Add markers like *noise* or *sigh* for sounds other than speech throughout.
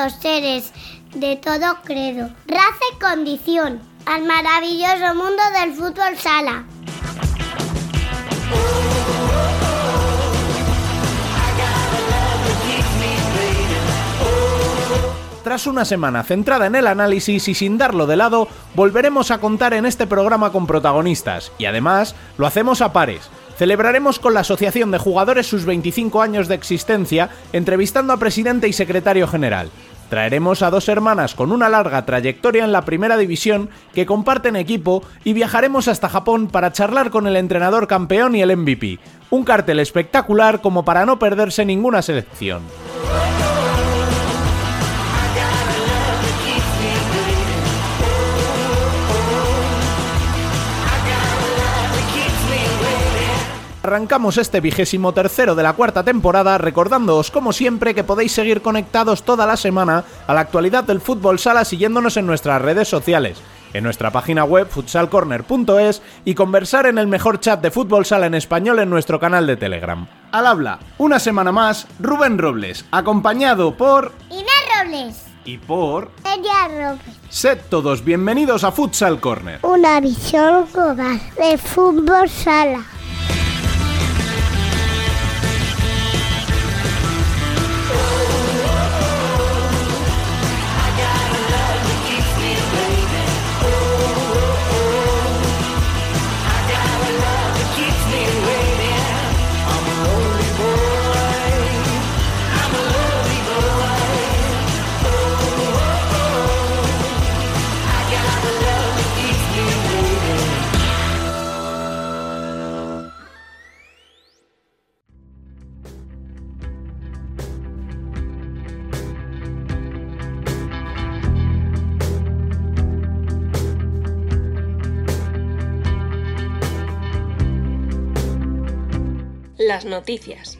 bienvenidos seres de todo credo, raza y condición al maravilloso mundo del fútbol sala. Tras una semana centrada en el análisis y sin darlo de lado, volveremos a contar en este programa con protagonistas, y además lo hacemos a pares. Celebraremos con la Asociación de Jugadores sus 25 años de existencia, entrevistando a presidente y secretario general. Traeremos a dos hermanas con una larga trayectoria en la primera división que comparten equipo y viajaremos hasta Japón para charlar con el entrenador campeón y el MVP. Un cartel espectacular como para no perderse ninguna selección. Arrancamos este vigésimo tercero de la cuarta temporada recordándoos como siempre que podéis seguir conectados toda la semana a la actualidad del fútbol sala siguiéndonos en nuestras redes sociales, en nuestra página web futsalcorner.es y conversar en el mejor chat de fútbol sala en español en nuestro canal de Telegram. Al habla, una semana más, Rubén Robles, acompañado por... Inés Robles. Y por... Ella Robles. Sed todos bienvenidos a Futsal Corner. Una visión global de fútbol sala. Las noticias.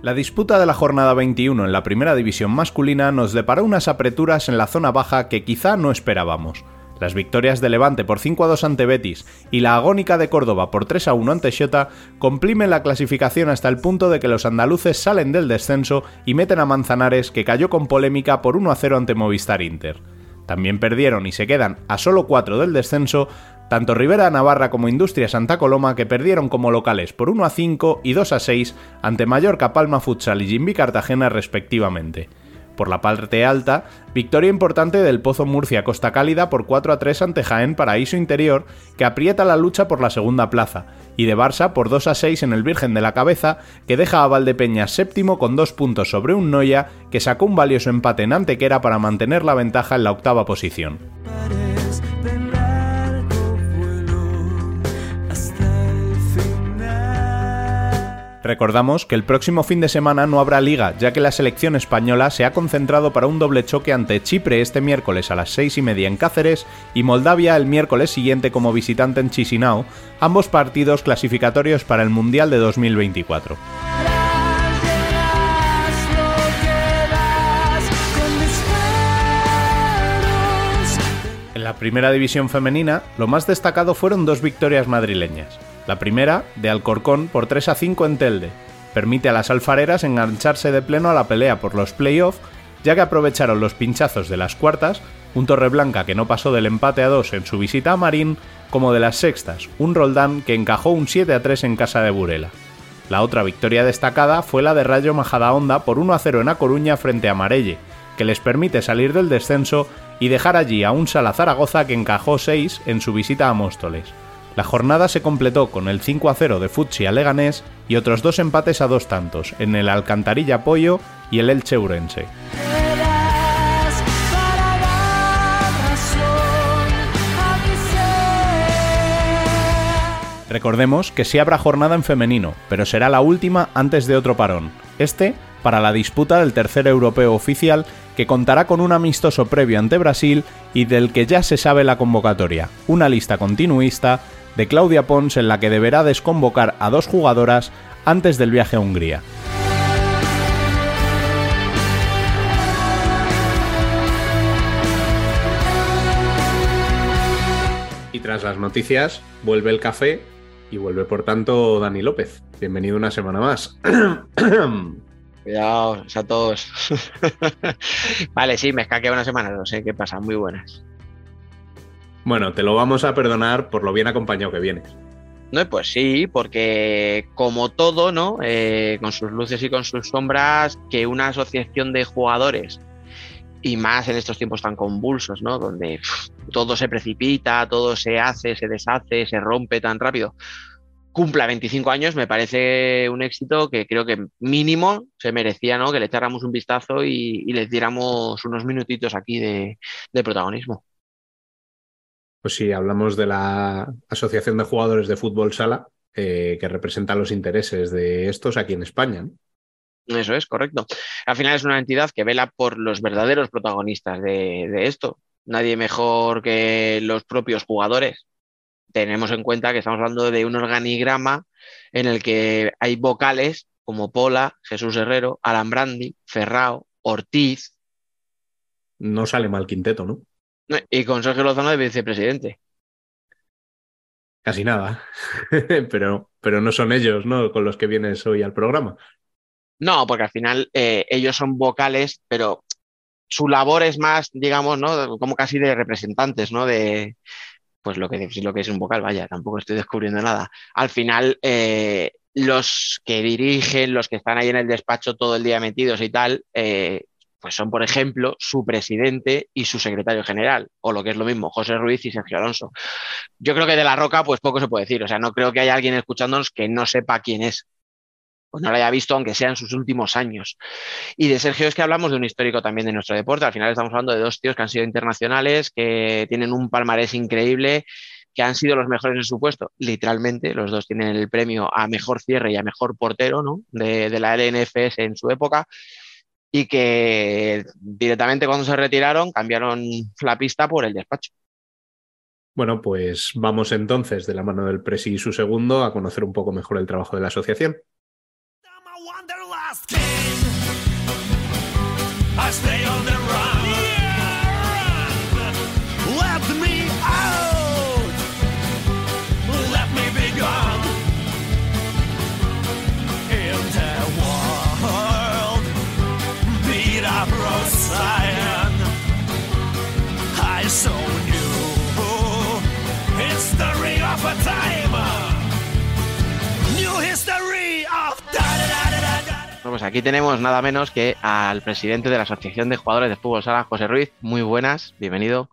La disputa de la jornada 21 en la primera división masculina nos deparó unas apreturas en la zona baja que quizá no esperábamos. Las victorias de Levante por 5 a 2 ante Betis y la agónica de Córdoba por 3 a 1 ante Xota comprimen la clasificación hasta el punto de que los andaluces salen del descenso y meten a Manzanares que cayó con polémica por 1 a 0 ante Movistar Inter. También perdieron y se quedan a solo 4 del descenso tanto Rivera Navarra como Industria Santa Coloma que perdieron como locales por 1 a 5 y 2 a 6 ante Mallorca Palma Futsal y Jimby Cartagena respectivamente. Por la parte alta, victoria importante del Pozo Murcia Costa Cálida por 4 a 3 ante Jaén Paraíso Interior, que aprieta la lucha por la segunda plaza, y de Barça por 2 a 6 en el Virgen de la Cabeza, que deja a Valdepeñas séptimo con dos puntos sobre un Noya, que sacó un valioso empate en Antequera para mantener la ventaja en la octava posición. Recordamos que el próximo fin de semana no habrá liga, ya que la selección española se ha concentrado para un doble choque ante Chipre este miércoles a las 6 y media en Cáceres y Moldavia el miércoles siguiente como visitante en Chisinau, ambos partidos clasificatorios para el Mundial de 2024. En la primera división femenina, lo más destacado fueron dos victorias madrileñas. La primera, de Alcorcón por 3 a 5 en Telde, permite a las alfareras engancharse de pleno a la pelea por los playoffs, ya que aprovecharon los pinchazos de las cuartas, un Torreblanca que no pasó del empate a 2 en su visita a Marín, como de las sextas, un Roldán que encajó un 7 a 3 en casa de Burela. La otra victoria destacada fue la de Rayo Majadahonda por 1 a 0 en A Coruña frente a Marelle, que les permite salir del descenso y dejar allí a un Salazaragoza que encajó 6 en su visita a Móstoles. La jornada se completó con el 5 a 0 de Futsi a Leganés y otros dos empates a dos tantos en el Alcantarilla Pollo y el Elche Urense. Recordemos que sí habrá jornada en femenino, pero será la última antes de otro parón. Este para la disputa del tercer europeo oficial que contará con un amistoso previo ante Brasil y del que ya se sabe la convocatoria, una lista continuista de Claudia Pons en la que deberá desconvocar a dos jugadoras antes del viaje a Hungría. Y tras las noticias, vuelve el café y vuelve, por tanto, Dani López. Bienvenido una semana más. *coughs* Cuidado, a todos. *laughs* vale, sí, me escaqué una semana, no sé qué pasa, muy buenas. Bueno, te lo vamos a perdonar por lo bien acompañado que vienes. No, pues sí, porque como todo, ¿no? Eh, con sus luces y con sus sombras, que una asociación de jugadores, y más en estos tiempos tan convulsos, ¿no? Donde todo se precipita, todo se hace, se deshace, se rompe tan rápido, cumpla 25 años, me parece un éxito que creo que mínimo se merecía, ¿no? Que le echáramos un vistazo y, y les diéramos unos minutitos aquí de, de protagonismo. Pues sí, hablamos de la Asociación de Jugadores de Fútbol Sala, eh, que representa los intereses de estos aquí en España. ¿no? Eso es, correcto. Al final es una entidad que vela por los verdaderos protagonistas de, de esto. Nadie mejor que los propios jugadores. Tenemos en cuenta que estamos hablando de un organigrama en el que hay vocales como Pola, Jesús Herrero, Alan Brandi, Ferrao, Ortiz. No sale mal quinteto, ¿no? Y con Sergio Lozano de vicepresidente. Casi nada. *laughs* pero, pero no son ellos, ¿no? Con los que vienes hoy al programa. No, porque al final eh, ellos son vocales, pero su labor es más, digamos, ¿no? Como casi de representantes, ¿no? De, pues lo que, lo que es un vocal, vaya, tampoco estoy descubriendo nada. Al final, eh, los que dirigen, los que están ahí en el despacho todo el día metidos y tal, eh, pues son, por ejemplo, su presidente y su secretario general, o lo que es lo mismo, José Ruiz y Sergio Alonso. Yo creo que de la Roca, pues poco se puede decir, o sea, no creo que haya alguien escuchándonos que no sepa quién es, pues no lo haya visto, aunque sea en sus últimos años. Y de Sergio es que hablamos de un histórico también de nuestro deporte, al final estamos hablando de dos tíos que han sido internacionales, que tienen un palmarés increíble, que han sido los mejores en su puesto, literalmente, los dos tienen el premio a mejor cierre y a mejor portero ¿no? de, de la LNFS en su época y que directamente cuando se retiraron cambiaron la pista por el despacho. Bueno, pues vamos entonces de la mano del Presi y su segundo a conocer un poco mejor el trabajo de la asociación. so pues aquí tenemos nada menos que al presidente de la Asociación de Jugadores de Fútbol Sala, José Ruiz. Muy buenas, bienvenido.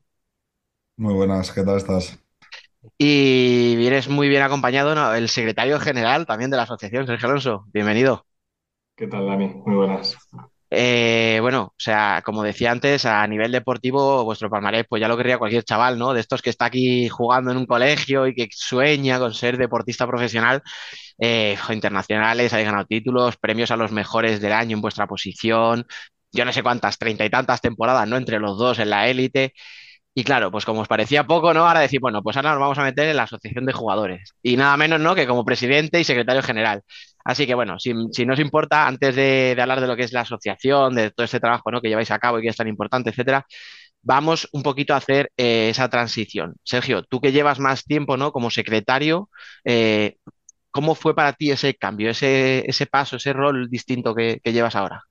Muy buenas, ¿qué tal estás? Y vienes muy bien acompañado, ¿no? El secretario general también de la asociación, Sergio Alonso. Bienvenido. ¿Qué tal, Dani? Muy buenas. Eh, bueno, o sea, como decía antes, a nivel deportivo, vuestro palmarés, pues ya lo querría cualquier chaval, ¿no? De estos que está aquí jugando en un colegio y que sueña con ser deportista profesional, eh, internacionales, habéis ganado títulos, premios a los mejores del año en vuestra posición, yo no sé cuántas, treinta y tantas temporadas, ¿no? Entre los dos en la élite. Y claro, pues como os parecía poco, ¿no? Ahora decir, bueno, pues ahora nos vamos a meter en la asociación de jugadores. Y nada menos, ¿no? Que como presidente y secretario general. Así que bueno, si, si no os importa, antes de, hablar de lo que es la asociación, de todo este trabajo, ¿no? Que lleváis a cabo y que es tan importante, etcétera, vamos un poquito a hacer eh, esa transición. Sergio, tú que llevas más tiempo, ¿no? Como secretario, eh, ¿cómo fue para ti ese cambio, ese, ese paso, ese rol distinto que, que llevas ahora?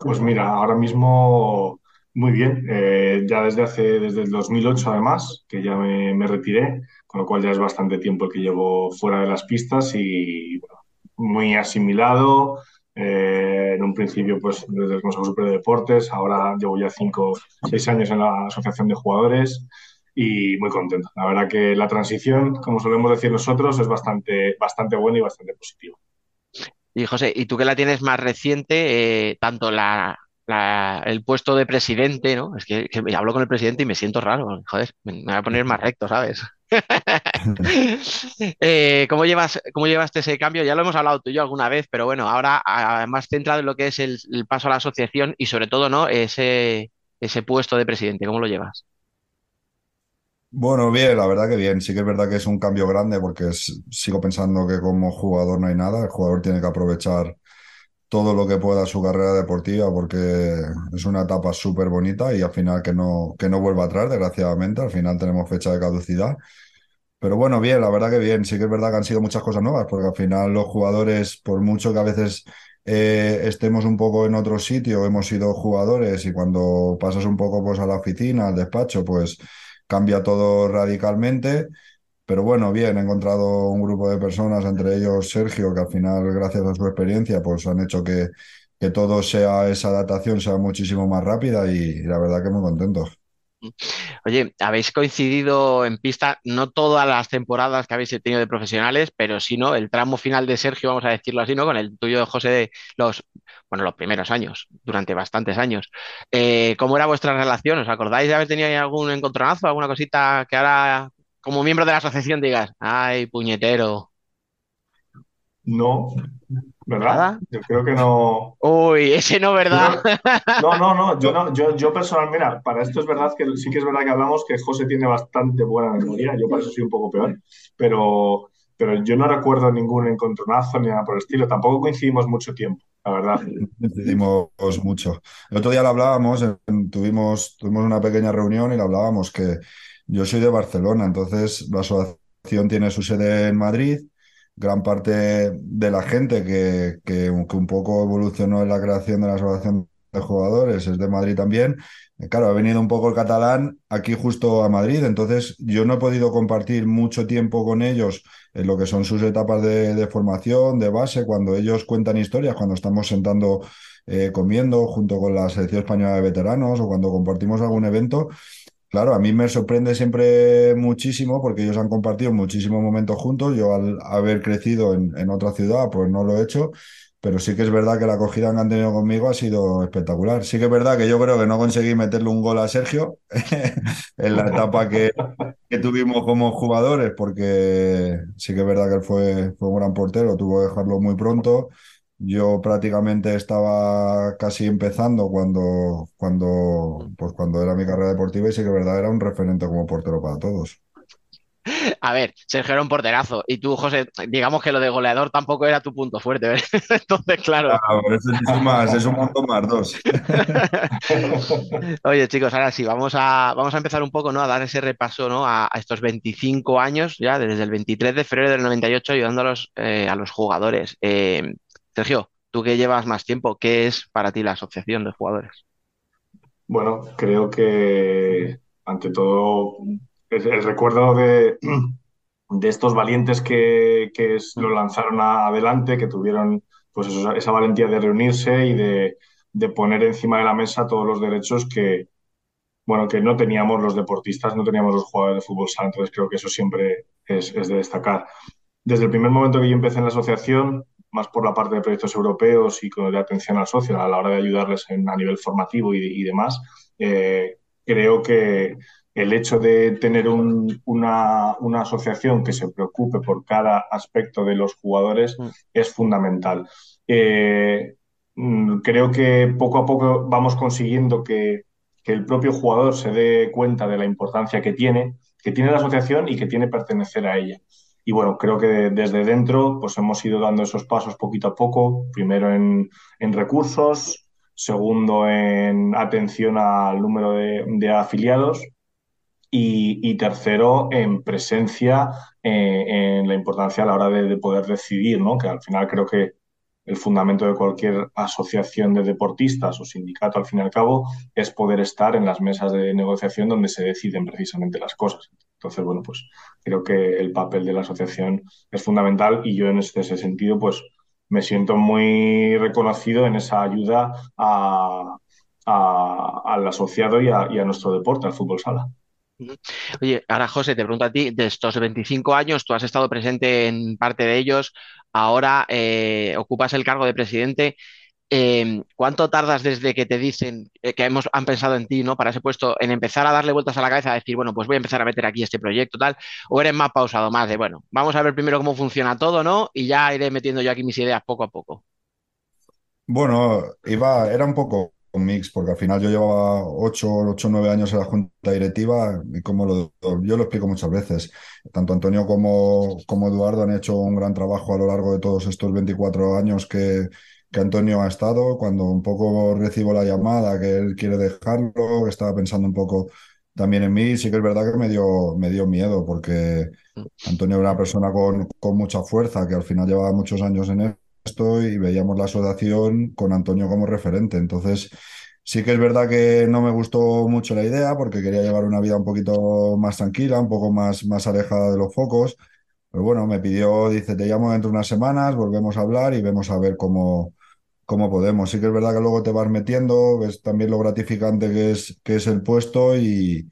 Pues mira, ahora mismo muy bien, eh, ya desde hace, desde el 2008 además, que ya me, me, retiré, con lo cual ya es bastante tiempo que llevo fuera de las pistas y bueno, muy asimilado. Eh, en un principio, pues desde el Consejo Superior de Deportes, ahora llevo ya cinco, seis años en la Asociación de Jugadores y muy contento. La verdad que la transición, como solemos decir nosotros, es bastante, bastante buena y bastante positiva. Y José, y tú que la tienes más reciente, eh, tanto la, la, el puesto de presidente, ¿no? Es que, que, hablo con el presidente y me siento raro, joder, me, me voy a poner más recto, ¿sabes? *laughs* eh, ¿cómo, llevas, ¿Cómo llevaste ese cambio? Ya lo hemos hablado tú y yo alguna vez, pero bueno, ahora más centrado en lo que es el, el paso a la asociación y sobre todo, ¿no? Ese, ese puesto de presidente, ¿cómo lo llevas? Bueno, bien, la verdad que bien. Sí que es verdad que es un cambio grande porque es, sigo pensando que como jugador no hay nada. El jugador tiene que aprovechar todo lo que pueda su carrera deportiva porque es una etapa súper bonita y al final que no, que no vuelva atrás, desgraciadamente, al final tenemos fecha de caducidad. Pero bueno, bien, la verdad que bien, sí que es verdad que han sido muchas cosas nuevas porque al final los jugadores, por mucho que a veces eh, estemos un poco en otro sitio, hemos sido jugadores y cuando pasas un poco pues, a la oficina, al despacho, pues cambia todo radicalmente. Pero bueno, bien, he encontrado un grupo de personas, entre ellos Sergio, que al final, gracias a su experiencia, pues han hecho que, que todo sea, esa adaptación sea muchísimo más rápida y, la verdad que muy contento. Oye, habéis coincidido en pista, no todas las temporadas que habéis tenido de profesionales, pero sí, ¿no? El tramo final de Sergio, vamos a decirlo así, ¿no? Con el tuyo, José, de los, bueno, los primeros años, durante bastantes años. Eh, ¿cómo era vuestra relación? ¿Os acordáis de haber tenido algún encontronazo, alguna cosita que ahora como miembro de la asociación digas, ay, puñetero. No, ¿verdad? Yo creo que no. Uy, ese no, ¿verdad? *laughs* no, no, no, yo no, yo, yo personalmente, mira, para esto es verdad que sí que es verdad que hablamos que José tiene bastante buena memoria, yo para eso soy un poco peor, pero, pero yo no recuerdo ningún encontronazo ni nada por el estilo, tampoco coincidimos mucho tiempo, la verdad. Coincidimos mucho. El otro día lo hablábamos, tuvimos, tuvimos una pequeña reunión y lo hablábamos que yo soy de Barcelona, entonces la asociación tiene su sede en Madrid. Gran parte de la gente que, que, un poco evolucionó en la creación de la asociación de jugadores es de Madrid también. Eh, claro, ha venido un poco el catalán aquí justo a Madrid, entonces yo no he podido compartir mucho tiempo con ellos en lo que son sus etapas de, formación, de base, cuando ellos cuentan historias, cuando estamos sentando, eh, comiendo junto con la selección española de veteranos o cuando compartimos algún evento. Claro, a mí me sorprende siempre muchísimo porque ellos han compartido muchísimos momentos juntos. Yo al haber crecido en, otra ciudad, pues no lo he hecho, pero sí que es verdad que la acogida que han tenido conmigo ha sido espectacular. Sí que es verdad que yo creo que no conseguí meterle un gol a Sergio *laughs* en la etapa que, tuvimos como jugadores, porque sí que es verdad que él fue, fue un gran portero, tuvo que dejarlo muy pronto. Yo prácticamente estaba casi empezando cuando, cuando, pues cuando era mi carrera deportiva y sí que verdad era un referente como portero para todos. *laughs* A ver, Sergio era un porterazo y tú, José, digamos que lo de goleador tampoco era tu punto fuerte. *laughs* Entonces, claro. es, más, es un montón más dos. *laughs* Oye, chicos, ahora sí, vamos a, vamos a empezar un poco ¿no? a dar ese repaso ¿no? a, estos 25 años, ya desde el 23 de febrero del 98, ayudando a los, eh, a los jugadores. Eh, Sergio, tú que llevas más tiempo, ¿qué es para ti la asociación de jugadores? Bueno, creo que ante todo el, recuerdo de, de, estos valientes que, lo lanzaron adelante, que tuvieron pues esa valentía de reunirse y de, poner encima de la mesa todos los derechos que, bueno, que no teníamos los deportistas, no teníamos los jugadores de fútbol sala. Entonces creo que eso siempre es, es de destacar. Desde el primer momento que yo empecé en la asociación, más por la parte de proyectos europeos y de atención al socio a la hora de ayudarles a nivel formativo y, demás, eh, creo que el hecho de tener una, asociación que se preocupe por cada aspecto de los jugadores mm. es fundamental. Eh, mm, creo que poco a poco vamos consiguiendo que, que el propio jugador se dé cuenta de la importancia que tiene, que tiene la asociación y que tiene pertenecer a ella. Y bueno, creo que desde dentro pues hemos ido dando esos pasos poquito a poco, primero en, recursos, segundo en atención al número de, afiliados y, tercero en presencia eh, en la importancia a la hora de, de, poder decidir, ¿no? que al final creo que el fundamento de cualquier asociación de deportistas o sindicato, al fin y al cabo, es poder estar en las mesas de negociación donde se deciden precisamente las cosas. Entonces, bueno, pues creo que el papel de la asociación es fundamental y yo en ese sentido, pues me siento muy reconocido en esa ayuda al asociado y a, nuestro deporte, al fútbol sala. Oye, ahora José, te pregunto a ti, de estos 25 años, tú has estado presente en parte de ellos, ahora eh, ocupas el cargo de presidente. Em, ¿Cuánto tardas desde que te dicen eh, que hemos, han pensado en ti, ¿no? Para ese puesto, en empezar a darle vueltas a la cabeza, a decir, bueno, pues voy a empezar a meter aquí este proyecto, tal, o eres más pausado, más de, bueno, vamos a ver primero cómo funciona todo, ¿no? Y ya iré metiendo yo aquí mis ideas poco a poco. Bueno, iba, era un poco un mix, porque al final yo llevaba 8 o 9 años en la junta directiva y como lo, yo lo explico muchas veces, tanto Antonio como, como Eduardo han hecho un gran trabajo a lo largo de todos estos 24 años que, que Antonio ha estado. Cuando un poco recibo la llamada que él quiere dejarlo, que estaba pensando un poco también en mí, sí que es verdad que me dio, me dio miedo porque Antonio era una persona con, con mucha fuerza, que al final llevaba muchos años en esto y veíamos la asociación con Antonio como referente. Entonces, sí que es verdad que no me gustó mucho la idea porque quería llevar una vida un poquito más tranquila, un poco más, más alejada de los focos. Pero bueno, me pidió, dice, te llamo dentro de unas semanas, volvemos a hablar y vemos a ver cómo, cómo podemos. Sí que es verdad que luego te vas metiendo, ves también lo gratificante que es, que es el puesto y,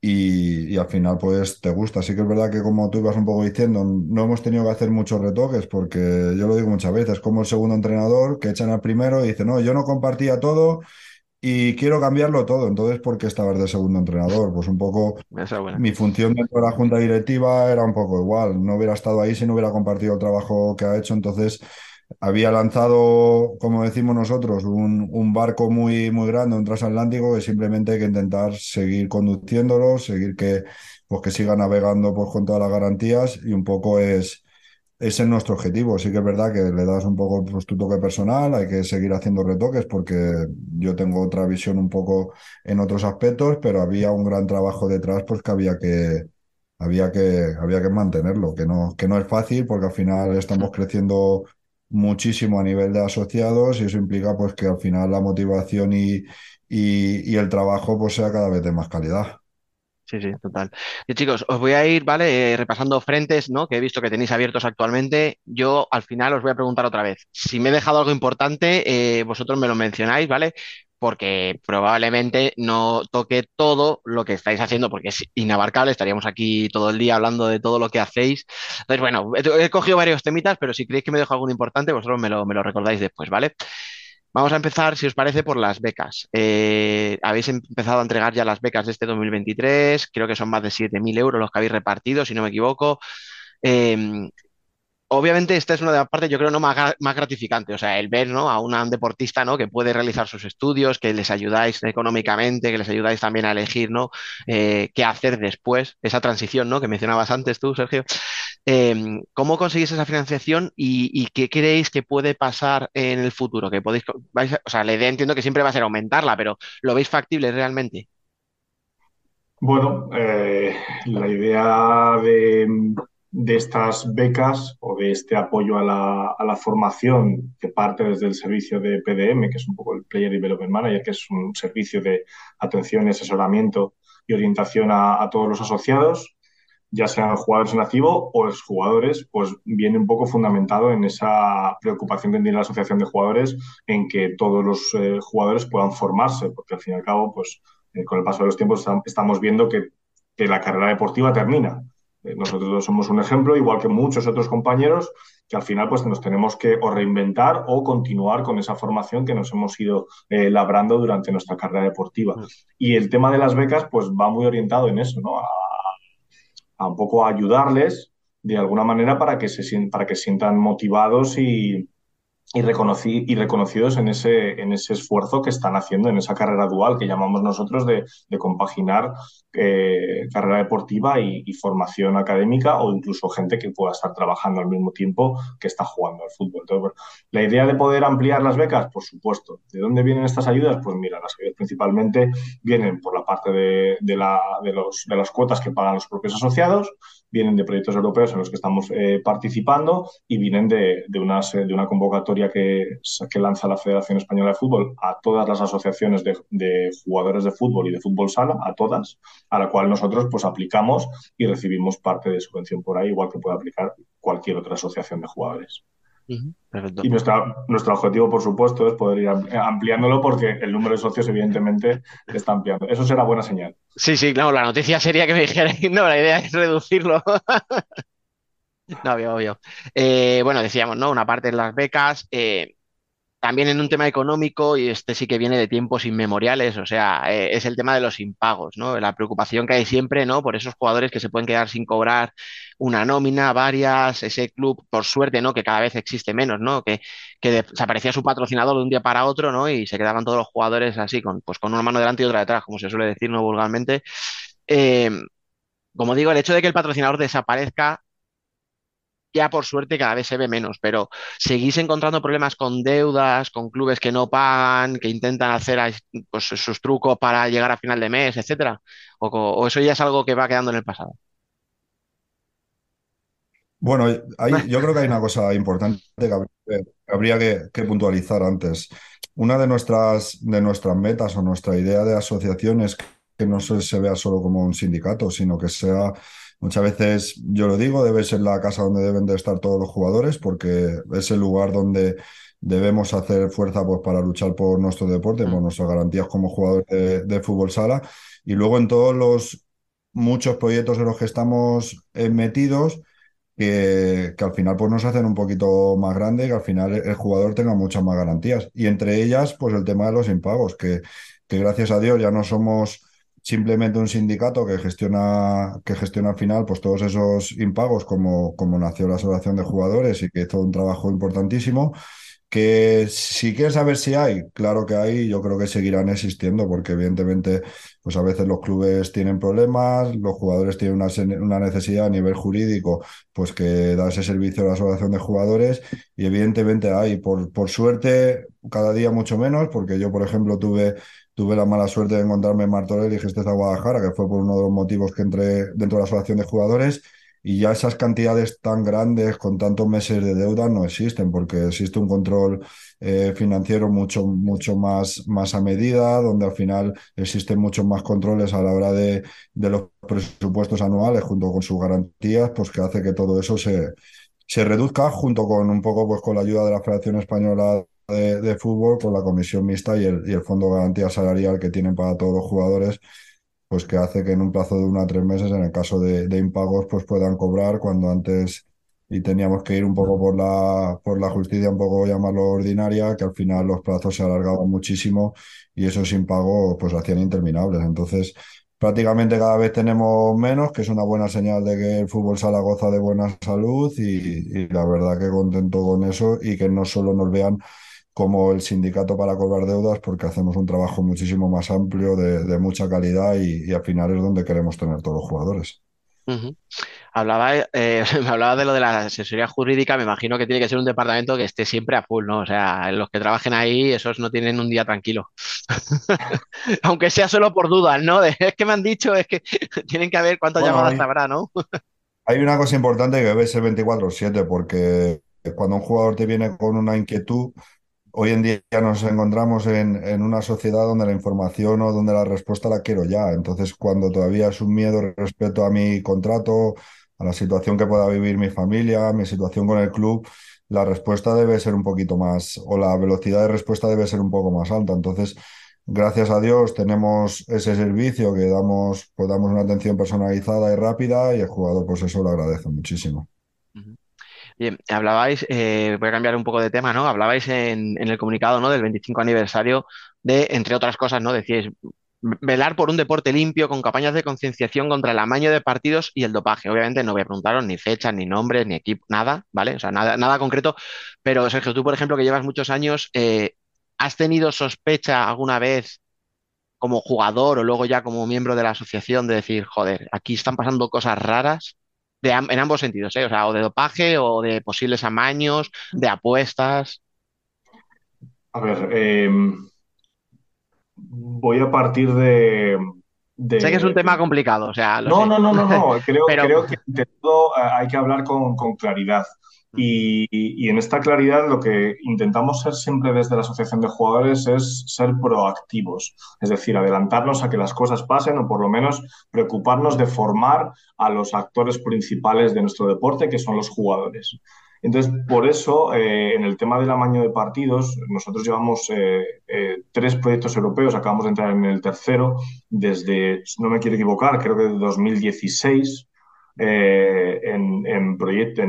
y, y al final pues te gusta. Sí que es verdad que como tú ibas un poco diciendo, no hemos tenido que hacer muchos retoques porque yo lo digo muchas veces, como el segundo entrenador que echan al primero y dice, no, yo no compartía todo y quiero cambiarlo todo. Entonces, ¿por qué estabas de segundo entrenador? Pues un poco mi función dentro de la junta directiva era un poco igual. No hubiera estado ahí si no hubiera compartido el trabajo que ha hecho. Entonces, había lanzado, como decimos nosotros, un, un barco muy, muy grande, un transatlántico, que simplemente hay que intentar seguir conduciéndolo, seguir que, pues, que siga navegando pues, con todas las garantías y un poco es, ese es nuestro objetivo. Sí que es verdad que le das un poco pues, tu toque personal, hay que seguir haciendo retoques porque yo tengo otra visión un poco en otros aspectos, pero había un gran trabajo detrás pues que había que, había que, había que mantenerlo, que no, que no es fácil porque al final estamos creciendo muchísimo a nivel de asociados y eso implica pues que al final la motivación y, y, el trabajo pues sea cada vez de más calidad. Sí, sí, total. Y chicos, os voy a ir, ¿vale? Eh, repasando frentes, ¿no? Que he visto que tenéis abiertos actualmente. Yo al final os voy a preguntar otra vez. Si me he dejado algo importante, eh, vosotros me lo mencionáis, ¿vale? Porque probablemente no toque todo lo que estáis haciendo, porque es inabarcable. Estaríamos aquí todo el día hablando de todo lo que hacéis. Entonces, bueno, he, cogido varios temitas, pero si creéis que me dejo algo importante, vosotros me lo, me lo recordáis después, ¿vale? Vamos a empezar, si os parece, por las becas. Eh, habéis empezado a entregar ya las becas de este 2023, creo que son más de 7.000 euros los que habéis repartido, si no me equivoco. Eh, obviamente esta es una de las partes, yo creo, no más, más gratificante, o sea, el ver, ¿no? a un deportista, ¿no? que puede realizar sus estudios, que les ayudáis económicamente, que les ayudáis también a elegir, ¿no? Eh, qué hacer después, esa transición, ¿no? que mencionabas antes tú, Sergio. Eh, ¿cómo conseguís esa financiación y, qué creéis que puede pasar en el futuro? Que podéis, o sea, la idea entiendo que siempre va a ser aumentarla, pero ¿lo veis factible realmente? Bueno, eh, la idea de, de estas becas o de este apoyo a la, a la formación que parte desde el servicio de PDM, que es un poco el Player Development Manager, que es un servicio de atención asesoramiento y orientación a, a todos los asociados, ya sean jugadores en activo o exjugadores, pues viene un poco fundamentado en esa preocupación que tiene la asociación de jugadores en que todos los eh, jugadores puedan formarse, porque al fin y al cabo, pues eh, con el paso de los tiempos estam- estamos viendo que, que la carrera deportiva termina. Eh, nosotros somos un ejemplo, igual que muchos otros compañeros, que al final pues nos tenemos que o reinventar o continuar con esa formación que nos hemos ido eh, labrando durante nuestra carrera deportiva. Mm. Y el tema de las becas pues va muy orientado en eso, ¿no? A, a un poco ayudarles de alguna manera para que se sien- para que sientan motivados y, y, reconocí- y reconocidos en ese, en ese esfuerzo que están haciendo en esa carrera dual que llamamos nosotros de, compaginar eh, carrera deportiva y, y formación académica o incluso gente que pueda estar trabajando al mismo tiempo que está jugando al fútbol. Entonces, la idea de poder ampliar las becas, por supuesto. ¿De dónde vienen estas ayudas? Pues mira, las ayudas principalmente vienen por la parte de, de, la, de, los, de las cuotas que pagan los propios asociados, vienen de proyectos europeos en los que estamos eh, participando y vienen de, de, unas, de, una convocatoria que, que, lanza la Federación Española de Fútbol a todas las asociaciones de, de, jugadores de fútbol y de fútbol sala, a todas, a la cual nosotros pues aplicamos y recibimos parte de subvención por ahí, igual que puede aplicar cualquier otra asociación de jugadores. Perfecto. Y nuestra, nuestro objetivo, por supuesto, es poder ir ampliándolo porque el número de socios, evidentemente, está ampliando. Eso será buena señal. Sí, sí, claro, la noticia sería que me dijerais, *laughs* no, la idea es reducirlo. *laughs* no, obvio, obvio. Eh, bueno, decíamos, ¿no? Una parte en las becas, eh, también en un tema económico, y este sí que viene de tiempos inmemoriales, o sea, eh, es el tema de los impagos, ¿no? La preocupación que hay siempre, ¿no? Por esos jugadores que se pueden quedar sin cobrar una nómina, varias, ese club, por suerte, ¿no? Que cada vez existe menos, ¿no? Que, que desaparecía su patrocinador de un día para otro, ¿no? Y se quedaban todos los jugadores así, con, pues con una mano delante y otra detrás, como se suele decir, ¿no? Vulgarmente. Eh, como digo, el hecho de que el patrocinador desaparezca ya por suerte cada vez se ve menos, pero seguís encontrando problemas con deudas, con clubes que no pagan, que intentan hacer ahí, pues, sus trucos para llegar a final de mes, etcétera, o, eso ya es algo que va quedando en el pasado. Bueno, hay- *laughs* yo creo que hay una cosa importante que habría, que habría que- que puntualizar antes. Una de nuestras, de nuestras metas o nuestra idea de asociación es que no se, se vea solo como un sindicato, sino que sea, muchas veces, yo lo digo, debe ser la casa donde deben de estar todos los jugadores, porque es el lugar donde debemos hacer fuerza pues, para luchar por nuestro deporte, por Mm. nuestras garantías como jugadores de, de fútbol sala. Y luego en todos los muchos proyectos en los que estamos eh, metidos que, que al final pues nos hacen un poquito más grande y que al final el, el jugador tenga muchas más garantías. Y entre ellas, pues el tema de los impagos, que, que gracias a Dios ya no somos simplemente un sindicato que gestiona, que gestiona al final pues todos esos impagos como, como nació la Asociación de Jugadores y que hizo un trabajo importantísimo. Que si quieres saber si hay, claro que hay, yo creo que seguirán existiendo, porque evidentemente, pues a veces los clubes tienen problemas, los jugadores tienen una, una necesidad a nivel jurídico, pues que da ese servicio a la asociación de jugadores, y evidentemente hay, por, por suerte, cada día mucho menos, porque yo, por ejemplo, tuve, tuve la mala suerte de encontrarme en Martorell y Gesteza Guadalajara, que fue por uno de los motivos que entré dentro de la asociación de jugadores. Y ya esas cantidades tan grandes con tantos meses de deuda no existen, porque existe un control eh, financiero mucho, mucho más, más a medida, donde al final existen muchos más controles a la hora de, de los presupuestos anuales junto con sus garantías, pues que hace que todo eso se, se reduzca junto con un poco pues con la ayuda de la Federación Española de, Fútbol, con la comisión mixta y el, y el Fondo de Garantía Salarial que tienen para todos los jugadores pues que hace que en un plazo de uno a tres meses, en el caso de, de impagos, pues puedan cobrar cuando antes y teníamos que ir un poco por la, por la justicia, un poco llamarlo ordinaria, que al final los plazos se alargaban muchísimo y esos impagos pues hacían interminables. Entonces, prácticamente cada vez tenemos menos, que es una buena señal de que el fútbol sala goza de buena salud y, y la verdad que contento con eso y que no solo nos vean como el sindicato para cobrar deudas, porque hacemos un trabajo muchísimo más amplio, de, de mucha calidad y, y al final es donde queremos tener todos los jugadores. Hablaba, eh, *laughs* me hablaba de lo de la asesoría jurídica, me imagino que tiene que ser un departamento que esté siempre a full, ¿no? O sea, los que trabajen ahí, esos no tienen un día tranquilo. *laughs* Aunque sea solo por dudas, ¿no? De, es que me han dicho, es que *laughs* tienen que haber cuántas Bueno, llamadas hay- habrá, ¿no? Hay una cosa importante que debe ser 24/7, porque cuando un jugador te viene con una inquietud, hoy en día nos encontramos en, en una sociedad donde la información o donde la respuesta la quiero ya. Entonces, cuando todavía es un miedo respecto a mi contrato, a la situación que pueda vivir mi familia, mi situación con el club, la respuesta debe ser un poquito más, o la velocidad de respuesta debe ser un poco más alta. Entonces, gracias a Dios tenemos ese servicio que damos, pues damos una atención personalizada y rápida y el jugador pues eso lo agradece muchísimo. Bien, hablabais, eh, voy a cambiar un poco de tema, ¿no? Hablabais en, en el comunicado, ¿no? Del 25 aniversario de, entre otras cosas, ¿no? Decíais, velar por un deporte limpio con campañas de concienciación contra el amaño de partidos y el dopaje. Obviamente no voy a preguntaros ni fechas, ni nombres, ni equipo, nada, ¿vale? O sea, nada, nada concreto. Pero Sergio, tú, por ejemplo, que llevas muchos años, eh, ¿has tenido sospecha alguna vez como jugador o luego ya como miembro de la asociación de decir, joder, aquí están pasando cosas raras? De, en ambos sentidos, ¿eh? O sea, o de dopaje o de posibles amaños, de apuestas. A ver, eh, voy a partir de, Sé que es un de- tema complicado, o sea, lo No, sé. no, no, no, no. *laughs* Creo, Pero- creo que ante todo eh, hay que hablar con, con claridad. Y, en esta claridad lo que intentamos ser siempre desde la Asociación de Jugadores es ser proactivos, es decir, adelantarnos a que las cosas pasen o por lo menos preocuparnos de formar a los actores principales de nuestro deporte, que son los jugadores. Entonces, por eso, eh, en el tema del amaño de partidos, nosotros llevamos eh, eh, tres proyectos europeos, acabamos de entrar en el tercero, desde, no me quiero equivocar, creo que de 2016, eh, en, un proyecto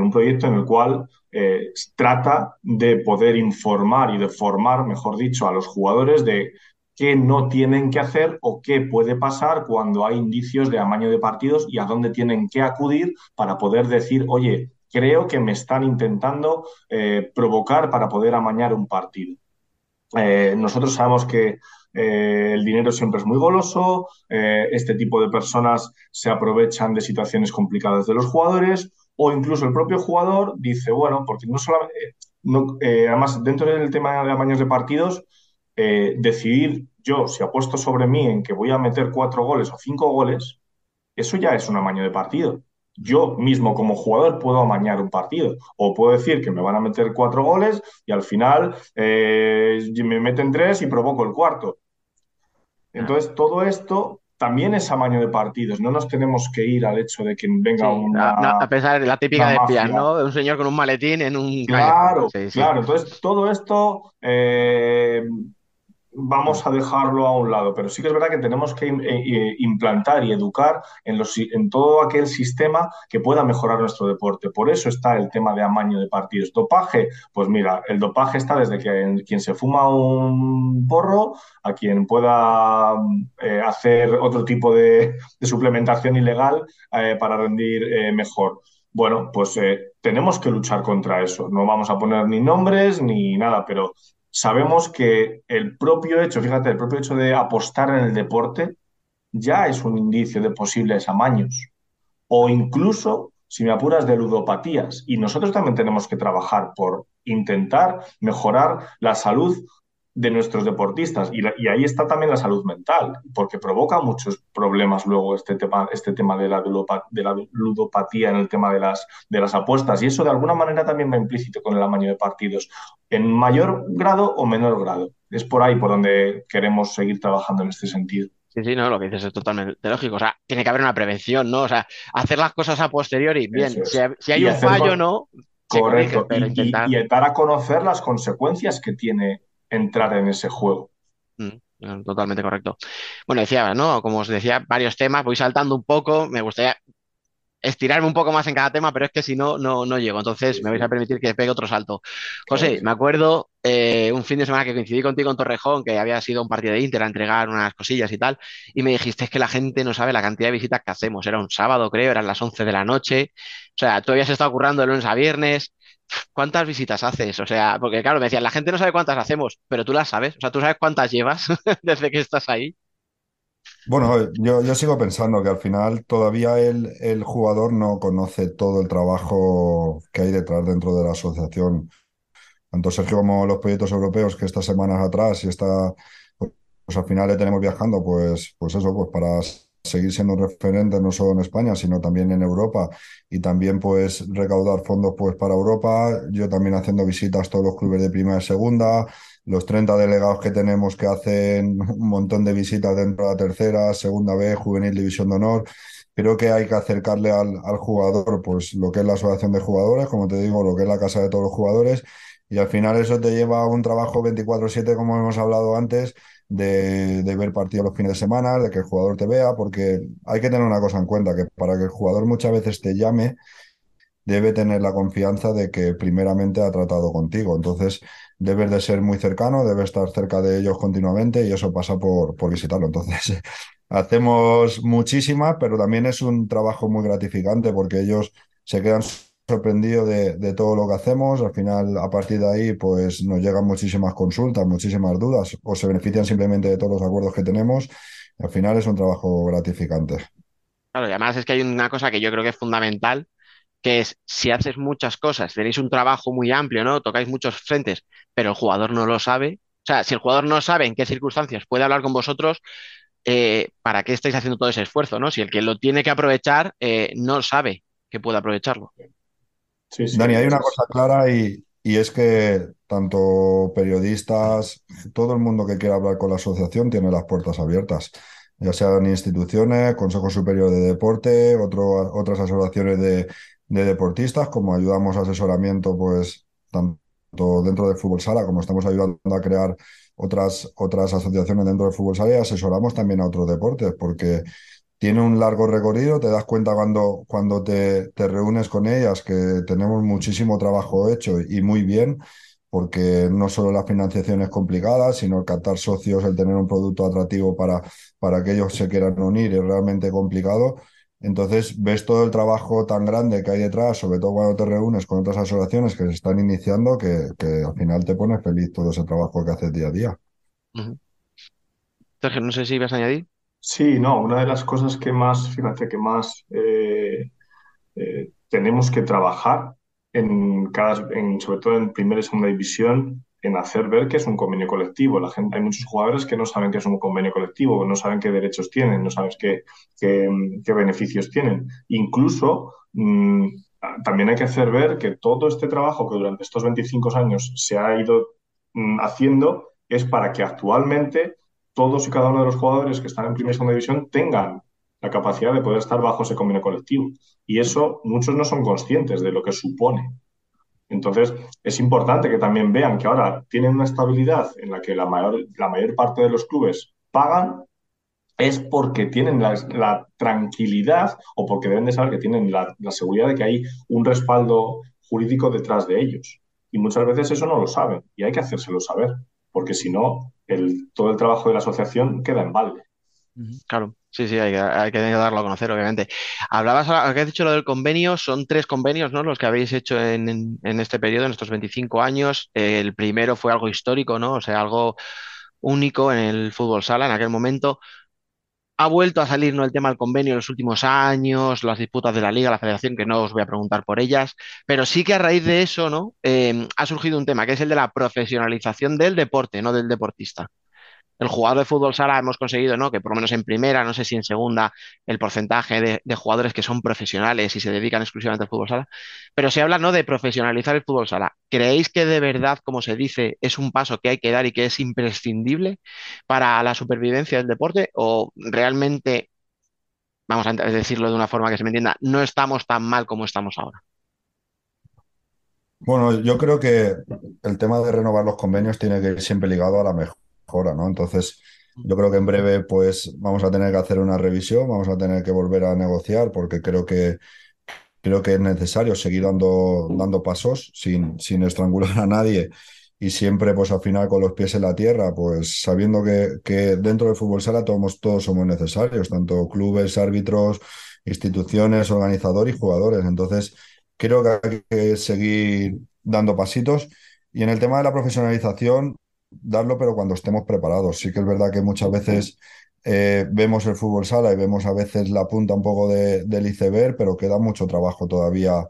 en el cual eh, trata de poder informar y de formar, mejor dicho, a los jugadores de qué no tienen que hacer o qué puede pasar cuando hay indicios de amaño de partidos y a dónde tienen que acudir para poder decir, oye, creo que me están intentando eh, provocar para poder amañar un partido. Nosotros sabemos que eh, el dinero siempre es muy goloso, eh, este tipo de personas se aprovechan de situaciones complicadas de los jugadores o incluso el propio jugador dice, bueno, porque no solamente, no, eh, además dentro del tema de amaños de partidos, decidir yo si apuesto sobre mí en que voy a meter cuatro goles o cinco goles, eso ya es un amaño de partido. Yo mismo como jugador puedo amañar un partido o puedo decir que me van a meter cuatro goles y al final me meten tres y provoco el cuarto. Entonces, todo esto también es amaño de partidos. No nos tenemos que ir al hecho de que venga Sí, una, a, a pesar de la típica de mafia. ¿no? De un señor con un maletín en un Claro, sí. claro. Entonces, todo esto eh, vamos a dejarlo a un lado, pero sí que es verdad que tenemos que eh, eh, implantar y educar en, todo aquel sistema que pueda mejorar nuestro deporte. Por eso está el tema de amaño de partidos. Dopaje, pues mira, el dopaje está desde que en- quien se fuma un porro a quien pueda eh, hacer otro tipo de, suplementación ilegal para rendir mejor. Bueno, pues tenemos que luchar contra eso. No vamos a poner ni nombres ni nada, pero sabemos que el propio hecho, fíjate, el propio hecho de apostar en el deporte ya es un indicio de posibles amaños. O incluso, si me apuras, de ludopatías. Y nosotros también tenemos que trabajar por intentar mejorar la salud de nuestros deportistas. Y, la- y ahí está también la salud mental, porque provoca muchos problemas luego este tema, este tema de la, ludopa- de la ludopatía en el tema de las, de las apuestas. Y eso de alguna manera también va implícito con el amaño de partidos, en mayor grado o menor grado. Es por ahí por donde queremos seguir trabajando en este sentido. Sí, sí, no, lo que dices es totalmente lógico. O sea, tiene que haber una prevención, ¿no? O sea, hacer las cosas a posteriori, bien. Es. Si, hay- si hay Y un fallo, con- ¿no? Corrige, Correcto. pero Y, intentar. y dar a conocer las consecuencias que tiene entrar en ese juego. Mm, eh, Totalmente correcto. Bueno, decía, ¿no? Como os decía, varios temas, voy saltando un poco, me gustaría estirarme un poco más en cada tema, pero es que si no, no, no llego. Entonces me vais a permitir que pegue otro salto. José, me acuerdo eh, un fin de semana que coincidí contigo en Torrejón, que había sido un partido de Inter a entregar unas cosillas y tal, y me dijiste "Es que la gente no sabe la cantidad de visitas que hacemos. Era un sábado, creo, eran las 11 de la noche. O sea, tú habías estado currando de lunes a viernes. ¿Cuántas visitas haces? O sea, porque claro, me decían, la gente no sabe cuántas hacemos, pero tú las sabes. O sea, tú sabes cuántas llevas *laughs* desde que estás ahí. Bueno, yo, yo sigo pensando que al final todavía el, el jugador no conoce todo el trabajo que hay detrás dentro de la asociación. Tanto Sergio como los proyectos europeos que estas semanas atrás y esta, pues al final le tenemos viajando, pues, pues eso, pues para seguir siendo referente no solo en España, sino también en Europa y también pues recaudar fondos pues para Europa. Yo también haciendo visitas a todos los clubes de primera y segunda, los 30 delegados que tenemos que hacen un montón de visitas dentro de la tercera, segunda B, juvenil, división de honor. Creo que hay que acercarle al, al jugador pues lo que es la asociación de jugadores, como te digo, lo que es la casa de todos los jugadores. Y al final eso te lleva a un trabajo 24/7, como hemos hablado antes, de, ver partidos los fines de semana, de que el jugador te vea, porque hay que tener una cosa en cuenta, que para que el jugador muchas veces te llame, debe tener la confianza de que primeramente ha tratado contigo. Entonces, debes de ser muy cercano, debes estar cerca de ellos continuamente y eso pasa por, por visitarlo. Entonces, *laughs* hacemos muchísimas, pero también es un trabajo muy gratificante porque ellos se quedan sorprendidos de, todo lo que hacemos. Al final, a partir de ahí, pues nos llegan muchísimas consultas, muchísimas dudas o se benefician simplemente de todos los acuerdos que tenemos. Al final es un trabajo gratificante. Claro, y además es que hay una cosa que yo creo que es fundamental, que es si haces muchas cosas, tenéis un trabajo muy amplio, ¿no? Tocáis muchos frentes, pero el jugador no lo sabe. O sea, si el jugador no sabe en qué circunstancias puede hablar con vosotros, eh, ¿para qué estáis haciendo todo ese esfuerzo, ¿no? Si el que lo tiene que aprovechar eh, no sabe que puede aprovecharlo. Sí, sí, Dani, hay una cosa clara y, y es que tanto periodistas, todo el mundo que quiera hablar con la asociación tiene las puertas abiertas, ya sean instituciones, Consejo Superior de Deporte, otro- otras asociaciones de, de deportistas, como ayudamos a asesoramiento, pues tanto dentro del fútbol sala como estamos ayudando a crear otras, otras asociaciones dentro del fútbol sala y asesoramos también a otros deportes, porque tiene un largo recorrido, te das cuenta cuando, cuando te, te reúnes con ellas que tenemos muchísimo trabajo hecho y muy bien, porque no solo la financiación es complicada, sino el captar socios, el tener un producto atractivo para, para que ellos se quieran unir es realmente complicado. Entonces ves todo el trabajo tan grande que hay detrás, sobre todo cuando te reúnes con otras asociaciones que se están iniciando, que, que al final te pone feliz todo ese trabajo que haces día a día. Sergio, no sé si vas a añadir. Sí, no, una de las cosas que más, fíjate, que más eh, eh, tenemos que trabajar en cada, en, sobre todo en primera y segunda división, en hacer ver que es un convenio colectivo. La gente, hay muchos jugadores que no saben que es un convenio colectivo, no saben qué derechos tienen, no saben qué, qué, qué beneficios tienen. Incluso mmm, también hay que hacer ver que todo este trabajo que durante estos 25 años se ha ido mmm, haciendo es para que actualmente todos y cada uno de los jugadores que están en primera y segunda división tengan la capacidad de poder estar bajo ese convenio colectivo. Y eso muchos no son conscientes de lo que supone. Entonces, es importante que también vean que ahora tienen una estabilidad en la que la mayor, la mayor parte de los clubes pagan, es porque tienen la, tranquilidad o porque deben de saber que tienen la, seguridad de que hay un respaldo jurídico detrás de ellos. Y muchas veces eso no lo saben y hay que hacérselo saber, porque si no, el, todo el trabajo de la asociación queda en balde. Claro, sí, sí, hay que, darlo a conocer, obviamente. Hablabas, que has dicho lo del convenio, son tres convenios, ¿no? Los que habéis hecho en, en, en este periodo, en estos 25 años. El primero fue algo histórico, ¿no? O sea, algo único en el fútbol sala en aquel momento. Ha vuelto a salir, ¿no? El tema del convenio en los últimos años, las disputas de la liga, la federación, que no os voy a preguntar por ellas, pero sí que a raíz de eso, ¿no? Eh, ha surgido un tema que es el de la profesionalización del deporte, no del deportista el jugador de fútbol sala hemos conseguido, ¿no? Que por lo menos en primera, no sé si en segunda, el porcentaje de, jugadores que son profesionales y se dedican exclusivamente al fútbol sala, pero se habla, ¿no? De profesionalizar el fútbol sala. ¿Creéis que de verdad, como se dice, es un paso que hay que dar y que es imprescindible para la supervivencia del deporte o realmente, vamos a decirlo de una forma que se me entienda, no estamos tan mal como estamos ahora? Bueno, yo creo que el tema de renovar los convenios tiene que ir siempre ligado a la mejor mejora, ¿no? Entonces, yo creo que en breve, pues, vamos a tener que hacer una revisión, vamos a tener que volver a negociar, porque creo que creo que es necesario seguir dando, dando pasos sin, sin estrangular a nadie y siempre, pues, al final con los pies en la tierra, pues, sabiendo que, que dentro del fútbol sala todos, todos somos necesarios, tanto clubes, árbitros, instituciones, organizadores y jugadores. Entonces, creo que hay que seguir dando pasitos. Y en el tema de la profesionalización, darlo, pero cuando estemos preparados. Sí que es verdad que muchas veces eh, vemos el fútbol sala y vemos a veces la punta un poco de, del iceberg, pero queda mucho trabajo todavía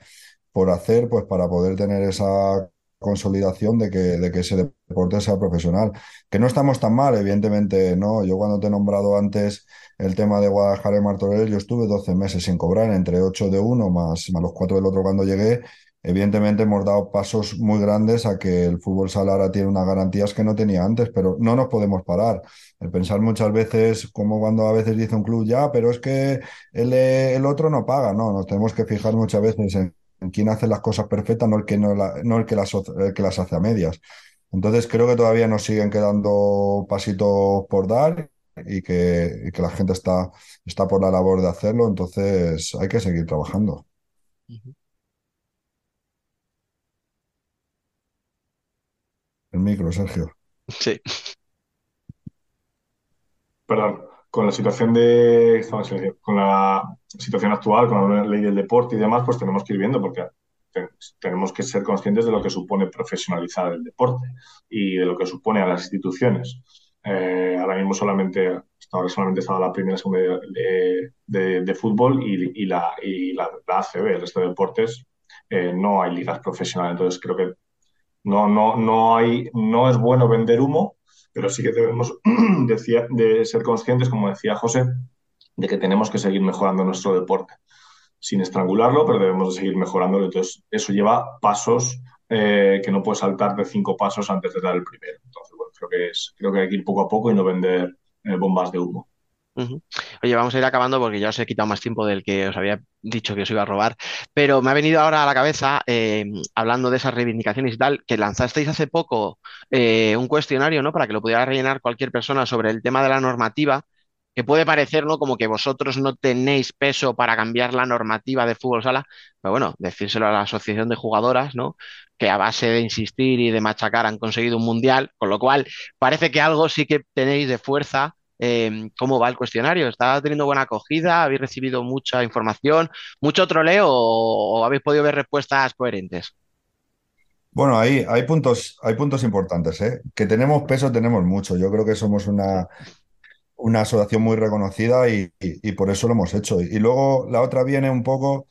por hacer, pues para poder tener esa consolidación de que, de que ese deporte sea profesional. Que no estamos tan mal, evidentemente, ¿no? Yo cuando te he nombrado antes el tema de Guadalajara y Martorell, yo estuve 12 meses sin cobrar, entre 8 de uno más, más los 4 del otro cuando llegué, Evidentemente hemos dado pasos muy grandes a que el fútbol sala ahora tiene unas garantías que no tenía antes, pero no nos podemos parar. El pensar muchas veces, como cuando a veces dice un club, ya, pero es que el, el otro no paga, no, nos tenemos que fijar muchas veces en, quién hace las cosas perfectas, no el que, no, el que, las, que las hace a medias. Entonces creo que todavía nos siguen quedando pasitos por dar y que, que la gente está, está por la labor de hacerlo, entonces hay que seguir trabajando. Micro, Sergio. Sí. Perdón, con la situación de con la situación actual, con la ley del deporte y demás, pues tenemos que ir viendo porque tenemos que ser conscientes de lo que supone profesionalizar el deporte y de lo que supone a las instituciones. Eh, ahora mismo solamente, hasta ahora solamente estaba la primera segunda de, de, de fútbol y, y, la, y la, la, ACB, el resto de deportes, eh, no hay ligas profesionales. Entonces creo que no, no, no, hay, no es bueno vender humo, pero sí que debemos *clears throat* de ser conscientes, como decía José, de que tenemos que seguir mejorando nuestro deporte. Sin estrangularlo, pero debemos de seguir mejorándolo. Entonces, eso lleva pasos eh, que no puedes saltar de cinco pasos antes de dar el primero. Entonces, bueno, creo que, es, creo que hay que ir poco a poco y no vender eh, bombas de humo. Oye, vamos a ir acabando porque ya os he quitado más tiempo del que os había dicho que os iba a robar, pero me ha venido ahora a la cabeza, eh, hablando de esas reivindicaciones y tal, que lanzasteis hace poco eh, un cuestionario, ¿no? Para que lo pudiera rellenar cualquier persona sobre el tema de la normativa, que puede parecer, ¿no? Como que vosotros no tenéis peso para cambiar la normativa de fútbol sala, pero bueno, decírselo a la asociación de jugadoras, ¿no? Que a base de insistir y de machacar han conseguido un mundial, con lo cual parece que algo sí que tenéis de fuerza eh, cómo va el cuestionario. ¿Está teniendo buena acogida? ¿Habéis recibido mucha información? ¿Mucho troleo o, habéis podido ver respuestas coherentes? Bueno, hay, hay, puntos, hay puntos importantes. ¿eh? Que tenemos peso, tenemos mucho. Yo creo que somos una, una asociación muy reconocida y, y, y, por eso lo hemos hecho. Y luego la otra viene un poco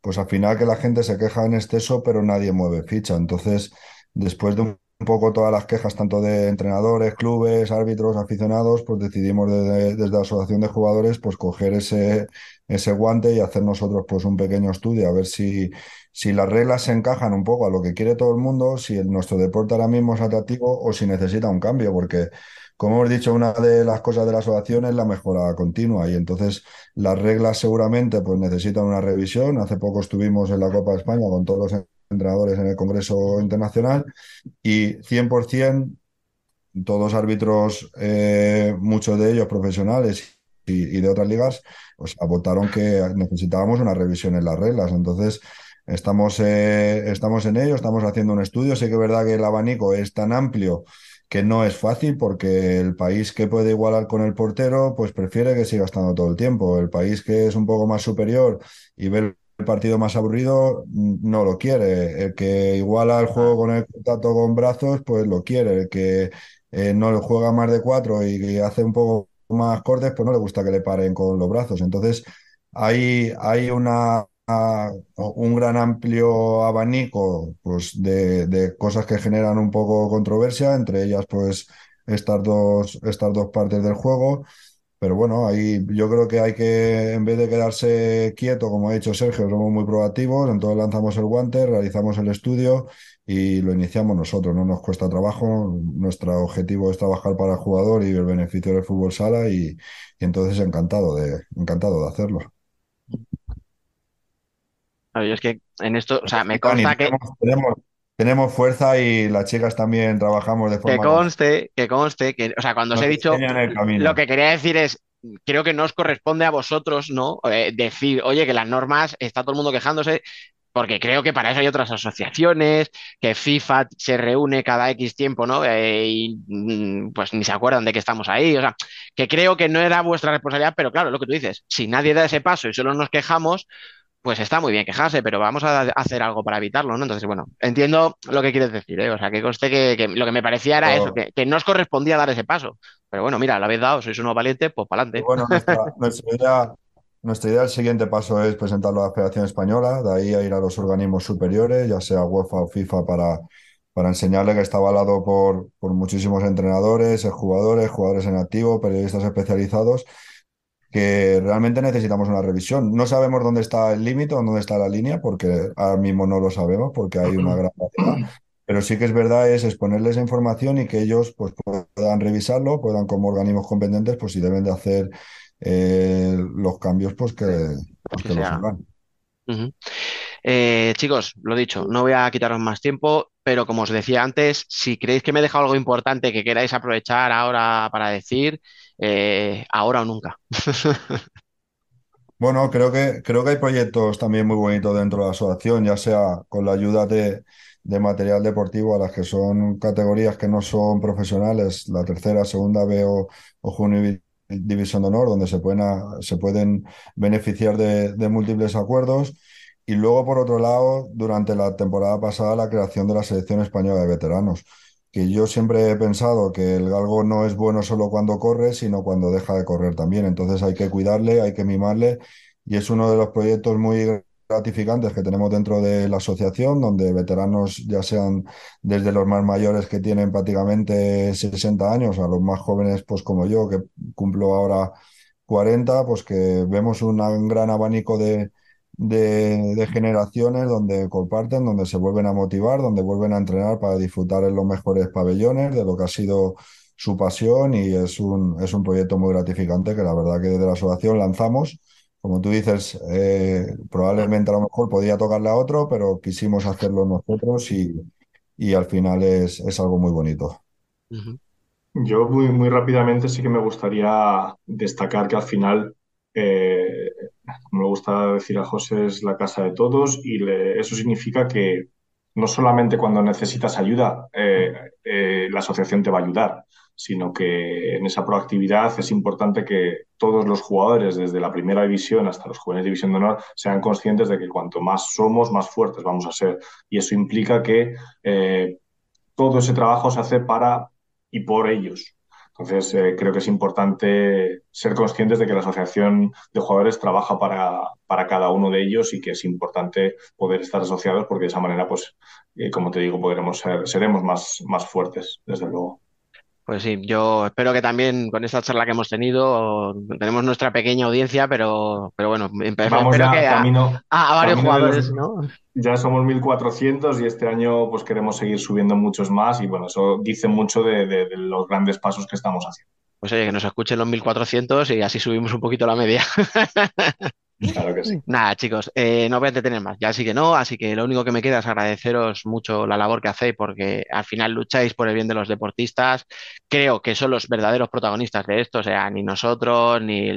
pues al final que la gente se queja en exceso, pero nadie mueve ficha. Entonces, después de un poco todas las quejas, tanto de entrenadores, clubes, árbitros, aficionados, pues decidimos desde, desde la asociación de jugadores, pues coger ese, ese guante y hacer nosotros pues un pequeño estudio, a ver si, si las reglas se encajan un poco a lo que quiere todo el mundo, si el- nuestro deporte ahora mismo es atractivo o si necesita un cambio, porque como hemos dicho, una de las cosas de la asociación es la mejora continua y entonces las reglas seguramente pues necesitan una revisión. Hace poco estuvimos en la Copa de España con todos los entrenadores en el Congreso Internacional y 100% todos árbitros, eh, muchos de ellos profesionales y, de otras ligas, pues votaron que necesitábamos una revisión en las reglas. Entonces, estamos, eh, estamos en ello, estamos haciendo un estudio. Sí que es verdad que el abanico es tan amplio que no es fácil porque el país que puede igualar con el portero, pues prefiere que siga estando todo el tiempo. El país que es un poco más superior y ve el partido más aburrido, mm, no lo quiere. El que iguala el juego con el contacto con brazos, pues lo quiere. El que eh, no le juega más de cuatro y, hace un poco más cortes, pues no le gusta que le paren con los brazos. Entonces, hay, hay una, un gran amplio abanico pues, de, de cosas que generan un poco controversia, entre ellas pues estas dos, estas dos partes del juego. Pero bueno, ahí yo creo que hay que, en vez de quedarse quieto, como ha dicho Sergio, somos muy proactivos, entonces lanzamos el guante, realizamos el estudio y lo iniciamos nosotros, no nos cuesta trabajo, nuestro objetivo es trabajar para el jugador y el beneficio del fútbol sala y, y entonces encantado de, encantado de hacerlo. Yo es que en esto, o sea, me consta que, tenemos, tenemos, tenemos fuerza y las chicas también trabajamos de que forma conste, que conste, que, o sea, cuando os he dicho, lo que quería decir es, creo que no os corresponde a vosotros, ¿no? Eh, decir, oye, que las normas, está todo el mundo quejándose, porque creo que para eso hay otras asociaciones, que FIFA se reúne cada X tiempo, ¿no? Eh, y mm, pues ni se acuerdan de que estamos ahí, o sea, que creo que no era vuestra responsabilidad, pero claro, lo que tú dices, si nadie da ese paso y solo nos quejamos, pues está muy bien quejarse, pero vamos a hacer algo para evitarlo, ¿no? Entonces, bueno, entiendo lo que quieres decir, ¿eh? O sea, que conste que, que lo que me parecía era eso, que, que no os correspondía dar ese paso. Pero bueno, mira, lo habéis dado, sois unos valientes, pues para adelante. bueno, nuestra, nuestra idea, nuestra idea, el siguiente paso es presentarlo a la Federación Española, de ahí a ir a los organismos superiores, ya sea UEFA o FIFA, para, para enseñarle que está avalado por, por muchísimos entrenadores, jugadores, jugadores en activo, periodistas especializados, que realmente necesitamos una revisión. No sabemos dónde está el límite o dónde está la línea, porque ahora mismo no lo sabemos, porque hay una gran variedad. Pero sí que es verdad es exponerles esa información y que ellos pues, puedan revisarlo, puedan como organismos competentes, pues si deben de hacer eh, los cambios, pues que, pues que que hagan. Eh, chicos, lo dicho, no voy a quitaros más tiempo, pero como os decía antes, si creéis que me he dejado algo importante que queráis aprovechar ahora para decir, eh, ahora o nunca. *laughs* Bueno, creo que, creo que hay proyectos también muy bonitos dentro de la asociación, ya sea con la ayuda de, de material deportivo a las que son categorías que no son profesionales, la tercera, segunda B o, o Junior División de Honor, donde se pueden, se pueden beneficiar de, de múltiples acuerdos. Y luego, por otro lado, durante la temporada pasada, la creación de la selección española de veteranos, que yo siempre he pensado que el galgo no es bueno solo cuando corre, sino cuando deja de correr también. Entonces hay que cuidarle, hay que mimarle y es uno de los proyectos muy gratificantes que tenemos dentro de la asociación, donde veteranos, ya sean desde los más mayores que tienen prácticamente 60 años, a los más jóvenes, pues como yo, que cumplo ahora 40, pues que vemos un gran abanico de, de, de generaciones donde comparten, donde se vuelven a motivar, donde vuelven a entrenar para disfrutar en los mejores pabellones de lo que ha sido su pasión y es un, es un proyecto muy gratificante que la verdad que desde la asociación lanzamos. Como tú dices, eh, probablemente a lo mejor podía tocarle a otro, pero quisimos hacerlo nosotros y, y al final es, es algo muy bonito. Yo muy, muy rápidamente sí que me gustaría destacar que al final, eh, como le gusta decir a José, es la casa de todos y eso significa que no solamente cuando necesitas ayuda eh, eh, la asociación te va a ayudar, sino que en esa proactividad es importante que todos los jugadores, desde la primera división hasta los jóvenes de división de honor, sean conscientes de que cuanto más somos, más fuertes vamos a ser. Y eso implica que eh, todo ese trabajo se hace para y por ellos. Entonces, eh, creo que es importante ser conscientes de que la asociación de jugadores trabaja para, para, cada uno de ellos y que es importante poder estar asociados porque de esa manera, pues, eh, como te digo, podremos ser, seremos más, más fuertes, desde luego. Pues sí, yo espero que también con esta charla que hemos tenido tenemos nuestra pequeña audiencia, pero, pero bueno, Vamos espero ya que a, camino, a- a varios jugadores, los- ¿no? Ya somos 1.400 y este año pues queremos seguir subiendo muchos más y bueno, eso dice mucho de, de- de los grandes pasos que estamos haciendo. Pues oye, que nos escuchen los 1400 y así subimos un poquito la media. *laughs* Claro que sí. *laughs* Nada, chicos, eh, no voy a entretener más, ya sí que no, así que lo único que me queda es agradeceros mucho la labor que hacéis porque al final lucháis por el bien de los deportistas. Creo que son los verdaderos protagonistas de esto, o sea, ni nosotros ni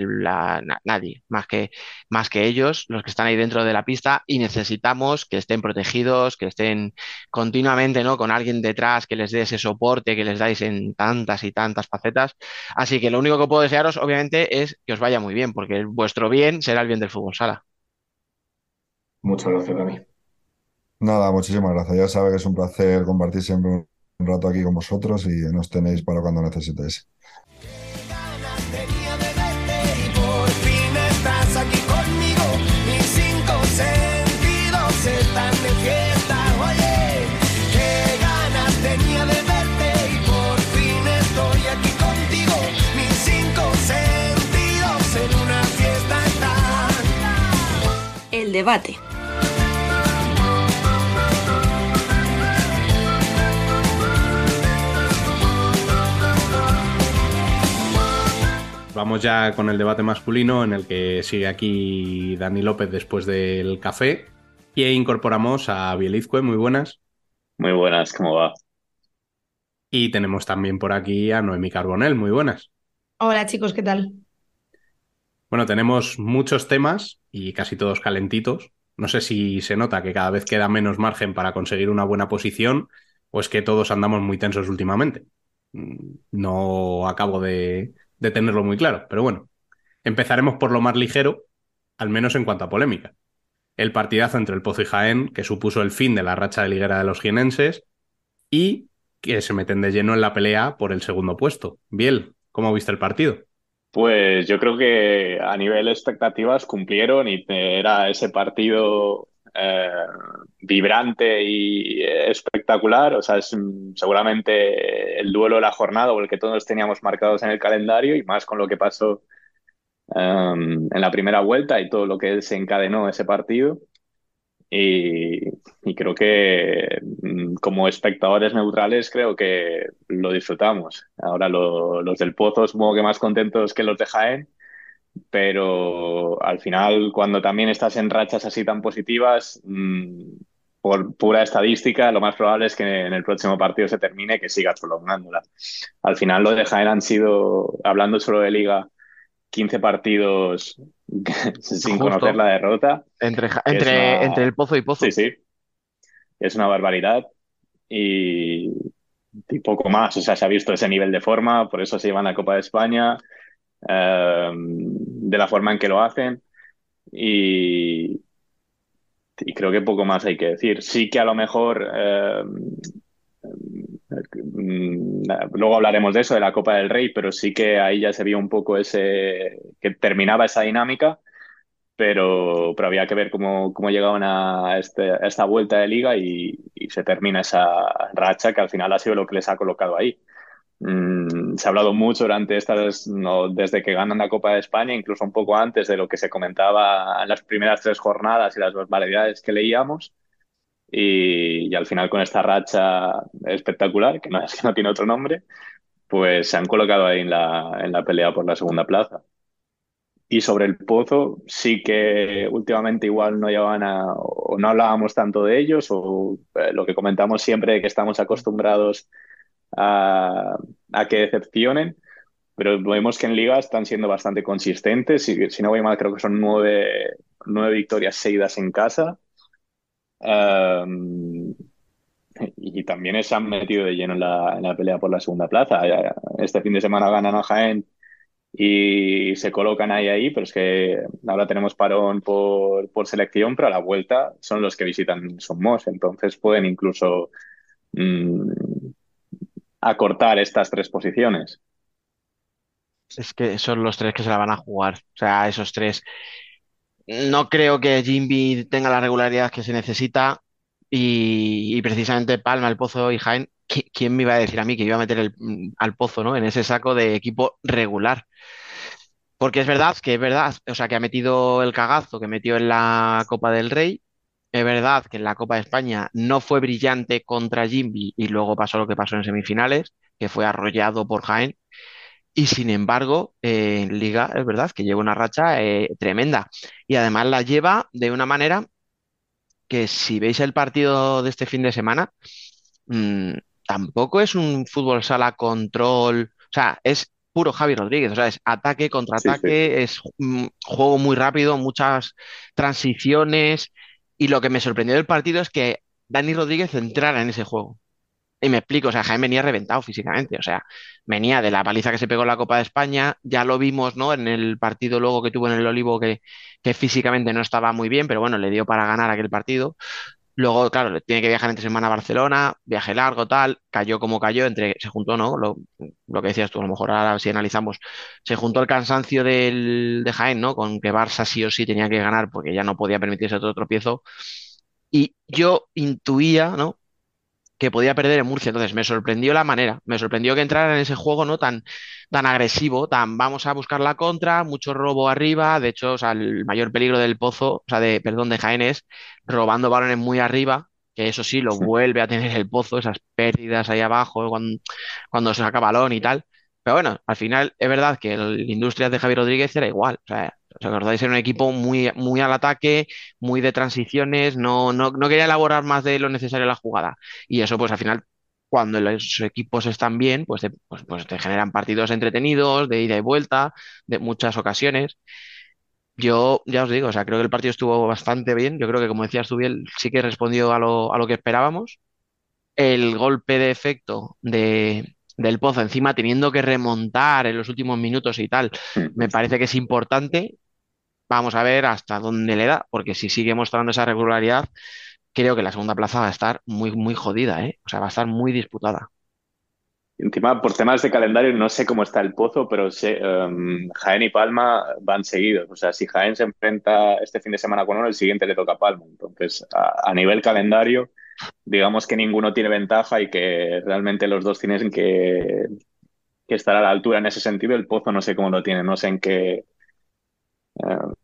nadie, más que, más que ellos, los que están ahí dentro de la pista y necesitamos que estén protegidos, que estén continuamente, ¿no? Con alguien detrás que les dé ese soporte que les dais en tantas y tantas facetas. Así que lo único que puedo desearos, obviamente, es que os vaya muy bien, porque vuestro bien será el bien del fútbol sala. Muchas gracias, Dani. Nada, muchísimas gracias. Ya sabe que es un placer compartir siempre un un rato aquí con vosotros y nos tenéis para cuando necesitéis. Debate. Vamos ya con el debate masculino en el que sigue aquí Dani López después del café y incorporamos a Bielizque, muy buenas. Muy buenas, ¿cómo va? Y tenemos también por aquí a Noemi Carbonell, muy buenas. Hola chicos, ¿qué tal? Bueno, tenemos muchos temas y casi todos calentitos. No sé si se nota que cada vez queda menos margen para conseguir una buena posición o es que todos andamos muy tensos últimamente. Mm, No acabo de, tenerlo muy claro, pero bueno, empezaremos por lo más ligero, al menos en cuanto a polémica. El partidazo entre el Pozo y Jaén, que supuso el fin de la racha de liguera de los jienenses y que se meten de lleno en la pelea por el segundo puesto. Biel, ¿cómo viste el partido? Pues yo creo que a nivel expectativas cumplieron y era ese partido eh, vibrante y espectacular. O sea, es mm, seguramente el duelo de la jornada o el que todos teníamos marcados en el calendario y más con lo que pasó um, en la primera vuelta y todo lo que desencadenó ese partido. Y, creo que mm, como espectadores neutrales creo que lo disfrutamos. Ahora lo- los del Pozo supongo que más contentos que los de Jaén, pero al final cuando también estás en rachas así tan positivas, mm, por pura estadística, lo más probable es que en el próximo partido se termine que sigas prolongándola. Al final lo de Jaén han sido, hablando solo de liga, 15 partidos *laughs* sin Justo. conocer la derrota. Entre, entre, una- entre el pozo y pozo. Sí, sí. Es una barbaridad. Y, y poco más. O sea, se ha visto ese nivel de forma, por eso se llevan la Copa de España, eh, de la forma en que lo hacen. Y, y creo que poco más hay que decir. Sí que a lo mejor. eh, mm, luego hablaremos de eso, de la Copa del Rey, pero sí que ahí ya se vio un poco ese. que terminaba esa dinámica pero, pero había que ver cómo, cómo llegaban a, este- a esta vuelta de liga y, y se termina esa racha que al final ha sido lo que les ha colocado ahí. Mm, se ha hablado mucho durante estas, no, desde que ganan la Copa de España, incluso un poco antes de lo que se comentaba en las primeras tres jornadas y las barbaridades que leíamos. Y, al final con esta racha espectacular, que no es *laughs* que no tiene otro nombre, pues se han colocado ahí en la, en la pelea por la segunda plaza. Y sobre el Pozo, sí que últimamente igual no llevaban a, o no hablábamos tanto de ellos, o eh, lo que comentamos siempre que estamos acostumbrados a, a que decepcionen, pero vemos que en Liga están siendo bastante consistentes. Si, si no voy mal, creo que son nueve, nueve victorias seguidas en casa. Um, y también se han metido de lleno en la, en la pelea por la segunda plaza. Este fin de semana ganan a Jaén y se colocan ahí ahí, pero es que ahora tenemos parón por, por selección, pero a la vuelta son los que visitan Somos, entonces pueden incluso mm, acortar estas tres posiciones. Es que son los tres que se la van a jugar. O sea, esos tres. No creo que Jimby tenga la regularidad que se necesita y, precisamente Palma, el Pozo y Jaén, ¿qui- ¿quién me iba a decir a mí que iba a meter el- al Pozo, ¿no? en ese saco de equipo regular? Porque es verdad que es verdad, o sea, que ha metido el cagazo que metió en la Copa del Rey. Es verdad que en la Copa de España no fue brillante contra Jimby y luego pasó lo que pasó en semifinales, que fue arrollado por Jaén. Y sin embargo, eh, en Liga es verdad que lleva una racha eh, tremenda. Y además la lleva de una manera que si veis el partido de este fin de semana, mm, tampoco es un fútbol sala control, o sea, es puro Javi Rodríguez, o sea, es ataque, Sí, sí. contraataque, es mm, juego muy rápido, muchas transiciones. Y lo que me sorprendió del partido es que Dani Rodríguez entrara en ese juego. Y me explico, o sea, Jaén venía reventado físicamente, o sea, venía de la paliza que se pegó en la Copa de España, ya lo vimos, ¿no? En el partido luego que tuvo en el Olivo, que, que físicamente no estaba muy bien, pero bueno, le dio para ganar aquel partido. Luego, claro, tiene que viajar entre semana a Barcelona, viaje largo, tal, cayó como cayó, entre, se juntó, ¿no? Lo, lo que decías tú, a lo mejor ahora si analizamos, se juntó el cansancio del, de Jaén, ¿no? Con que Barça sí o sí tenía que ganar porque ya no podía permitirse otro tropiezo. Y yo intuía, ¿no? Que podía perder en Murcia. Entonces me sorprendió la manera, me sorprendió que entrara en ese juego no tan, tan agresivo, tan vamos a buscar la contra, mucho robo arriba. De hecho, o sea, el mayor peligro del Pozo, o sea, de, perdón, de Jaén es robando balones muy arriba, que eso sí lo Sí. vuelve a tener el Pozo, esas pérdidas ahí abajo cuando, cuando se saca balón y tal. Pero bueno, al final es verdad que el Industrias de Javier Rodríguez era igual. O sea, ¿os acordáis? Era un equipo muy, muy al ataque, muy de transiciones, no, no, no quería elaborar más de lo necesario la jugada. Y eso, pues al final, cuando los equipos están bien, pues te, pues, pues te generan partidos entretenidos, de ida y vuelta, de muchas ocasiones. Yo ya os digo, o sea, creo que el partido estuvo bastante bien. Yo creo que, como decías tú bien, sí que respondió a lo, a lo que esperábamos. El golpe de efecto de, del Pozo encima teniendo que remontar en los últimos minutos y tal, me parece que es importante. Vamos a ver hasta dónde le da, porque si sigue mostrando esa regularidad, creo que la segunda plaza va a estar muy, muy jodida, ¿eh? O sea, va a estar muy disputada. Encima, por temas de calendario, no sé cómo está el Pozo, pero sé, em, Jaén y Palma van seguidos. O sea, si Jaén se enfrenta este fin de semana con uno, el siguiente le toca a Palma. Entonces, a, nivel calendario, digamos que ninguno tiene ventaja y que realmente los dos tienen que, que estar a la altura en ese sentido. El Pozo no sé cómo lo tiene, no sé en qué,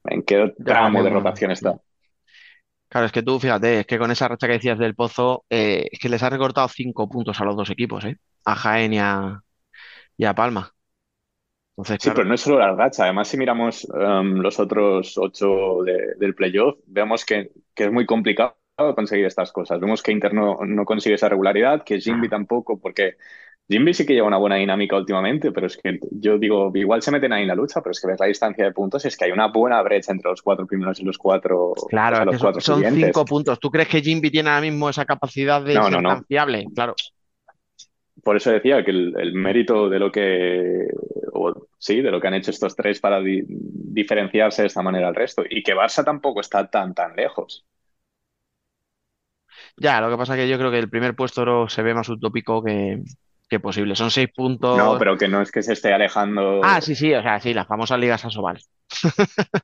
en qué tramo de rotación está. Claro, es que tú, fíjate, es que con esa racha que decías del Pozo, eh, es que les ha recortado cinco puntos a los dos equipos, ¿eh? A Jaén y a, y a Palma. Entonces, Sí, claro, pero no es solo la racha. Además, si miramos em, los otros ocho de- del playoff, vemos que, que es muy complicado conseguir estas cosas. Vemos que Inter no, no consigue esa regularidad, que Jimby tampoco, porque Jimby sí que lleva una buena dinámica últimamente, pero es que yo digo, igual se meten ahí en la lucha, pero es que ves la distancia de puntos, es que hay una buena brecha entre los cuatro primeros y los cuatro, o claro, sea, los son, cuatro son siguientes. cinco puntos. ¿Tú crees que Jimby tiene ahora mismo esa capacidad de No, ser no, no. tan fiable? Claro. Por eso decía que el, el mérito de lo que, o, sí, de lo que han hecho estos tres para di- diferenciarse de esta manera al resto, y que Barça tampoco está tan, tan lejos. Ya, lo que pasa es que yo creo que el primer puesto se ve más utópico que, que posible. Son seis No, puntos. pero que no es que se esté alejando. Ah, sí, sí, o sea, sí, las famosas ligas a Sobal. *laughs*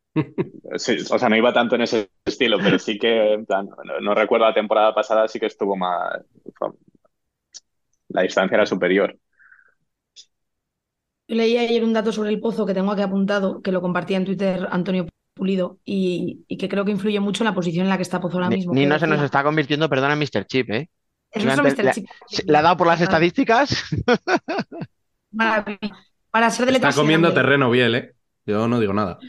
Sí, o sea, no iba tanto en ese estilo, pero sí que, en plan, no, no recuerdo la temporada pasada, sí que estuvo más. La distancia era superior. Yo leí ayer un dato sobre el pozo que tengo aquí apuntado, que lo compartía en Twitter Antonio Pulido, y, y que creo que influye mucho en la posición en la que está Pozo ahora Ni- mismo. que Nino se nos está convirtiendo, perdona, Mr. Chip, ¿eh? Mr. se- ¿Le ha dado por las Ah. estadísticas? Maravilla. Para ser de Está comiendo terreno bien, ¿eh? Yo no digo nada.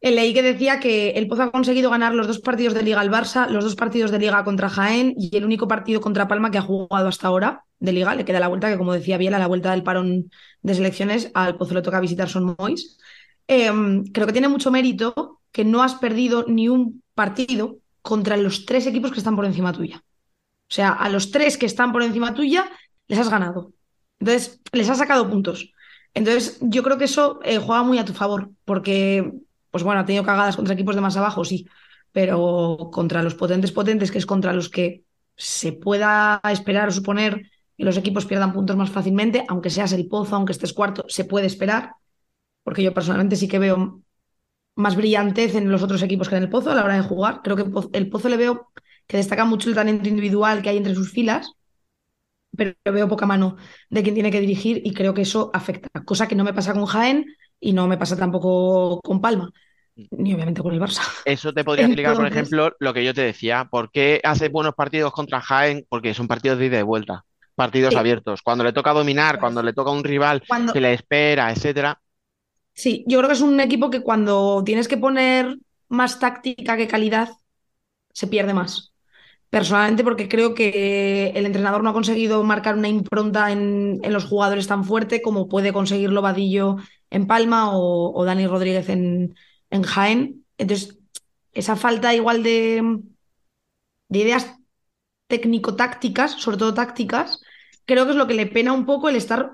Eh, Leí que decía que el Pozo ha conseguido ganar los dos partidos de Liga al Barça, los dos partidos de Liga contra Jaén y el único partido contra Palma que ha jugado hasta ahora de Liga. Le queda la vuelta, que como decía Biel, a la vuelta del parón de selecciones, al Pozo le toca visitar Son Mois. Eh, creo que tiene mucho mérito que no has perdido ni un partido contra los tres equipos que están por encima tuya. O sea, a los tres que están por encima tuya les has ganado. Entonces, les has sacado puntos. Entonces, yo creo que eso eh, juega muy a tu favor, porque, pues bueno, ha tenido cagadas contra equipos de más abajo, sí, pero contra los potentes potentes, que es contra los que se pueda esperar o suponer que los equipos pierdan puntos más fácilmente, aunque seas el pozo, aunque estés cuarto, se puede esperar. porque yo personalmente sí que veo más brillantez en los otros equipos que en el Pozo a la hora de jugar. Creo que el Pozo le veo que destaca mucho el talento individual que hay entre sus filas, pero veo poca mano de quien tiene que dirigir y creo que eso afecta, cosa que no me pasa con Jaén y no me pasa tampoco con Palma, ni obviamente con el Barça. Eso te podría explicar, por ejemplo, lo que yo te decía. ¿Por qué hace buenos partidos contra Jaén? Porque son partidos de ida y vuelta, partidos Sí. abiertos. Cuando le toca dominar, cuando es. le toca a un rival Cuando, que le espera, etcétera. Sí, yo creo que es un equipo que cuando tienes que poner más táctica que calidad, se pierde más. Personalmente, porque creo que el entrenador no ha conseguido marcar una impronta en, en los jugadores tan fuerte como puede conseguirlo Vadillo en Palma o, o Dani Rodríguez en, en Jaén. Entonces, esa falta igual de, de ideas técnico-tácticas, sobre todo tácticas, creo que es lo que le pena un poco el estar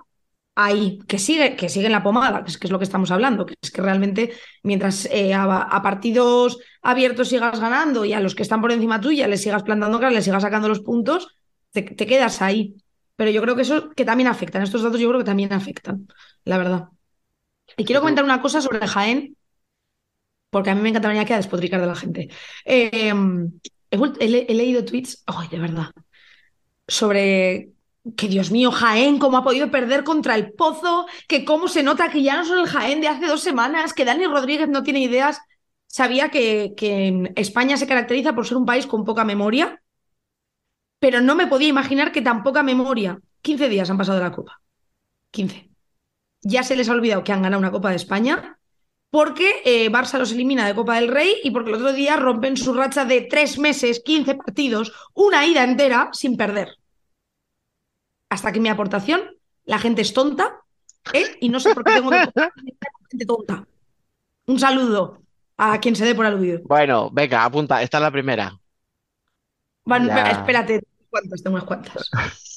ahí, que sigue, que sigue en la pomada, que es, que es lo que estamos hablando, que es que realmente mientras eh, a, partidos abiertos sigas ganando y a los que están por encima tuya les sigas plantando cara, les sigas sacando los puntos, te, quedas ahí. Pero yo creo que eso que también afectan, estos datos yo creo que también afectan, la verdad. Y quiero comentar una cosa sobre Jaén, porque a mí me encanta venir aquí a despotricar de la gente. Eh, he, vuelt- he le- he leído tweets, ay, de verdad, sobre que Dios mío, Jaén, cómo ha podido perder contra el Pozo, que cómo se nota que ya no son el Jaén de hace dos semanas, que Dani Rodríguez no tiene ideas. Sabía que, España se caracteriza por ser un país con poca memoria, pero no me podía imaginar que tan poca memoria. 15 días han pasado de la Copa. 15. Ya se les ha olvidado que han ganado una Copa de España porque eh, Barça los elimina de Copa del Rey y porque el otro día rompen su racha de tres meses, 15 partidos, una ida entera sin perder. Hasta que mi aportación, la gente es tonta ¿eh? y no sé por qué tengo que *laughs* gente tonta. Un saludo a quien se dé por aludido. Bueno, venga, apunta. Esta es la primera. Ya. espérate, ¿cuántas? Tengo unas cuantas. *laughs*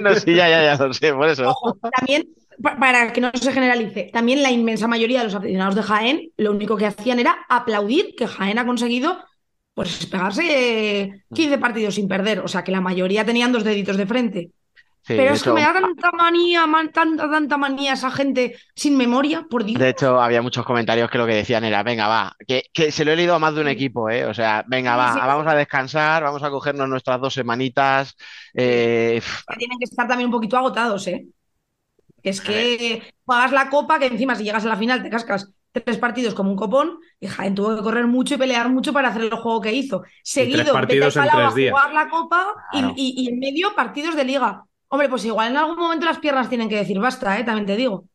No, sí, ya, ya, ya lo sé, por eso. Ojo, también, pa- para que no se generalice, también la inmensa mayoría de los aficionados de Jaén lo único que hacían era aplaudir que Jaén ha conseguido pues pegarse eh, 15 partidos sin perder. O sea, que la mayoría tenían dos deditos de frente. Sí, Pero de es que me da tanta manía, man- tanta, tanta manía esa gente sin memoria, por Dios. de hecho, había muchos comentarios que lo que decían era, venga, va, que, que se lo he leído a más de un equipo, ¿eh? O sea, venga, Sí, va, sí, vamos a descansar, vamos a cogernos nuestras dos semanitas. eh, tienen que estar también un poquito agotados, ¿eh? Es que juegas la copa, que encima si llegas a la final te cascas tres partidos como un copón, y Jaén tuvo que correr mucho y pelear mucho para hacer el juego que hizo. Seguido, tres a jugar la copa y- y, y en medio partidos de liga. Hombre, pues igual en algún momento las piernas tienen que decir basta, ¿eh? También te digo.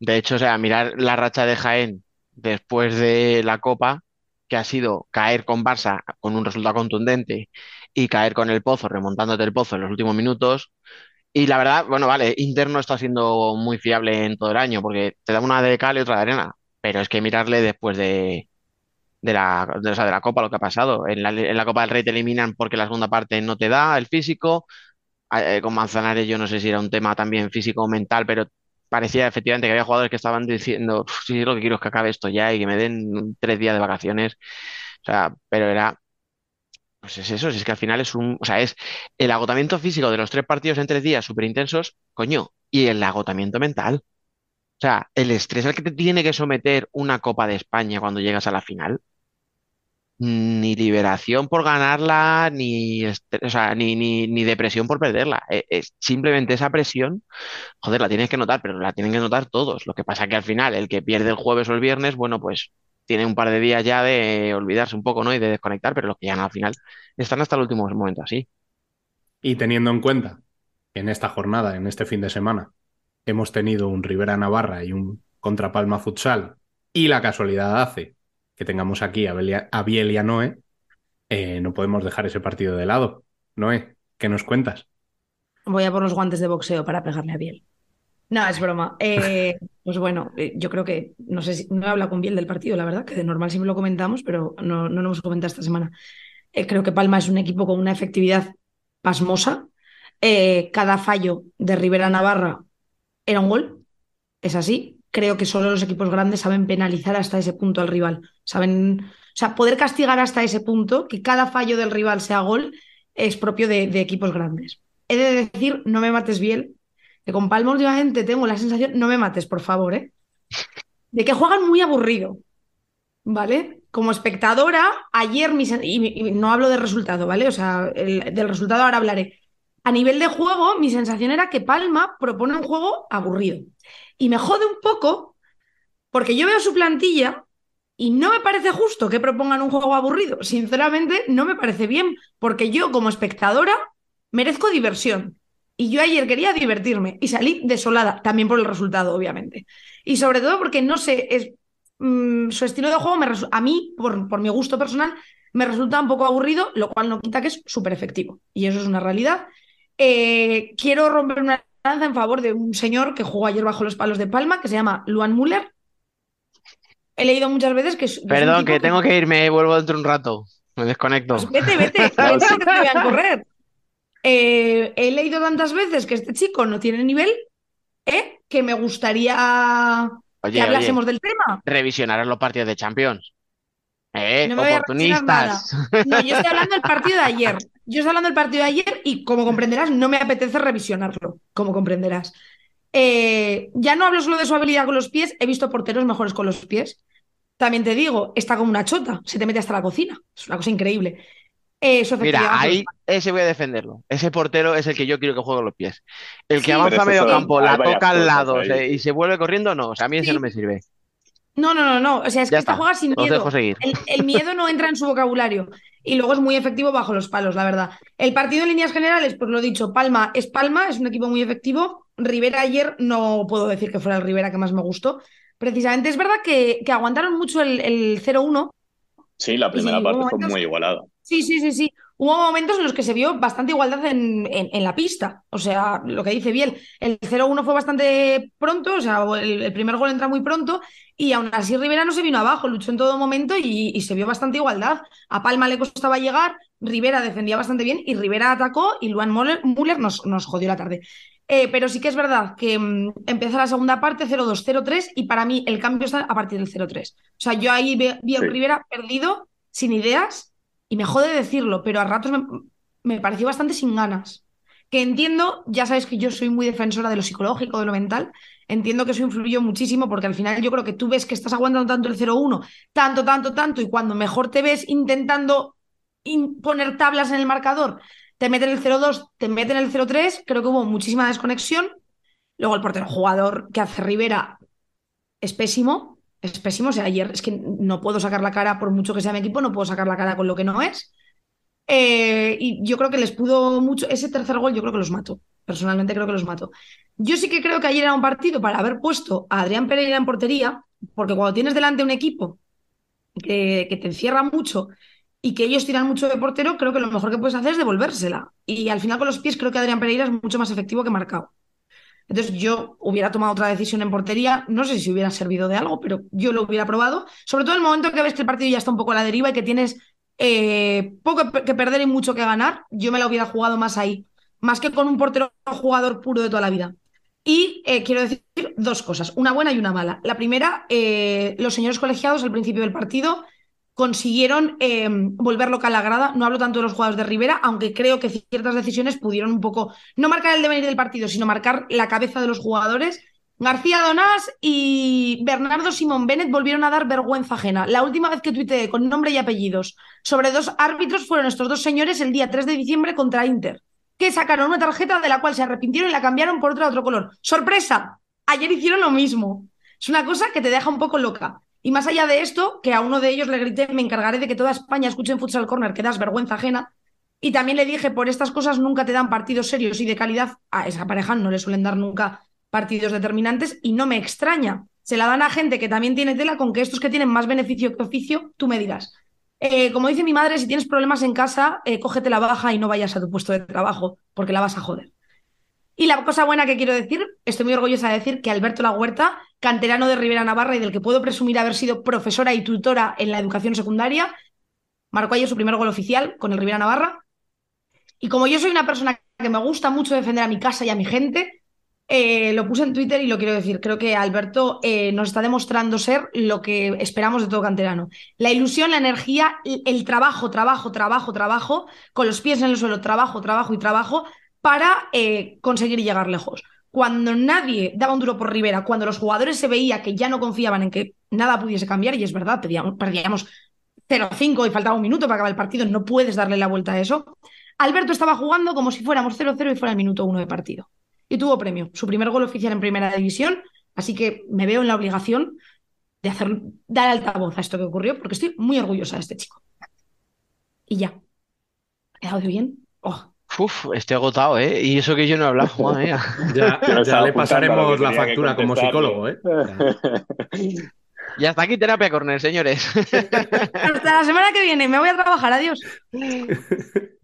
De hecho, o sea, mirar la racha de Jaén después de la Copa, que ha sido caer con Barça con un resultado contundente y caer con el Pozo, remontándote el Pozo en los últimos minutos. Y la verdad, bueno, vale, Inter no está siendo muy fiable en todo el año porque te da una de cal y otra de arena. Pero es que mirarle después de, de la, de, de la Copa lo que ha pasado. En la, en la Copa del Rey te eliminan porque la segunda parte no te da el físico. Eh, con Manzanares yo no sé si era un tema también físico o mental, pero parecía efectivamente que había jugadores que estaban diciendo, "Uf, sí, lo que quiero es que acabe esto ya y que me den tres días de vacaciones. O sea, pero era, pues es eso, es que al final es un, o sea, es el agotamiento físico de los tres partidos en tres días súper intensos, coño, y el agotamiento mental. O sea, el estrés al que te tiene que someter una Copa de España cuando llegas a la final. Ni liberación por ganarla, ni, o sea, ni, ni, ni depresión por perderla. E- Es, simplemente esa presión, joder, la tienes que notar, pero la tienen que notar todos. Lo que pasa que al final, el que pierde el jueves o el viernes, bueno, pues tiene un par de días ya de olvidarse un poco, ¿no? Y de desconectar, pero los que llegan al final están hasta el último momento así. Y teniendo en cuenta que en esta jornada, en este fin de semana, hemos tenido un Rivera Navarra y un contra Palma Futsal, y la casualidad hace que tengamos aquí a, Belia- a Biel y a Noé, eh, no podemos dejar ese partido de lado. Noé, ¿qué nos cuentas? Voy a por los guantes de boxeo para pegarle a Biel. No, es broma. *laughs* Eh, pues bueno, eh, yo creo que, no sé si, no he hablado con Biel del partido, la verdad, que de normal siempre lo comentamos, pero no, no lo hemos comentado esta semana. Eh, creo que Palma es un equipo con una efectividad pasmosa. Eh, cada fallo de Rivera Navarra era un gol, es así. Creo que solo los equipos grandes saben penalizar hasta ese punto al rival. Saben, o sea, poder castigar hasta ese punto, que cada fallo del rival sea gol, es propio de, de equipos grandes. He de decir, no me mates bien, que con Palma últimamente tengo la sensación, no me mates, por favor, ¿eh? de que juegan muy aburrido, ¿vale? Como espectadora, ayer, mi sen- y, no hablo del resultado, ¿vale? O sea, el- del resultado ahora hablaré. A nivel de juego, mi sensación era que Palma propone un juego aburrido. Y me jode un poco porque yo veo su plantilla y no me parece justo que propongan un juego aburrido. Sinceramente, no me parece bien, porque yo como espectadora merezco diversión. Y yo ayer quería divertirme y salí desolada, también por el resultado, obviamente. Y sobre todo porque no sé, es, mm, su estilo de juego me a mí, por, por mi gusto personal, me resulta un poco aburrido, lo cual no quita que es súper efectivo. Y eso es una realidad. Eh, quiero romper una lanza en favor de un señor que jugó ayer bajo los palos de Palma, que se llama Luan Müller. He leído muchas veces que es, Perdón, que tengo que irme, vuelvo dentro de un rato. Me desconecto. Pues vete, vete, *laughs* vete, que te voy a correr. Eh, he leído tantas veces que este chico no tiene nivel, ¿eh? que me gustaría Oye, que oye, hablásemos del tema. revisionar los partidos de Champions. Eh, No me voy a revisionar oportunistas. No, yo estoy hablando del partido de ayer. Yo estoy hablando del partido de ayer y como comprenderás, no me apetece revisionarlo, como comprenderás. Eh, ya no hablo solo de su habilidad con los pies, he visto porteros mejores con los pies. También te digo, está como una chota, se te mete hasta la cocina. Es una cosa increíble. Eh, Mira, ahí ese voy a defenderlo. Ese portero es el que yo quiero que juegue con los pies. El que Sí, avanza medio campo, la toca al lado y se vuelve corriendo, no. O sea, a mí ese no me sirve. No, no, no, no. O sea, es Ya que esta está. juega sin Os miedo. dejo seguir. El, el miedo no entra en su vocabulario. Y luego es muy efectivo bajo los palos, la verdad. El partido en líneas generales, pues lo dicho, Palma es Palma, es un equipo muy efectivo. Rivera ayer no puedo decir que fuera el Rivera que más me gustó. Precisamente es verdad que, que aguantaron mucho el, el 0-1. Sí, la primera parte fue muy igualada. Sí, sí, sí, sí. Hubo momentos en los que se vio bastante igualdad en, en- en la pista. O sea, lo que dice Biel, el 0-1 fue bastante pronto, o sea, el, el primer gol entra muy pronto y aún así Rivera no se vino abajo, luchó en todo momento y, y se vio bastante igualdad. A Palma le costaba llegar, Rivera defendía bastante bien y Rivera atacó y Luan Müller, Müller nos, nos jodió la tarde. Eh, pero sí que es verdad que mm, empezó la segunda parte 0-2, 0-3 y para mí el cambio está a partir del 0-3. O sea, yo ahí vi a Sí. Rivera perdido, sin ideas y me jode decirlo, pero a ratos me, me pareció bastante sin ganas. Que entiendo, ya sabes que yo soy muy defensora de lo psicológico, de lo mental, entiendo que eso influyó muchísimo porque al final yo creo que tú ves que estás aguantando tanto el 0-1, tanto, tanto, tanto, y cuando mejor te ves intentando in- poner tablas en el marcador, te meten el 0-2, te meten el 0-3, creo que hubo muchísima desconexión. Luego el portero jugador que hace Rivera es pésimo, es pésimo. O sea, ayer es que no puedo sacar la cara, por mucho que sea mi equipo, no puedo sacar la cara con lo que no es. Eh, y yo creo que les pudo mucho. Ese tercer gol, yo creo que los mato. Personalmente creo que los mato. Yo sí que creo que ayer era un partido para haber puesto a Adrián Pereira en portería, porque cuando tienes delante un equipo que, que te encierra mucho y que ellos tiran mucho de portero, creo que lo mejor que puedes hacer es devolvérsela. Y al final con los pies creo que Adrián Pereira es mucho más efectivo que marcado. Entonces yo hubiera tomado otra decisión en portería, no sé si hubiera servido de algo, pero yo lo hubiera probado. Sobre todo en el momento que ves que el partido ya está un poco a la deriva y que tienes eh, poco que perder y mucho que ganar, yo me la hubiera jugado más ahí, más que con un portero jugador puro de toda la vida. Y eh, quiero decir dos cosas, una buena y una mala. La primera, eh, los señores colegiados al principio del partido consiguieron eh, volver loca a la grada. No hablo tanto de los jugadores de Rivera, aunque creo que ciertas decisiones pudieron un poco, no marcar el devenir del partido, sino marcar la cabeza de los jugadores. García Donás y Bernardo Simón Bennett volvieron a dar vergüenza ajena. La última vez que tuiteé con nombre y apellidos sobre dos árbitros fueron estos dos señores el día 3 de diciembre contra Inter, que sacaron una tarjeta de la cual se arrepintieron y la cambiaron por otra de otro color. ¡Sorpresa! Ayer hicieron lo mismo. Es una cosa que te deja un poco loca. Y más allá de esto, que a uno de ellos le grité, me encargaré de que toda España escuche en Futsal Corner, que das vergüenza ajena. Y también le dije, por estas cosas nunca te dan partidos serios y de calidad. A esa pareja no le suelen dar nunca partidos determinantes y no me extraña. Se la dan a gente que también tiene tela con que estos que tienen más beneficio que oficio, tú me dirás. Eh, como dice mi madre, si tienes problemas en casa, eh, cógete la baja y no vayas a tu puesto de trabajo, porque la vas a joder. Y la cosa buena que quiero decir, estoy muy orgullosa de decir que Alberto La Huerta, canterano de Rivera Navarra y del que puedo presumir haber sido profesora y tutora en la educación secundaria, marcó ayer su primer gol oficial con el Rivera Navarra. Y como yo soy una persona que me gusta mucho defender a mi casa y a mi gente, eh, lo puse en Twitter y lo quiero decir. Creo que Alberto eh, nos está demostrando ser lo que esperamos de todo canterano. La ilusión, la energía, el trabajo, trabajo, trabajo, trabajo, con los pies en el suelo, trabajo, trabajo y trabajo para eh, conseguir llegar lejos. Cuando nadie daba un duro por Rivera, cuando los jugadores se veía que ya no confiaban en que nada pudiese cambiar, y es verdad, perdíamos 0-5 y faltaba un minuto para acabar el partido, no puedes darle la vuelta a eso. Alberto estaba jugando como si fuéramos 0-0 y fuera el minuto 1 de partido. Y tuvo premio, su primer gol oficial en primera división, así que me veo en la obligación de hacer, dar altavoz a esto que ocurrió, porque estoy muy orgullosa de este chico. Y ya. ¿Ha quedado bien? Oh, Uf, estoy agotado, ¿eh? Y eso que yo no he hablado, madre mía. *laughs* Ya, ya le pasaremos la factura como psicólogo, ¿eh? *laughs* Y hasta aquí terapia corner, señores. *laughs* Hasta la semana que viene, me voy a trabajar, adiós.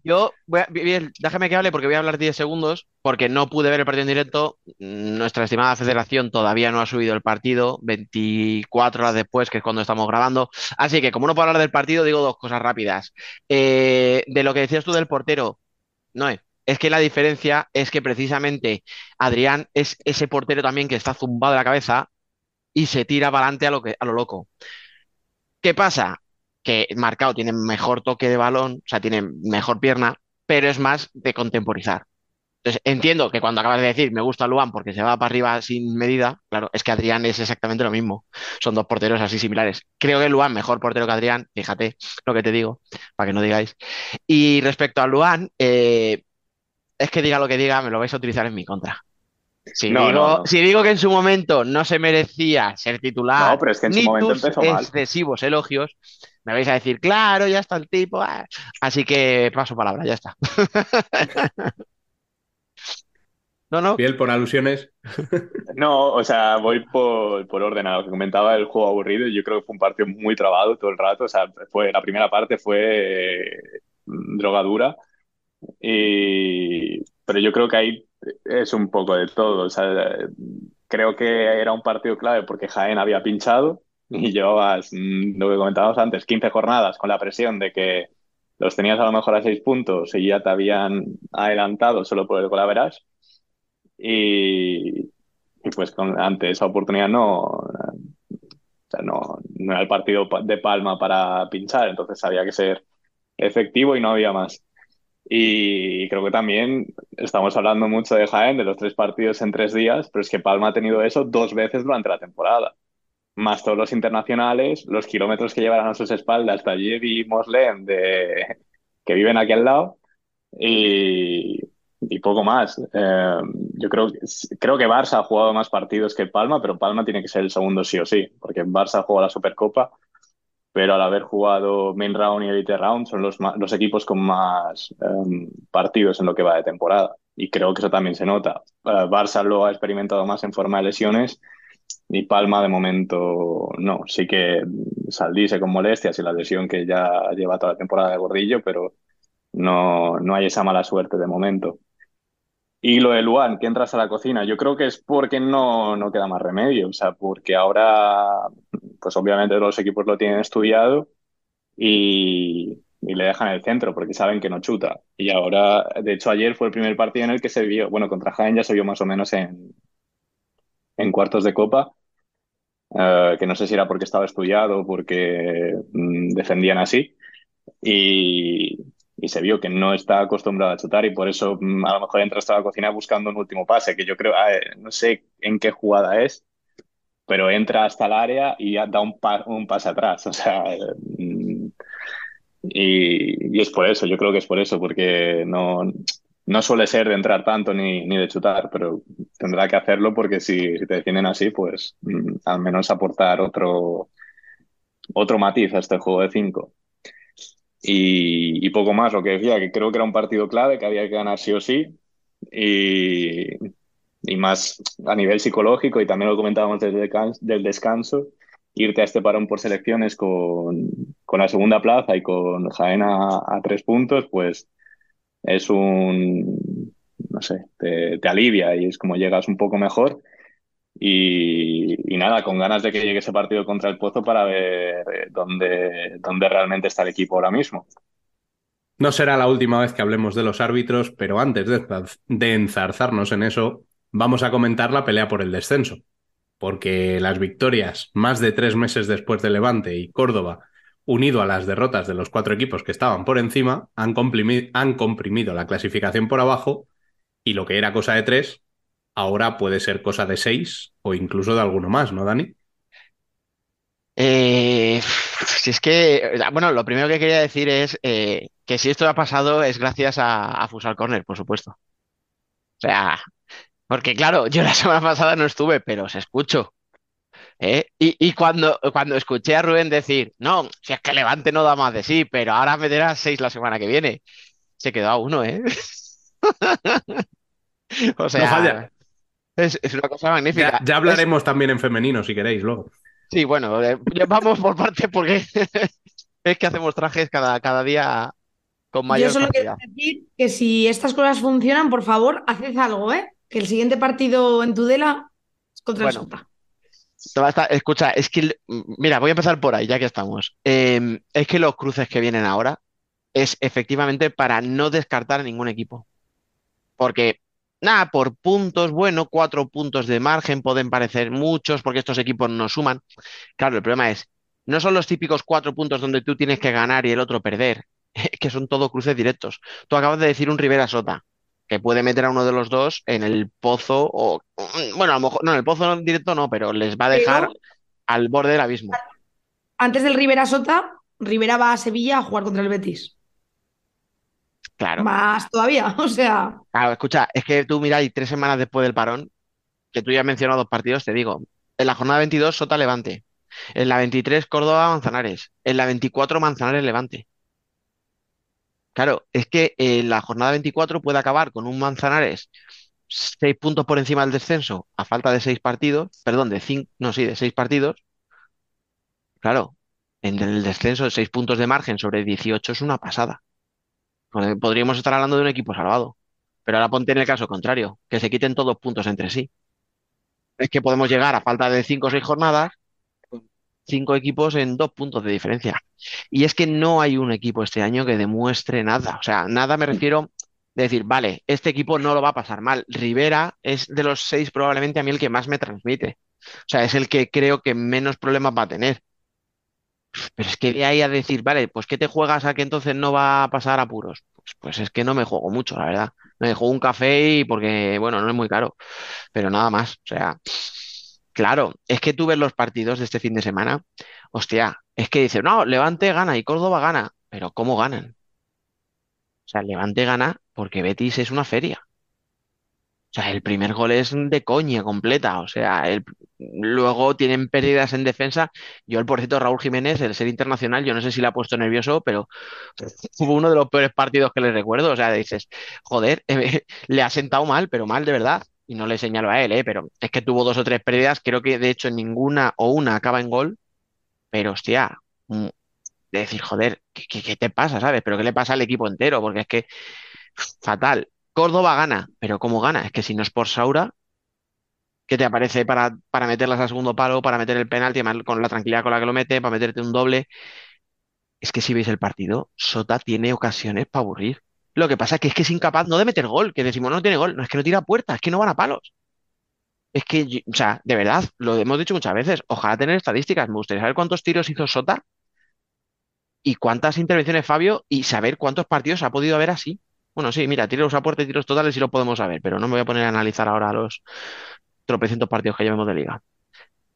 Yo, voy a- bien, déjame que hable porque voy a hablar 10 segundos, porque no pude ver el partido en directo. Nuestra estimada federación todavía no ha subido el partido, 24 horas después, que es cuando estamos grabando. Así que, como no puedo hablar del partido, digo dos cosas rápidas. Eh, de lo que decías tú del portero, no es que la diferencia es que precisamente Adrián es ese portero también que está zumbado de la cabeza y se tira para adelante a lo que, a lo loco. ¿Qué pasa? Que Marcao tiene mejor toque de balón, o sea, tiene mejor pierna, pero es más de contemporizar. Entonces, entiendo que cuando acabas de decir me gusta Luan porque se va para arriba sin medida, claro, es que Adrián es exactamente lo mismo. Son dos porteros así similares. Creo que Luan mejor portero que Adrián, fíjate lo que te digo, para que no digáis. Y respecto a Luan, eh, es que diga lo que diga, me lo vais a utilizar en mi contra. Si, No, digo, no, no. si digo que en su momento no se merecía ser titular, No, pero es que en su ni tus empezó mal. excesivos elogios, me vais a decir, claro, ya está el tipo. ah". Así que paso palabra, ya está. *laughs* No, no, Fiel por alusiones. *laughs* No, o sea, voy por, por orden a lo que comentaba el juego aburrido. Yo creo que fue un partido muy trabado todo el rato. O sea, fue, la primera parte fue eh, drogadura. Y, pero yo creo que ahí es un poco de todo. O sea, creo que era un partido clave porque Jaén había pinchado y *laughs* llevabas, mm, lo que comentábamos antes, 15 jornadas con la presión de que los tenías a lo mejor a 6 puntos y ya te habían adelantado solo por el golaveras. Y, y pues con, ante esa oportunidad no, o sea, no, no era el partido pa- de Palma para pinchar, entonces había que ser efectivo y no había más. Y creo que también estamos hablando mucho de Jaén, de los tres partidos en tres días, pero es que Palma ha tenido eso dos veces durante la temporada. Más todos los internacionales, los kilómetros que llevarán a sus espaldas Taller y Moslem de, que viven aquí al lado y, y poco más. Eh, yo creo, que- creo que Barça ha jugado más partidos que Palma, pero Palma tiene que ser el segundo sí o sí, porque Barça juega la Supercopa, pero al haber jugado Main Round y Elite Round son los, equipos con más eh, partidos en lo que va de temporada. Y creo que eso también se nota. Eh, Barça lo ha experimentado más en forma de lesiones y Palma de momento no. Sí que Saldise con molestias y la lesión que ya lleva toda la temporada de Gordillo, pero no, no hay esa mala suerte de momento. Y lo de Luan, que entras a la cocina, yo creo que es porque no, no queda más remedio, o sea, porque ahora, pues obviamente los equipos lo tienen estudiado y, y le dejan el centro porque saben que no chuta. Y ahora, de hecho, ayer fue el primer partido en el que se vio, bueno, contra Jaén ya se vio más o menos en, en cuartos de copa, eh, que no sé si era porque estaba estudiado o porque mm, defendían así. Y, y se vio que no está acostumbrado a chutar y por eso mm, a lo mejor entra hasta la cocina buscando un último pase, que yo creo, no sé en qué jugada es, pero entra hasta el área y da un, pa- un pase atrás. *laughs* O sea, mm, y, y es por eso, yo creo que es por eso, porque no, no suele ser de entrar tanto ni, ni de chutar, pero tendrá que hacerlo porque si, si te defienden así, pues mm, al menos aportar otro, otro matiz a este juego de cinco. Y, poco más, lo que decía, que creo que era un partido clave, que había que ganar sí o sí, y, y más a nivel psicológico, y también lo comentábamos desde del descanso, irte a este parón por selecciones con, con la segunda plaza y con Jaén a, a tres puntos, pues es un, no sé, te, te alivia y es como llegas un poco mejor. Y, nada, con ganas de que llegue ese partido contra el Pozo para ver eh, dónde, dónde realmente está el equipo ahora mismo. No será la última vez que hablemos de los árbitros, pero antes de, de enzarzarnos en eso, vamos a comentar la pelea por el descenso. Porque las victorias, más de tres meses después de Levante y Córdoba, unido a las derrotas de los cuatro equipos que estaban por encima, han comprimido, han comprimido la clasificación por abajo y lo que era cosa de tres, ahora puede ser cosa de seis o incluso de alguno más, ¿no, Dani? Eh, si es que, bueno, lo primero que quería decir es eh, que si esto ha pasado es gracias a, a Fusal Corner, por supuesto. O sea, porque claro, *laughs* yo la semana pasada no estuve, pero os escucho. ¿eh? Y, y cuando, cuando escuché a Rubén decir, no, si es que Levante no da más de sí, pero ahora meterá seis la semana que viene, se quedó a uno, ¿eh? *laughs* O No sea, falla. Es, es una cosa magnífica. Ya, ya hablaremos también en femenino si queréis luego. Sí, bueno, eh, vamos por parte porque *laughs* es que hacemos trajes cada, cada día con Yo mayor solo quiero decir que si estas cosas funcionan, por favor, haced algo, ¿eh? Que el siguiente partido en Tudela es contra el Bueno, Sota. te va a estar- escucha, es que, el- mira, voy a empezar por ahí, ya que estamos. Eh, es que los cruces que vienen ahora es efectivamente para no descartar a ningún equipo. Porque, nada, por puntos, bueno, cuatro puntos de margen pueden parecer muchos porque estos equipos no suman. Claro, el problema es, no son los típicos cuatro puntos donde tú tienes que ganar y el otro perder, *laughs* que son todo cruces directos. Tú acabas de decir un Rivera Sota, que puede meter a uno de los dos en el pozo, o bueno, a lo mejor, no, en el pozo directo no, pero les va a dejar Pero al borde del abismo. antes del Rivera Sota, Rivera va a Sevilla a jugar contra el Betis. Claro. Más todavía, *laughs* o sea, Claro, escucha, es que tú mira, y tres semanas después del parón, que tú ya has mencionado dos partidos, te digo, en la jornada 22, Sota Levante. En la 23, Córdoba Manzanares. En la 24, Manzanares Levante. Claro, es que en la jornada 24 puede acabar con un Manzanares seis puntos por encima del descenso, a falta de seis partidos, perdón, de cinco, no, sí, de seis partidos. Claro, en el descenso de seis puntos de margen sobre 18 es una pasada. Pod- Podríamos estar hablando de un equipo salvado. Pero ahora ponte en el caso contrario, que se quiten todos puntos entre sí. Es que podemos llegar a falta de cinco o seis jornadas, cinco equipos en dos puntos de diferencia. Y es que no hay un equipo este año que demuestre nada. O sea, nada me refiero de decir, vale, este equipo no lo va a pasar mal. Rivera es de los seis probablemente a mí el que más me transmite. O sea, es el que creo que menos problemas va a tener. Pero es que de ahí a decir, vale, pues ¿qué te juegas a que entonces no va a pasar apuros? Pues, pues es que no me juego mucho, la verdad. Me juego un café y porque, bueno, no es muy caro, pero nada más. O sea, claro, es que tú ves los partidos de este fin de semana, hostia, es que dice, no, Levante gana y Córdoba gana, pero ¿cómo ganan? O sea, Levante gana porque Betis es una feria. O sea, el primer gol es de coña completa. O sea, luego tienen pérdidas en defensa. Yo, el por cierto, Raúl Jiménez, el ser internacional, yo no sé si le ha puesto nervioso, pero *laughs* fue uno de los peores partidos que le recuerdo. O sea, dices, joder, *laughs* eh, le ha sentado mal, pero mal de verdad. Y no le señalo a él, eh, pero es que tuvo dos o tres pérdidas. Creo que de hecho ninguna o una acaba en gol. Pero hostia, mm, de decir, joder, ¿qué, qué- qué te pasa, sabes? Pero ¿qué le pasa al equipo entero? Porque es que fatal. Córdoba gana, pero ¿cómo gana? Es que si no es por Saura, ¿qué te aparece para, para meterlas al segundo palo, para meter el penalti, además con la tranquilidad con la que lo mete, para meterte un doble? Es que si veis el partido, Sota tiene ocasiones para aburrir. Lo que pasa es que es que es incapaz no de meter gol, que decimos no tiene gol, no es que no tira a puerta, es que no van a palos. Es que, o sea, de verdad, lo hemos dicho muchas veces, ojalá tener estadísticas, me gustaría saber cuántos tiros hizo Sota y cuántas intervenciones Fabio y saber cuántos partidos ha podido haber así. Bueno, sí, mira, tiros a puerta y tiros totales sí lo podemos saber, pero no me voy a poner a analizar ahora los tropecientos partidos que llevamos de liga.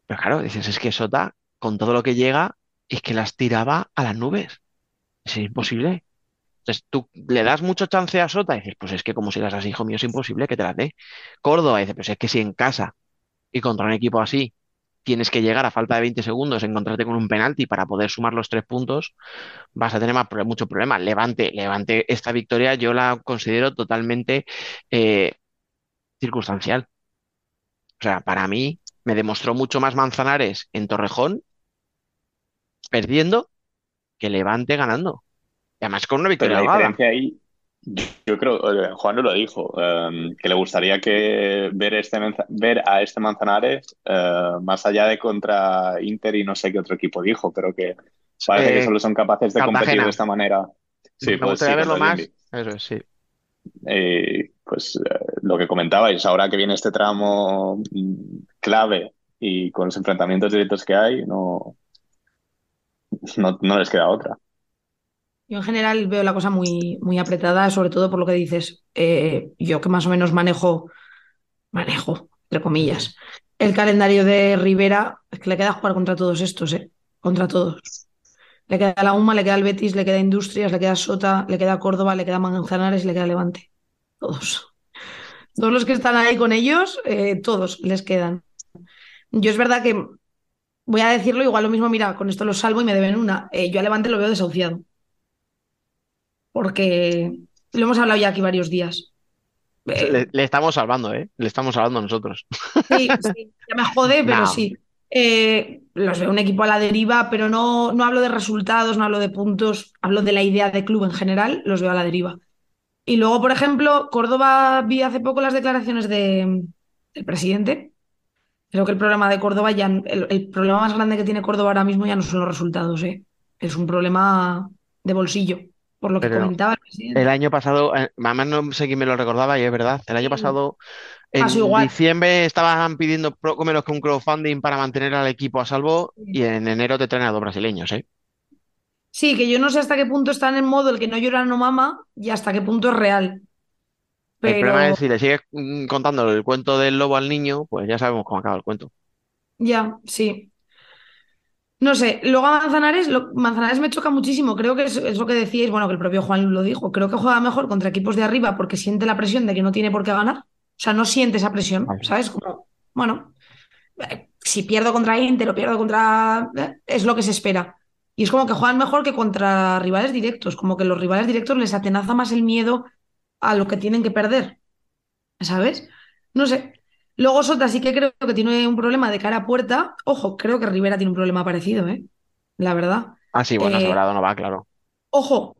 Pero claro, dices, es que Sota, con todo lo que llega, es que las tiraba a las nubes. Es imposible. Entonces, tú le das mucho chance a Sota y dices, pues es que como sigas así, hijo mío, es imposible que te las dé. Córdoba dice, pues es que si en casa y contra un equipo así tienes que llegar a falta de 20 segundos, encontrarte con un penalti para poder sumar los tres puntos, vas a tener más, mucho problema. Levante, Levante, esta victoria yo la considero totalmente eh, circunstancial. O sea, para mí me demostró mucho más Manzanares en Torrejón perdiendo que Levante ganando. Y además con una Pero victoria la holgada. diferencia ahí, yo, creo, eh, Juan no lo dijo, eh, que le gustaría que ver, este, ver a este Manzanares eh, más allá de contra Inter y no sé qué otro equipo dijo, pero que parece que Eh, solo son capaces de competir de esta manera. Sí, Me pues gustaría sí, verlo más. Eso es, sí. Eh, pues eh, lo que comentabais, ahora que viene este tramo mm, clave y con los enfrentamientos directos que hay, no, no, no les queda otra. Yo en general veo la cosa muy, muy apretada, sobre todo por lo que dices. Eh, yo que más o menos manejo manejo, entre comillas. El calendario de Rivera es que le queda jugar contra todos estos, ¿eh? Contra todos. Le queda la UMA, le queda el Betis, le queda Industrias, le queda Sota, le queda Córdoba, le queda Manzanares y le queda Levante. Todos. Todos los que están ahí con ellos, eh, todos les quedan. Yo es verdad que voy a decirlo, igual lo mismo, mira, con esto lo salvo y me deben una. Eh, yo a Levante lo veo desahuciado. Porque lo hemos hablado ya aquí varios días. Eh, Le, le estamos salvando, ¿eh? Le estamos salvando nosotros. Sí, sí, ya me jode, pero No. sí. Eh, los veo un equipo a la deriva, pero no, no hablo de resultados, no hablo de puntos, hablo de la idea de club en general, los veo a la deriva. Y luego, por ejemplo, Córdoba vi hace poco las declaraciones de, del presidente. Creo que el problema de Córdoba ya, el, el problema más grande que tiene Córdoba ahora mismo ya no son los resultados, ¿eh? Es un problema de bolsillo, por lo que Pero comentaba el presidente. El año pasado, eh, además no sé quién me lo recordaba y es verdad, el año pasado, en Pasó igual. diciembre estaban pidiendo poco menos que un crowdfunding para mantener al equipo a salvo y en enero te traen a dos brasileños, ¿eh? Sí, que yo no sé hasta qué punto están en modo el que no llora no mama y hasta qué punto es real. El problema Pero es si le sigues mm, contando el cuento del lobo al niño, pues ya sabemos cómo acaba el cuento. ya, sí. No sé, luego a Manzanares, lo- Manzanares me choca muchísimo. Creo que es, es lo que decíais, bueno, que el propio Juan lo dijo. Creo que juega mejor contra equipos de arriba porque siente la presión de que no tiene por qué ganar. O sea, no siente esa presión. ¿sabes? Como, bueno, eh, si pierdo contra Inter o pierdo contra... eh, es lo que se espera. Y es como que juegan mejor que contra rivales directos, como que los rivales directos les atenaza más el miedo a lo que tienen que perder, ¿sabes? No sé. Luego Sota sí que creo que tiene un problema de cara a puerta. Ojo, creo que Rivera tiene un problema parecido, ¿eh? La verdad. Ah, sí, bueno, Eh, sobrado no va, claro. Ojo,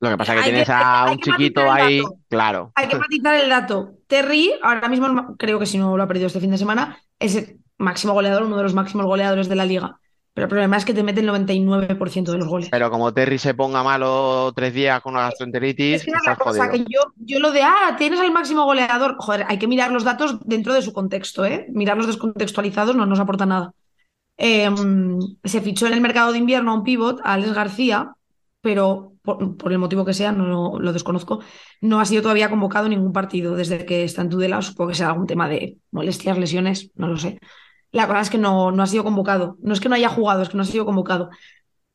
Lo que pasa es que tienes que- a hay un chiquito ahí, claro. hay que matizar el dato. Terry, ahora mismo creo que si no lo ha perdido este fin de semana, es el máximo goleador, uno de los máximos goleadores de la liga. Pero el problema es que te mete el 99% de los goles. Pero como Terry se ponga malo tres días con una gastroenteritis, Es que la estás cosa, jodido. que yo, yo lo de, ah, tienes al máximo goleador. Joder, hay que mirar los datos dentro de su contexto, ¿eh? Mirarlos descontextualizados no nos aporta nada. Eh, se fichó en el mercado de invierno a un pivot, a Alex García, pero por, por el motivo que sea, no lo desconozco, no ha sido todavía convocado en ningún partido desde que está en Tudela. Supongo que será algún tema de molestias, lesiones, no lo sé. La cosa es que no, no ha sido convocado. No es que no haya jugado, es que no ha sido convocado.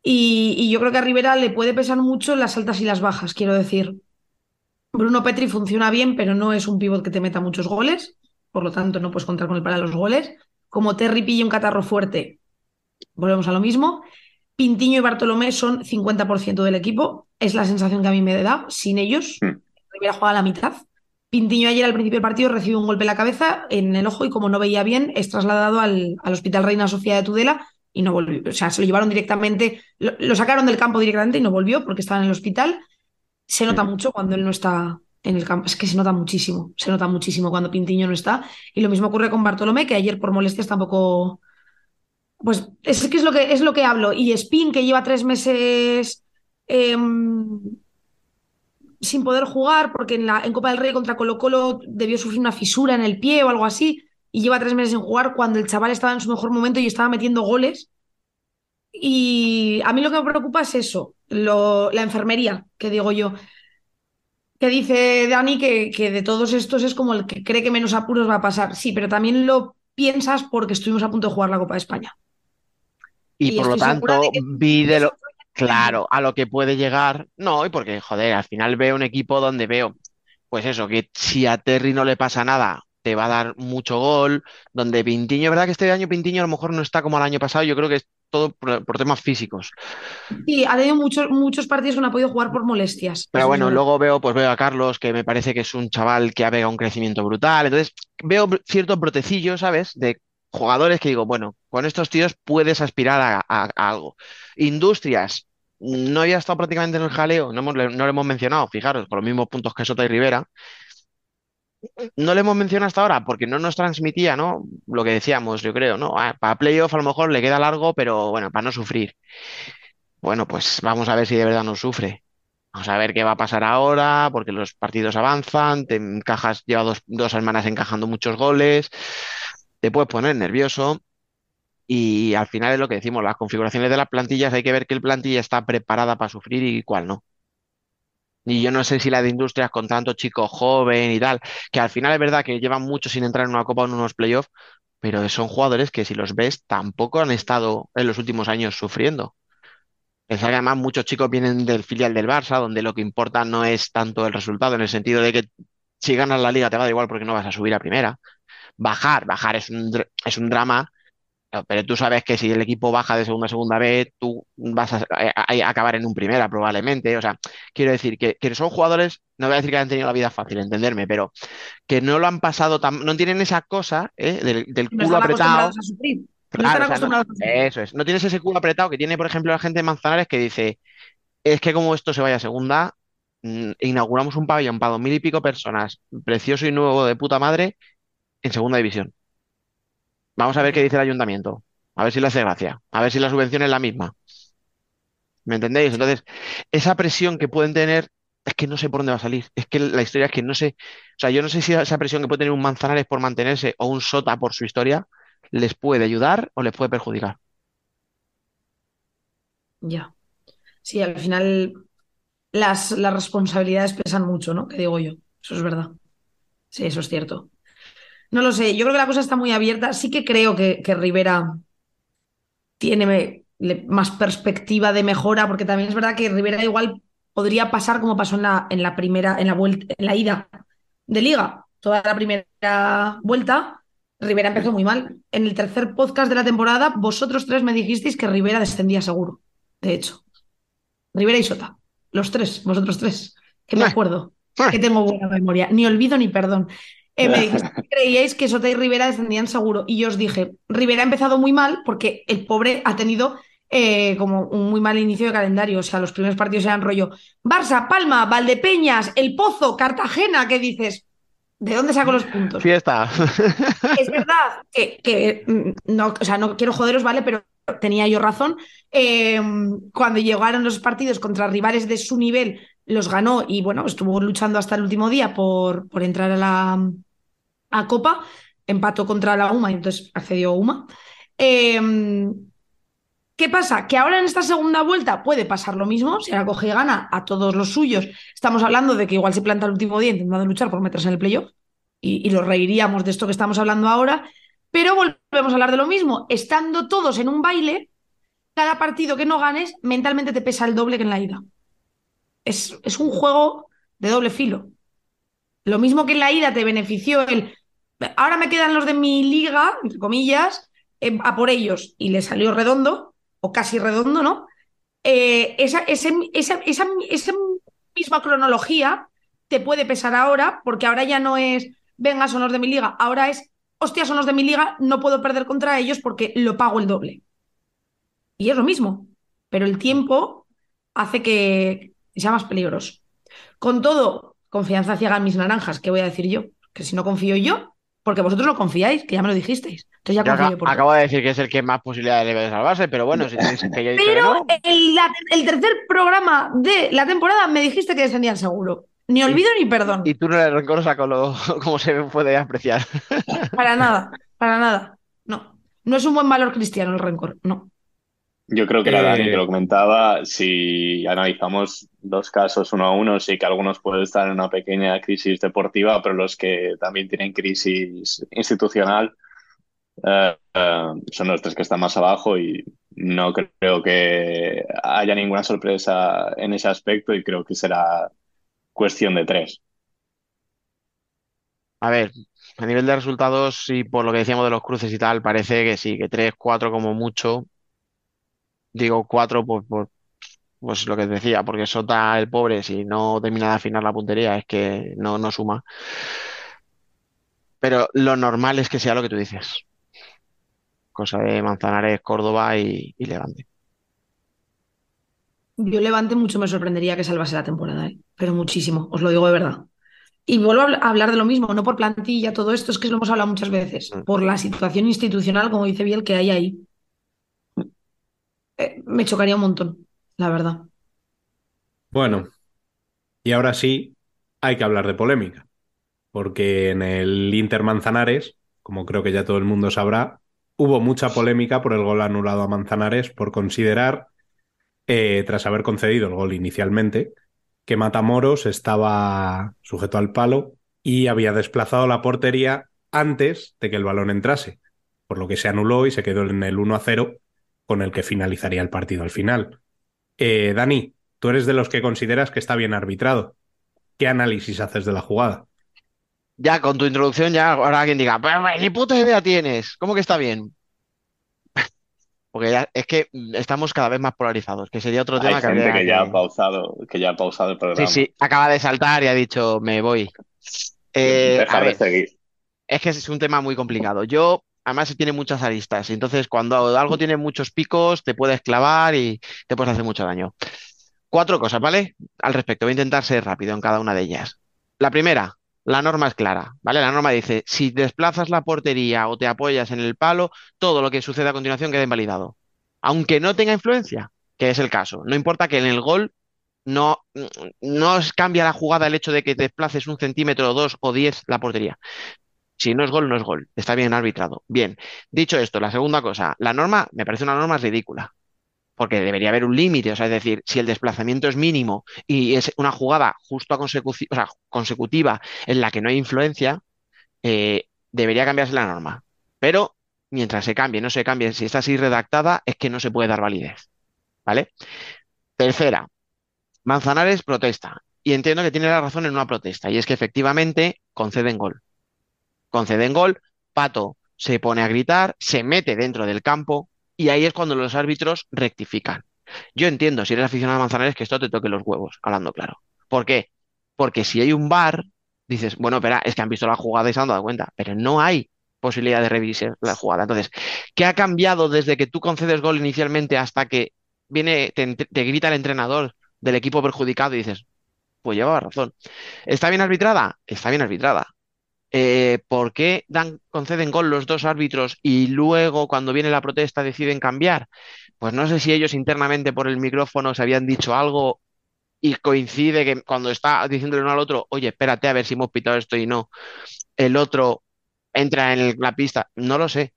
Y, y yo creo que a Rivera le puede pesar mucho las altas y las bajas, quiero decir. Bruno Petri funciona bien, pero no es un pívot que te meta muchos goles, por lo tanto no puedes contar con él para los goles. Como Terry pille un catarro fuerte, volvemos a lo mismo. Pintiño y Bartolomé son 50% del equipo, es la sensación que a mí me da. Sin ellos, Hmm. Rivera juega a la mitad. Pintiño ayer al principio del partido recibe un golpe en la cabeza, en el ojo, y como no veía bien, es trasladado al, al Hospital Reina Sofía de Tudela y no volvió. O sea, se lo llevaron directamente, lo, lo sacaron del campo directamente y no volvió porque estaba en el hospital. Se nota mucho cuando él no está en el campo. Es que se nota muchísimo, se nota muchísimo cuando Pintiño no está. Y lo mismo ocurre con Bartolomé, que ayer por molestias tampoco. Pues es que es lo que es lo que hablo. Y Spin, que lleva tres meses em, sin poder jugar, porque en, la, en Copa del Rey contra Colo Colo debió sufrir una fisura en el pie o algo así, y lleva tres meses sin jugar cuando el chaval estaba en su mejor momento y estaba metiendo goles. Y a mí lo que me preocupa es eso, lo- la enfermería, que digo yo. Que dice Dani que, que de todos estos es como el que cree que menos apuros va a pasar. Sí, pero también lo piensas porque estuvimos a punto de jugar la Copa de España. Y Y por lo tanto, de vi de lo, claro, a lo que puede llegar. No, y porque, joder, al final veo un equipo donde veo, pues eso, que si a Terry no le pasa nada, te va a dar mucho gol. Donde Pintiño, ¿verdad que este año Pintiño a lo mejor no está como el año pasado? Yo creo que es todo por, por temas físicos. Sí, ha tenido muchos, muchos partidos que no ha podido jugar por molestias. Pero bueno, luego veo, pues veo a Carlos, que me parece que es un chaval que ha pegado un crecimiento brutal. Entonces, veo br- ciertos brotecillos, ¿sabes? De jugadores que digo, bueno, con estos tíos puedes aspirar a, algo. Industrias, no había estado prácticamente en el jaleo, no, no lo hemos mencionado, fijaros, con los mismos puntos que Sota y Rivera. No le hemos mencionado hasta ahora porque no nos transmitía, ¿no? Lo que decíamos, yo creo, ¿no? Ah, para playoff a lo mejor le queda largo, pero bueno, para no sufrir. Bueno, pues vamos a ver si de verdad no sufre. Vamos a ver qué va a pasar ahora, porque los partidos avanzan, te encajas, lleva dos, dos semanas encajando muchos goles, te puedes poner nervioso y al final es lo que decimos, las configuraciones de las plantillas hay que ver qué plantilla está preparada para sufrir y cuál no. Y yo no sé si la de Industrias con tanto chico joven y tal, que al final es verdad que llevan mucho sin entrar en una copa o en unos playoffs, pero son jugadores que si los ves tampoco han estado en los últimos años sufriendo. Que además muchos chicos vienen del filial del Barça, donde lo que importa no es tanto el resultado, en el sentido de que si ganas la liga te va a dar igual porque no vas a subir a primera. Bajar, bajar es un, es un drama, no, pero tú sabes que si el equipo baja de segunda a segunda vez, tú vas a, a- a acabar en un primera probablemente. O sea, quiero decir que, que son jugadores, no voy a decir que han tenido la vida fácil, entenderme, pero que no lo han pasado tan, no tienen esa cosa ¿eh? del, del culo están apretado. acostumbrados a sufrir. No Claro, están o sea, no- acostumbrados a sufrir. eso es. No tienes ese culo apretado que tiene, por ejemplo, la gente de Manzanares que dice, es que como esto se vaya a segunda, mm, inauguramos un pabellón para dos mil y pico personas, precioso y nuevo de puta madre, en segunda división. Vamos a ver qué dice el ayuntamiento. A ver si le hace gracia. A ver si la subvención es la misma. ¿Me entendéis? Entonces, esa presión que pueden tener, es que no sé por dónde va a salir. Es que la historia es que no sé. O sea, yo no sé si esa presión que puede tener un Manzanares por mantenerse o un Sota por su historia les puede ayudar o les puede perjudicar. Ya. Sí, al final las, las responsabilidades pesan mucho, ¿no? Que digo yo. Eso es verdad. Sí, eso es cierto. No lo sé, yo creo que la cosa está muy abierta. Sí que creo que, que Rivera tiene más perspectiva de mejora, porque también es verdad que Rivera igual podría pasar como pasó en la, en la primera, en la vuelta, en la ida de liga. Toda la primera vuelta, Rivera empezó muy mal. En el tercer podcast de la temporada, vosotros tres me dijisteis que Rivera descendía seguro. De hecho. Rivera y Sota. Los tres, vosotros tres. Que me acuerdo. Que tengo buena memoria. Ni olvido ni perdón. Eh, me dijiste *laughs* creíais que Sota y Rivera descendían seguro. Y yo os dije, Rivera ha empezado muy mal porque el pobre ha tenido eh, como un muy mal inicio de calendario. O sea, los primeros partidos eran rollo Barça, Palma, Valdepeñas, El Pozo, Cartagena. ¿Qué dices? ¿De dónde saco los puntos? Fiesta. Es verdad que, que, mm, no, o sea, no quiero joderos, ¿vale? Pero tenía yo razón. Eh, cuando llegaron los partidos contra rivales de su nivel, los ganó y bueno, estuvo luchando hasta el último día por, por entrar a la a Copa. Empató contra la UMA y entonces accedió UMA. Eh, ¿Qué pasa? Que ahora en esta segunda vuelta puede pasar lo mismo, si ahora coge y gana a todos los suyos. Estamos hablando de que igual se planta el último día intentando luchar por meterse en el playoff y, y lo reiríamos de esto que estamos hablando ahora, pero volvemos a hablar de lo mismo. Estando todos en un baile, cada partido que no ganes mentalmente te pesa el doble que en la ida. Es, es un juego de doble filo. Lo mismo que en la ida te benefició el... Ahora me quedan los de mi liga, entre comillas, eh, a por ellos, y le salió redondo, o casi redondo, ¿no? Eh, esa, ese- esa, esa, esa misma cronología te puede pesar ahora, porque ahora ya no es, venga, son los de mi liga, ahora es, hostia, son los de mi liga, no puedo perder contra ellos porque lo pago el doble. Y es lo mismo, pero el tiempo hace que sea más peligroso. Con todo, confianza ciega en mis naranjas, ¿qué voy a decir yo? Que si no confío yo, porque vosotros no confiáis, que ya me lo dijisteis. Entonces ya Yo confío por acabo de decir que es el que más posibilidades debe de salvarse, pero bueno, si te dicen que yo dicho que Pero no, el, la- el tercer programa de la temporada me dijiste que descendían seguro. Ni olvido ni perdón. y tú no eres rencorosa con lo, *laughs* como se puede apreciar. Para nada, para nada. No. No es un buen valor cristiano el rencor. No. Yo creo que era Eh, Dani que lo comentaba. Si analizamos los casos uno a uno, sí que algunos pueden estar en una pequeña crisis deportiva, pero los que también tienen crisis institucional eh, eh, son los tres que están más abajo y no creo que haya ninguna sorpresa en ese aspecto y creo que será cuestión de tres. A ver, a nivel de resultados y por lo que decíamos de los cruces y tal, parece que sí, que 3, 4 como mucho. Digo 4 por, por pues lo que te decía, porque Sota, el pobre, si no termina de afinar la puntería, es que no, no suma. Pero lo normal es que sea lo que tú dices. Cosa de Manzanares, Córdoba y, y Levante. Yo Levante mucho me sorprendería que salvase la temporada, ¿eh? pero muchísimo, os lo digo de verdad. Y vuelvo a hablar de lo mismo, no por plantilla, todo esto es que lo hemos hablado muchas veces, Mm. por la situación institucional, como dice Biel, que hay ahí. Eh, me chocaría un montón, la verdad. Bueno, y ahora sí hay que hablar de polémica, porque en el Inter Manzanares, como creo que ya todo el mundo sabrá, hubo mucha polémica por el gol anulado a Manzanares por considerar, eh, tras haber concedido el gol inicialmente, que Matamoros estaba sujeto al palo y había desplazado la portería antes de que el balón entrase, por lo que se anuló y se quedó en el 1 a 0 con el que finalizaría el partido al final. Eh, Dani, tú eres de los que consideras que está bien arbitrado. ¿Qué análisis haces de la jugada? Ya con tu introducción, ya ahora alguien diga, "Pero, ni puta idea tienes, ¿cómo que está bien? *laughs* Porque ya es que estamos cada vez más polarizados, que sería otro tema Hay que gente habría que ya ha que- pausado, que ya ha pausado el Sí, programa. sí, acaba de saltar y ha dicho, me voy. Eh, Dejar de seguir. es que es un tema muy complicado. Yo, además, tiene muchas aristas. Entonces, cuando algo tiene muchos picos, te puedes clavar y te puedes hacer mucho daño. Cuatro cosas, ¿vale? Al respecto, voy a intentar ser rápido en cada una de ellas. La primera, la norma es clara, ¿vale? La norma dice, si desplazas la portería o te apoyas en el palo, todo lo que sucede a continuación queda invalidado. Aunque no tenga influencia, que es el caso. No importa que en el gol no, no la jugada el hecho de que desplaces un centímetro, dos o diez la portería. Si no es gol, no es gol. Está bien arbitrado. Bien, dicho esto, la segunda cosa, la norma me parece una norma ridícula, porque debería haber un límite, o sea, es decir, si el desplazamiento es mínimo y es una jugada justo a o sea, consecutiva en la que no hay influencia, eh, debería cambiarse la norma. Pero mientras se cambie, no se cambie, si está así redactada, es que no se puede dar validez. ¿Vale? Tercera, Manzanares protesta. Y entiendo que tiene la razón en una protesta, y es que efectivamente conceden gol. Conceden gol, Pato se pone a gritar, se mete dentro del campo, y ahí es cuando los árbitros rectifican. Yo entiendo, si eres aficionado a Manzanares, que esto te toque los huevos, hablando claro. ¿Por qué? Porque si hay un VAR, dices, bueno, espera, es que han visto la jugada y se han dado cuenta, pero no hay posibilidad de revisar la jugada. Entonces, ¿qué ha cambiado desde que tú concedes gol inicialmente hasta que viene, te grita el entrenador del equipo perjudicado y dices, pues llevaba razón. ¿Está bien arbitrada? Está bien arbitrada. Eh, ¿por qué dan, conceden gol los dos árbitros y luego cuando viene la protesta deciden cambiar? Pues no sé si ellos internamente por el micrófono se habían dicho algo y coincide que cuando está diciéndole uno al otro, oye, espérate a ver si hemos pitado esto y no, el otro entra en la pista, no lo sé.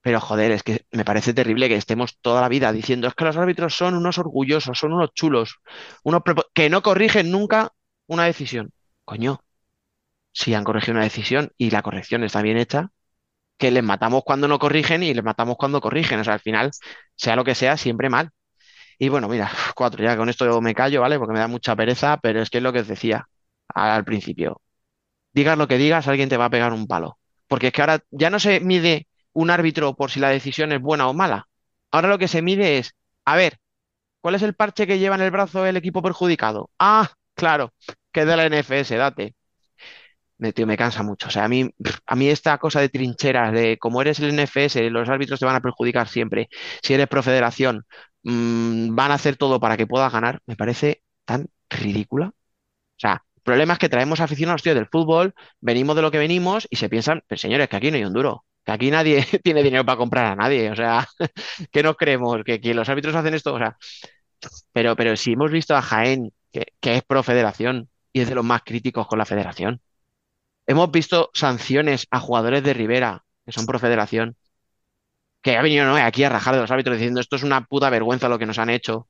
Pero joder, es que me parece terrible que estemos toda la vida diciendo, es que los árbitros son unos orgullosos, son unos chulos, unos que no corrigen nunca una decisión. Coño, si han corregido una decisión y la corrección está bien hecha, que les matamos cuando no corrigen y les matamos cuando corrigen. O sea, al final, sea lo que sea, siempre mal. Y bueno, mira, cuatro, ya con esto me callo, ¿vale? Porque me da mucha pereza, pero es que es lo que os decía al principio. Digas lo que digas, alguien te va a pegar un palo. Porque es que ahora ya no se mide un árbitro por si la decisión es buena o mala. Ahora lo que se mide es, a ver, ¿cuál es el parche que lleva en el brazo el equipo perjudicado? Ah, claro, que es de la NFS, date. Me, tío, me cansa mucho. O sea, a mí, a mí esta cosa de trincheras, de como eres el NFS, los árbitros te van a perjudicar siempre. Si eres profederación, mm, van a hacer todo para que puedas ganar, me parece tan ridícula. O sea, problema es que traemos aficionados, tío, del fútbol, venimos de lo que venimos y se piensan, pero señores, que aquí no hay un duro, que aquí nadie *laughs* tiene dinero para comprar a nadie. O sea, *laughs* ¿qué nos creemos? ¿Que, los árbitros hacen esto? O sea, pero, pero si hemos visto a Jaén, que, que es pro federación y es de los más críticos con la federación. Hemos visto sanciones a jugadores de Rivera, que son pro federación, que ha venido aquí a rajar de los árbitros diciendo esto es una puta vergüenza lo que nos han hecho. O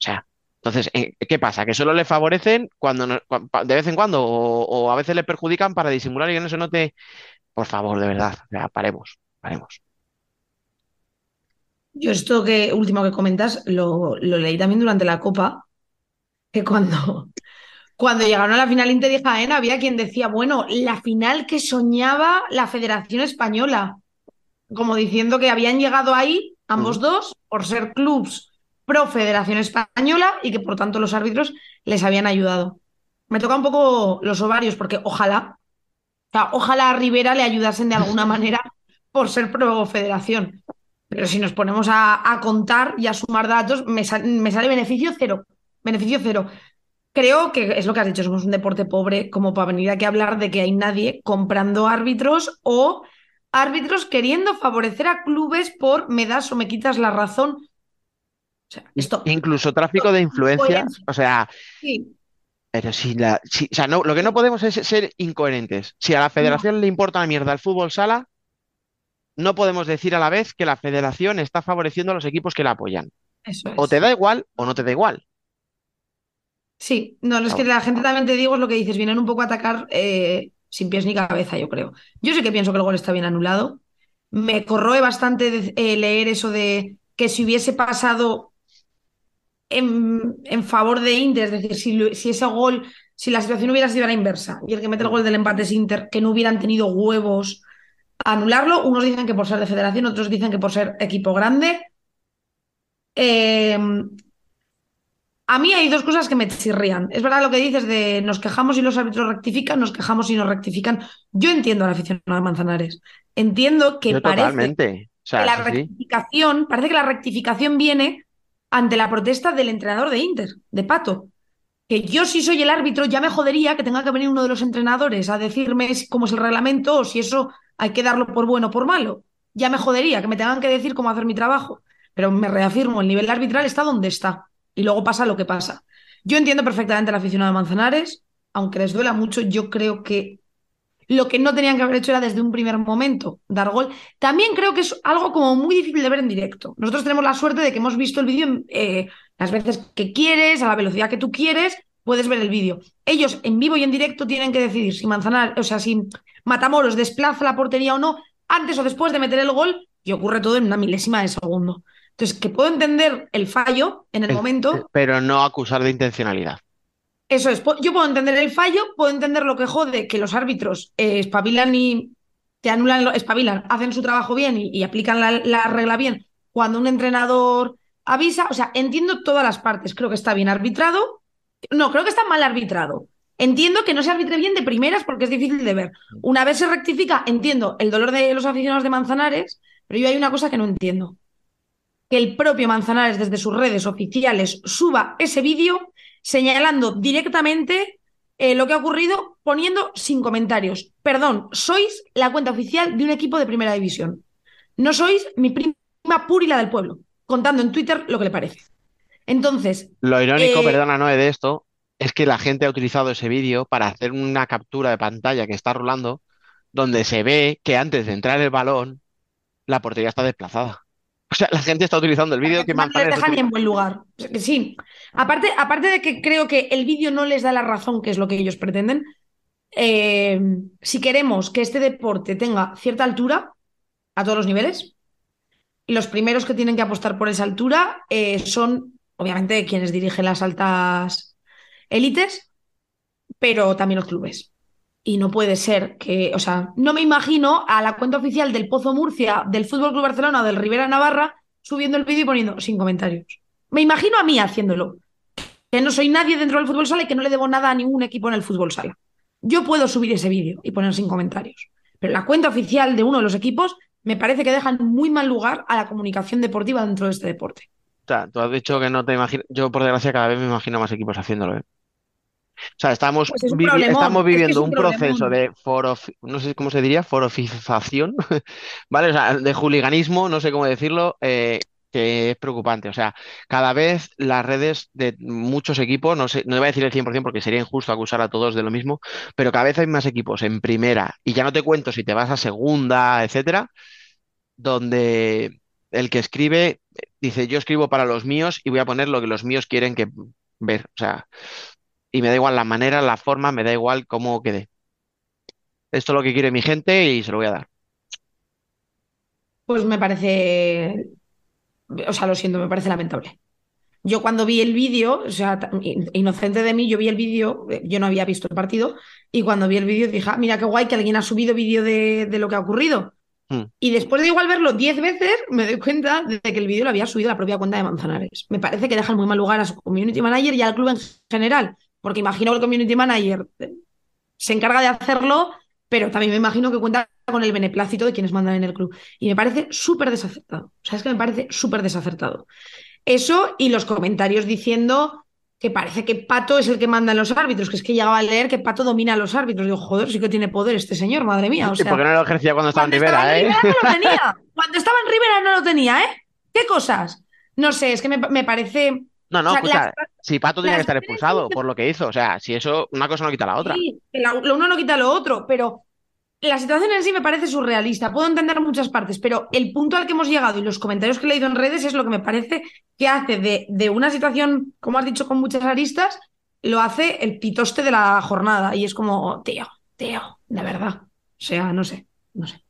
sea, entonces, eh, ¿qué pasa? ¿Que solo le favorecen cuando no- cua- pa- de vez en cuando o, a veces le perjudican para disimular y que no se note? Por favor, de verdad, o sea, paremos. Yo esto que último que comentas lo leí también durante la Copa, que cuando, cuando llegaron a la final Inter y Jaén había quien decía, bueno, la final que soñaba la Federación Española, como diciendo que habían llegado ahí ambos Ujú. dos por ser clubs pro Federación Española y que por tanto los árbitros les habían ayudado. Me toca un poco los ovarios porque ojalá, o sea, ojalá a Rivera le ayudasen de alguna *laughs* manera por ser pro Federación. Pero si nos ponemos a, a contar y a sumar datos, me, sal- me sale beneficio cero. Beneficio cero. Creo que es lo que has dicho, somos un deporte pobre como para venir aquí a hablar de que hay nadie comprando árbitros o árbitros queriendo favorecer a clubes por me das o me quitas la razón. O sea, esto Incluso tráfico de influencias, o sea, sí, pero si la, si- o sea, no, lo que no podemos es ser incoherentes. Si a la federación le importa la mierda el fútbol sala, no podemos decir a la vez que la federación está favoreciendo a los equipos que la apoyan. eso es. O te da igual o no te da igual. Sí, no, es que la gente también te digo es lo que dices, vienen un poco a atacar eh, sin pies ni cabeza, yo creo. Yo sí que pienso que el gol está bien anulado. Me corroe bastante de- eh, leer eso de que si hubiese pasado en, en favor de Inter, es decir, si, si ese gol, si la situación hubiera sido la inversa y el que mete el gol del empate es Inter, que no hubieran tenido huevos a anularlo. Unos dicen que por ser de federación, otros dicen que por ser equipo grande. Eh, a mí hay dos cosas que me chirrían. Es verdad lo que dices de nos quejamos y los árbitros rectifican, nos quejamos y nos rectifican. Yo entiendo a la afición de Manzanares. Entiendo que Yo parece totalmente. O sea, que la sí, rectificación, parece que la rectificación viene ante la protesta del entrenador de Inter, de Pato. Que yo si soy el árbitro ya me jodería que tenga que venir uno de los entrenadores a decirme cómo es el reglamento o si eso hay que darlo por bueno o por malo. Ya me jodería que me tengan que decir cómo hacer mi trabajo. Pero me reafirmo, el nivel arbitral está donde está. Y luego pasa lo que pasa. Yo entiendo perfectamente a la aficionado de Manzanares, aunque les duela mucho, yo creo que lo que no tenían que haber hecho era desde un primer momento dar gol. También creo que es algo como muy difícil de ver en directo. Nosotros tenemos la suerte de que hemos visto el vídeo eh, las veces que quieres, a la velocidad que tú quieres, puedes ver el vídeo. Ellos en vivo y en directo tienen que decidir si Manzanares, o sea, si Matamoros desplaza la portería o no antes o después de meter el gol y ocurre todo en una milésima de segundo. Entonces, que puedo entender el fallo en el Es- momento, Pero no acusar de intencionalidad. eso es, yo puedo entender el fallo, puedo entender lo que jode que los árbitros eh, espabilan y te anulan, espabilan, hacen su trabajo bien y, y aplican la, la regla bien cuando un entrenador avisa. O sea, entiendo todas las partes, creo que está bien arbitrado. No, creo que está mal arbitrado. Entiendo que no se arbitre bien de primeras porque es difícil de ver. Una vez se rectifica, entiendo el dolor de los aficionados de Manzanares, pero yo hay una cosa que no entiendo. Que el propio Manzanares desde sus redes oficiales suba ese vídeo señalando directamente eh, lo que ha ocurrido poniendo sin comentarios. Perdón, sois la cuenta oficial de un equipo de primera división. No sois mi prima púrila del pueblo, contando en Twitter lo que le parece. Entonces, Lo irónico, Eh, perdona, Noé, de esto es que la gente ha utilizado ese vídeo para hacer una captura de pantalla que está rolando, donde se ve que antes de entrar el balón, la portería está desplazada. O sea, la gente está utilizando el vídeo que no les Manzanares deja ni en buen lugar. Sí, aparte, aparte de que creo que el vídeo no les da la razón, que es lo que ellos pretenden, eh, si queremos que este deporte tenga cierta altura a todos los niveles, los primeros que tienen que apostar por esa altura eh, son, obviamente, quienes dirigen las altas élites, pero también los clubes. Y no puede ser que, o sea, no me imagino a la cuenta oficial del Pozo Murcia, del Fútbol Club Barcelona o del Rivera Navarra subiendo el vídeo y poniendo sin comentarios. Me imagino a mí haciéndolo. Que no soy nadie dentro del fútbol sala y que no le debo nada a ningún equipo en el fútbol sala. Yo puedo subir ese vídeo y poner sin comentarios. Pero la cuenta oficial de uno de los equipos me parece que dejan muy mal lugar a la comunicación deportiva dentro de este deporte. Tú has dicho que no te imaginas. Yo, por desgracia, cada vez me imagino más equipos haciéndolo, ¿eh? O sea, estamos, Pues es estamos es que es viviendo un un proceso de forofi- no sé cómo se diría, forofización, *laughs* ¿vale? O sea, de juliganismo, no sé cómo decirlo, eh, que es preocupante. O sea, cada vez las redes de muchos equipos, no sé, no voy a decir el 100% porque sería injusto acusar a todos de lo mismo, pero cada vez hay más equipos en primera, y ya no te cuento si te vas a segunda, etcétera, donde el que escribe dice, yo escribo para los míos y voy a poner lo que los míos quieren que ver. O sea, y me da igual la manera, la forma, me da igual cómo quede. Esto es lo que quiere mi gente y se lo voy a dar. Pues me parece, o sea, lo siento, me parece lamentable. Yo cuando vi el vídeo, o sea, inocente de mí, yo vi el vídeo, eh, yo no había visto el partido, y cuando vi el vídeo dije, "Ah, mira qué guay que alguien ha subido vídeo de, de lo que ha ocurrido. Hmm. Y después de igual verlo 10 veces, me doy cuenta de que el vídeo lo había subido la propia cuenta de Manzanares. Me parece que dejan muy mal lugar a su community manager y al club en general, porque imagino que el community manager se encarga de hacerlo, pero también me imagino que cuenta con el beneplácito de quienes mandan en el club. Y me parece súper desacertado. O sea, es que me parece súper desacertado. Eso y los comentarios diciendo que parece que Pato es el que manda en los árbitros, que es que llegaba a leer que Pato domina a los árbitros. Digo, joder, sí que tiene poder este señor, madre mía. O ¿Y sea, por qué no lo ejercía cuando estaba en estaba Rivera, en eh? Rivera no lo tenía. *laughs* Cuando estaba en Rivera no lo tenía, ¿eh? ¿Qué cosas? No sé, es que me, me parece. No, no, o sea, escucha, las- si Pato tenía que estar expulsado por lo que hizo, o sea, si eso, una cosa no quita la otra. Sí, la- lo uno no quita lo otro, pero la situación en sí me parece surrealista. Puedo entender muchas partes, pero el punto al que hemos llegado y los comentarios que he leído en redes es lo que me parece que hace de, de una situación, como has dicho, con muchas aristas, lo hace el pitoste de la jornada y es como, tío, tío, de verdad. O sea, no sé, no sé.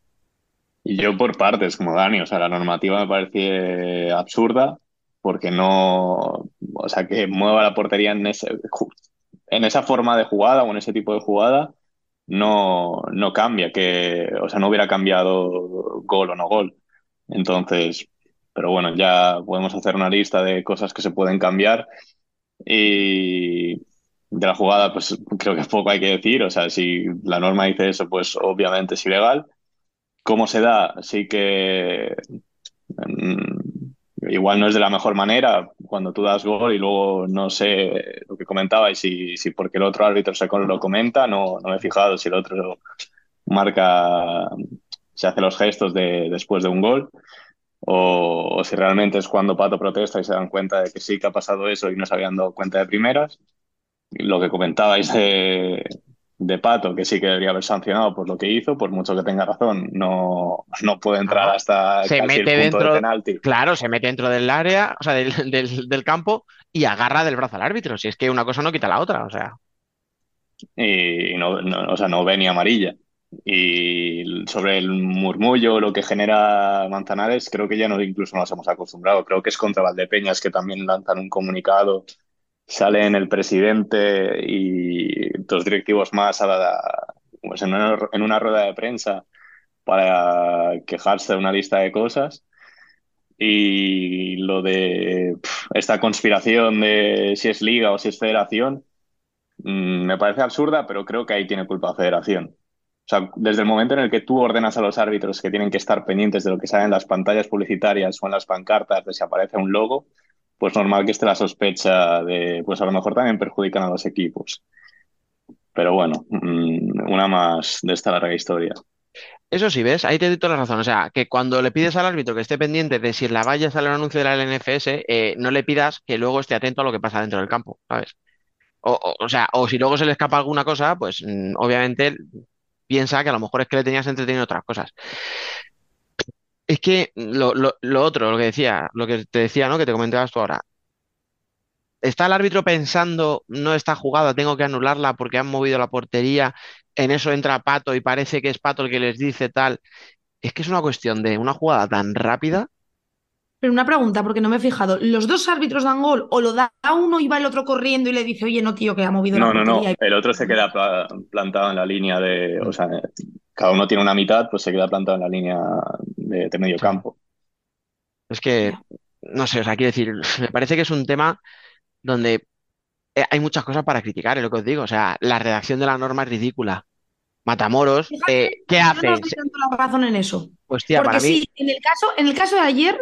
Y yo por partes, como Dani, o sea, la normativa me parece absurda porque no, o sea, que mueva la portería en, ese, en esa forma de jugada o en ese tipo de jugada no, no cambia, que, o sea, no hubiera cambiado gol o no gol. Entonces, pero bueno, ya podemos hacer una lista de cosas que se pueden cambiar y de la jugada, pues creo que poco hay que decir, o sea, si la norma dice eso, pues obviamente es ilegal. ¿Cómo se da? Sí que mm, igual no es de la mejor manera cuando tú das gol y luego no sé lo que comentaba y si, si porque el otro árbitro se lo comenta, no, no me he fijado si el otro marca, se hace los gestos de, después de un gol. O, o si realmente es cuando Pato protesta y se dan cuenta de que sí que ha pasado eso y no se habían dado cuenta de primeras. Lo que comentabais de Pato, que sí que debería haber sancionado por lo que hizo, por mucho que tenga razón, no, no puede entrar hasta Se casi mete el punto dentro, de penalti. claro, se mete dentro del área, o sea, del, del- del campo y agarra del brazo al árbitro. Si es que una cosa no quita la otra, o sea. y no, no- o sea, no ve ni amarilla. Y sobre el murmullo, lo que genera Manzanares, creo que ya no, incluso nos hemos acostumbrado. Creo que es contra Valdepeñas que también lanzan un comunicado, salen el presidente y dos directivos más a la- pues en una, en una rueda de prensa para quejarse de una lista de cosas. Y lo de esta conspiración de si es liga o si es federación, mm, me parece absurda, pero creo que ahí tiene culpa federación. O sea, desde el momento en el que tú ordenas a los árbitros que tienen que estar pendientes de lo que sale en las pantallas publicitarias o en las pancartas de si aparece un logo, pues normal que esté la sospecha de, pues a lo mejor también perjudican a los equipos. Pero bueno, mm, una más de esta larga historia. Eso sí, ¿ves? Ahí te doy toda la razón. O sea, que cuando le pides al árbitro que esté pendiente de si en la valla sale un anuncio de la eh, no le pidas que luego esté atento a lo que pasa dentro del campo, ¿sabes? O, o, o sea, o si luego se le escapa alguna cosa, pues mm, obviamente piensa que a lo mejor es que le tenías entretenido otras cosas. Es que lo, lo- lo otro, lo que decía, lo que te decía, ¿no? Que te comentabas tú ahora. ¿Está el árbitro pensando, no está jugada, tengo que anularla porque han movido la portería? En eso entra Pato y parece que es Pato el que les dice tal. Es que es una cuestión de una jugada tan rápida. Pero una pregunta, porque no me he fijado. ¿Los dos árbitros dan gol o lo da uno y va el otro corriendo y le dice, oye, no, tío, que ha movido No, la no, no. portería"? El otro se queda pla- plantado en la línea de, o sea, cada uno tiene una mitad, pues se queda plantado en la línea de, de medio campo. Es que, no sé, o sea, quiero decir, *laughs* me parece que es un tema donde eh, hay muchas cosas para criticar, es lo que os digo. O sea, la redacción de la norma es ridícula. Matamoros, Fíjate, eh, ¿qué no hace? doy tanto la razón en eso. Pues tía, Porque para mí, sí, en el caso, en el caso de ayer,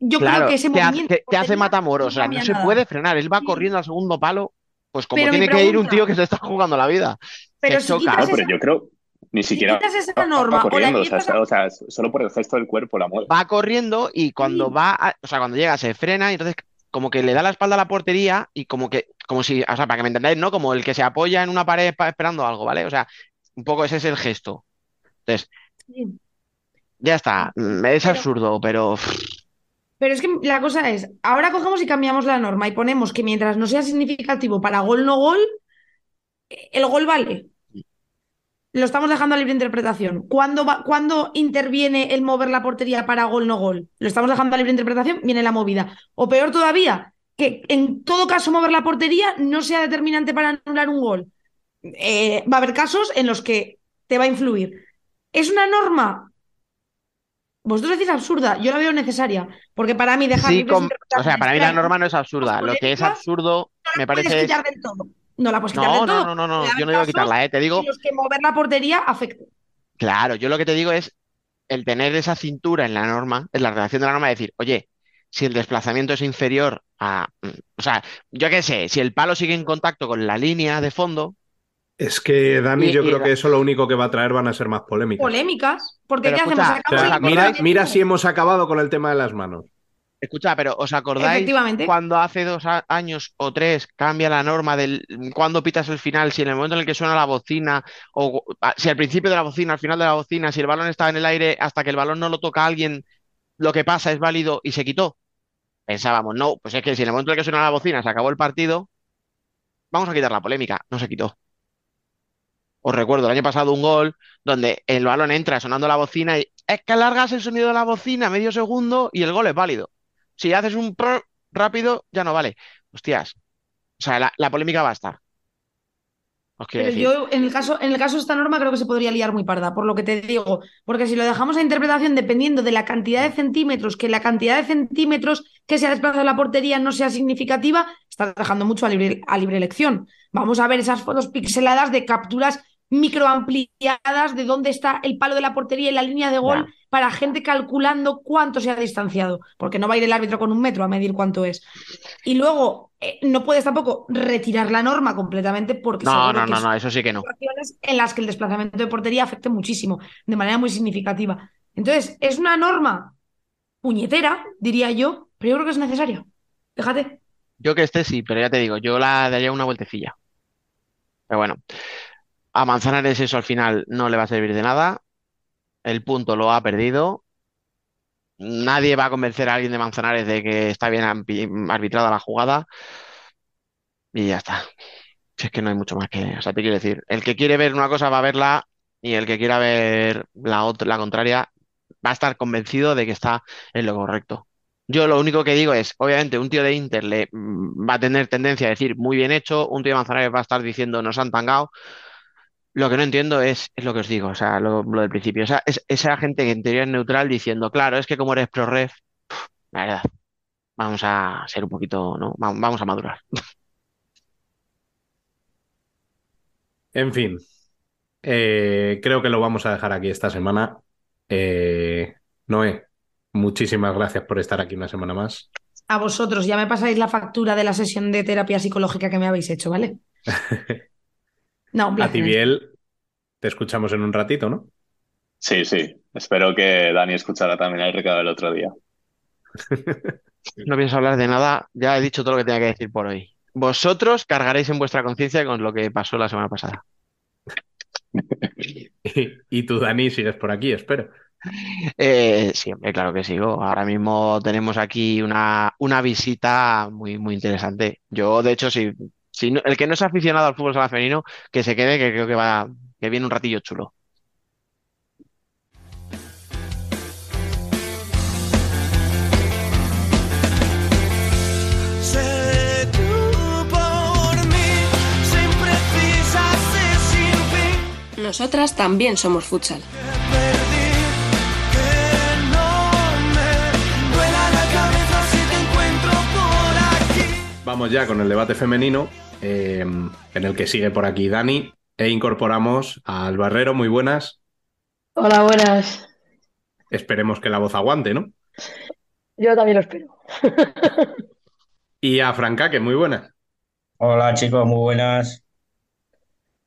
yo creo que ese ¿qué hace, movimiento qué- hace Matamoros? O no sea, no se nada. puede frenar. Él va Sí. corriendo al segundo palo, pues como Pero tiene que ir un tío que se está jugando la vida. Pero si choca. No, pero yo creo ni si siquiera quitas esa va norma o la corriendo, o sea, empiezas a- o sea, solo por el gesto del cuerpo la mueve. va corriendo y cuando Sí. va, a- o sea, cuando llega se frena y entonces como que le da la espalda a la portería y como que, como si, o sea, para que me entendáis, ¿no? Como el que se apoya en una pared pa- esperando algo, ¿vale? O sea, un poco ese es el gesto. Entonces, Sí. ya está, mm, es Pero- absurdo, pero Pero es que la cosa es, ahora cogemos y cambiamos la norma y ponemos que mientras no sea significativo para gol no gol, eh, el gol vale. Lo estamos dejando a libre interpretación. ¿Cuándo, va- cuándo interviene el mover la portería para gol no gol? Lo estamos dejando a libre interpretación, viene la movida. O peor todavía, que en todo caso mover la portería no sea determinante para anular un gol. Eh, va a haber casos en los que te va a influir. ¿Es una norma? Vosotros decís absurda, yo la veo necesaria, porque para mí dejar sí, com- o sea, para mí la norma no es absurda. Lo que es absurdo, me la puedes parece es... del todo. No la puedes quitar No, del todo. no, no, no, no, yo no digo quitarla, ¿eh? Te digo, los que mover la portería afecte. claro, yo lo que te digo es el tener esa cintura en la norma, en la redacción de la norma, decir, oye, si el desplazamiento es inferior a, mm, o sea, yo qué sé, si el palo sigue en contacto con la línea de fondo, Es que, Dani, Y- yo y creo que eso lo único que va a traer van a ser más polémicas. Polémicas, porque Pero ¿qué escucha, hacemos? O sea, ¿os el- mira, mira si hemos acabado con el tema de las manos. Escucha, pero ¿os acordáis cuando hace dos años o tres cambia la norma del cuando pitas el final, si en el momento en el que suena la bocina, o si al principio de la bocina, al final de la bocina, si el balón estaba en el aire hasta que el balón no lo toca a alguien, lo que pasa es válido y se quitó? Pensábamos, no, pues es que si en el momento en el que suena la bocina se acabó el partido, vamos a quitar la polémica. No se quitó. Os recuerdo el año pasado un gol donde el balón entra sonando la bocina y es que alargas el sonido de la bocina medio segundo y el gol es válido. Si haces un prr rápido, ya no vale. Hostias. O sea, la, la polémica va a estar. Pero decir. yo, en el caso, en el caso de esta norma, creo que se podría liar muy parda, por lo que te digo. Porque si lo dejamos a interpretación dependiendo de la cantidad de centímetros, que la cantidad de centímetros que se ha desplazado la portería no sea significativa, estás dejando mucho a libre, a libre elección. Vamos a ver esas fotos pixeladas de capturas microampliadas de dónde está el palo de la portería y la línea de gol. Para gente calculando cuánto se ha distanciado, porque no va a ir el árbitro con un metro a medir cuánto es. Y luego, eh, no puedes tampoco retirar la norma completamente porque No, no, no, es- no, eso sí que no. situaciones en las que el desplazamiento de portería afecte muchísimo, de manera muy significativa. Entonces, es una norma puñetera, diría yo, pero yo creo que es necesaria. Fíjate. Yo que esté sí, pero ya te digo, yo la daría una vueltecilla. Pero bueno, a Manzanares eso al final no le va a servir de nada. El punto lo ha perdido. Nadie va a convencer a alguien de Manzanares de que está bien arbitrada la jugada. Y ya está. Si es que no hay mucho más que. O sea, te quiero decir, el que quiere ver una cosa va a verla y el que quiera ver la otra, la contraria va a estar convencido de que está en lo correcto. Yo lo único que digo es, obviamente, un tío de Inter le mm, va a tener tendencia a decir muy bien hecho, un tío de Manzanares va a estar diciendo nos han tangado. Lo que no entiendo es, es lo que os digo, o sea, lo, lo del principio. O sea, es, esa gente que en teoría es neutral diciendo, claro, es que como eres pro ref, pf, la verdad, vamos a ser un poquito, ¿no? Va- Vamos a madurar. *laughs* En fin, eh, creo que lo vamos a dejar aquí esta semana. Eh, Noé, muchísimas gracias por estar aquí una semana más. A vosotros, ya me pasáis la factura de la sesión de terapia psicológica que me habéis hecho, ¿vale? *laughs* No, un A placer. ti, Biel, te escuchamos en un ratito, ¿no? Sí, sí. Espero que Dani escuchara también el recado del otro día. *laughs* No pienso hablar de nada, ya he dicho todo lo que tenía que decir por hoy. Vosotros cargaréis en vuestra conciencia con lo que pasó la semana pasada. *laughs* Y tú, Dani, sigues por aquí, espero. Eh, sí, hombre, claro que sigo. Ahora mismo tenemos aquí una, una visita muy, muy interesante. Yo, de hecho, si, si no- el que no es aficionado al fútbol sala femenino, que se quede, que creo que va, que viene un ratillo chulo. Nosotras también somos futsal. Vamos ya con el debate femenino, eh, en el que sigue por aquí Dani, e incorporamos al Barrero, muy buenas. Hola, buenas. Esperemos que la voz aguante, ¿no? Yo también lo espero. *laughs* Y a Franca, que muy buenas. Hola chicos, muy buenas.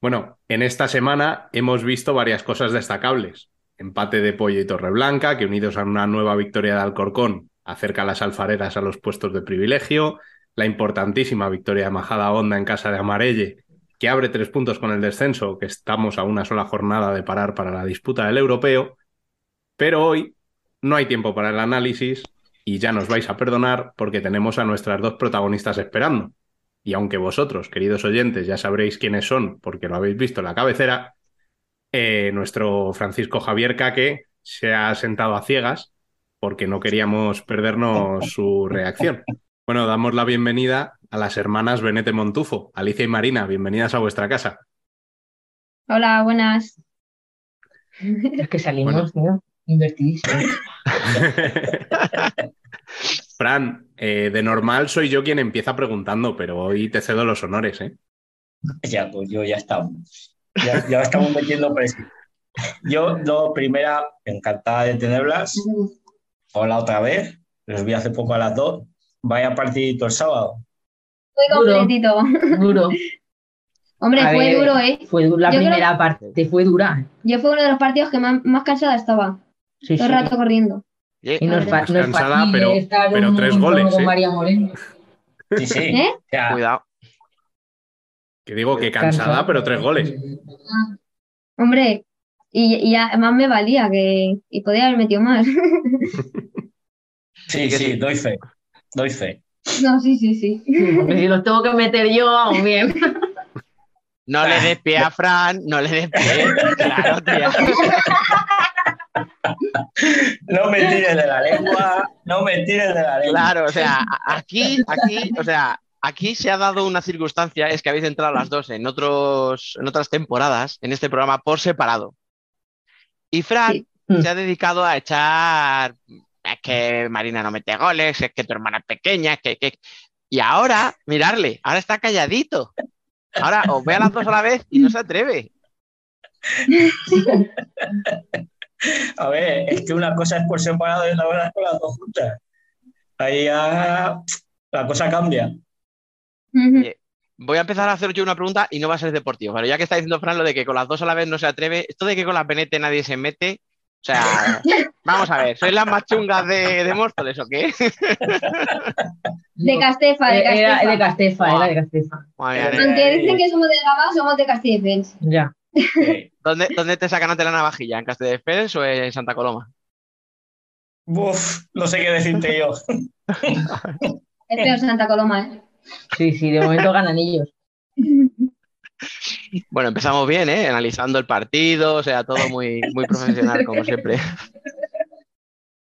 Bueno, en esta semana hemos visto varias cosas destacables. Empate de Pollo y Torreblanca, que unidos a una nueva victoria de Alcorcón, acerca a las alfareras a los puestos de privilegio. La importantísima victoria de Majada Honda en casa de Amarelle, que abre tres puntos con el descenso, que estamos a una sola jornada de parar para la disputa del europeo. Pero hoy no hay tiempo para el análisis y ya nos vais a perdonar porque tenemos a nuestras dos protagonistas esperando. Y aunque vosotros, queridos oyentes, ya sabréis quiénes son porque lo habéis visto en la cabecera, eh, nuestro Francisco Javier Caque se ha sentado a ciegas porque no queríamos perdernos su reacción. Bueno, damos la bienvenida a las hermanas Benete Montufo, Alicia y Marina. Bienvenidas a vuestra casa. Hola, buenas. Es que salimos, tío, invertidísimos. *laughs* Fran, eh, de normal soy yo quien empieza preguntando, pero hoy te cedo los honores, ¿eh? Ya, pues yo ya estamos. Ya, ya estamos metiendo presión. Yo, lo primera, encantada de tenerlas. Hola otra vez. Los vi hace poco a las dos. Vaya partidito el sábado. Fue completito. Duro. *laughs* Hombre, A fue ver, duro, ¿eh? Fue du- la Yo creo- primera parte, fue dura. Yo fue uno de los partidos que más, más cansada estaba. Sí, Todo el sí. rato corriendo. Eh, Y no es, Más no es cansada, fácil pero- estar pero tres goles, con ¿eh? María Moreno. Sí, sí. *laughs* ¿Eh? Cuidado. Que digo que cansada, pero tres goles. Hombre, y, y además me valía que y podía haber metido más. *laughs* sí, sí, doy fe. Doy fe. No, sí, sí, sí. Si los tengo que meter yo, vamos bien. No le des pie a Fran, no le des pie. Claro, tía. No me tires de la lengua, no me tires de la lengua. Claro, o sea, aquí, aquí, o sea, aquí se ha dado una circunstancia, es que habéis entrado las dos en otros, en otras temporadas, en este programa por separado. Y Fran se ha dedicado a echar, es que Marina no mete goles, es que tu hermana es pequeña, es que, que- Y ahora, mirarle, ahora está calladito. Ahora os ve a las dos a la vez y no se atreve. *laughs* A ver, es que una cosa es por separado y otra cosa es con las dos juntas. Ahí ya la cosa cambia. Voy a empezar a hacer yo una pregunta y no va a ser deportivo. Pero ya que está diciendo Fran lo de que con las dos a la vez no se atreve, esto de que con las Benete nadie se mete, o sea, vamos a ver, ¿sois las más chungas de, de Móstoles o qué? De Castefa, de Era Castefa. de Castefa, era de Castefa. Aunque dicen que somos de Gabá, somos de Castelldefels. Ya. ¿Dónde, ¿Dónde te sacan ante la navajilla? ¿En Castelldefels o en Santa Coloma? Uf, no sé qué decirte yo. Es peor Santa Coloma, ¿eh? Sí, sí, de momento ganan ellos. *laughs* Bueno, empezamos bien, ¿eh? Analizando el partido, o sea, todo muy, muy *laughs* profesional, como siempre. *laughs*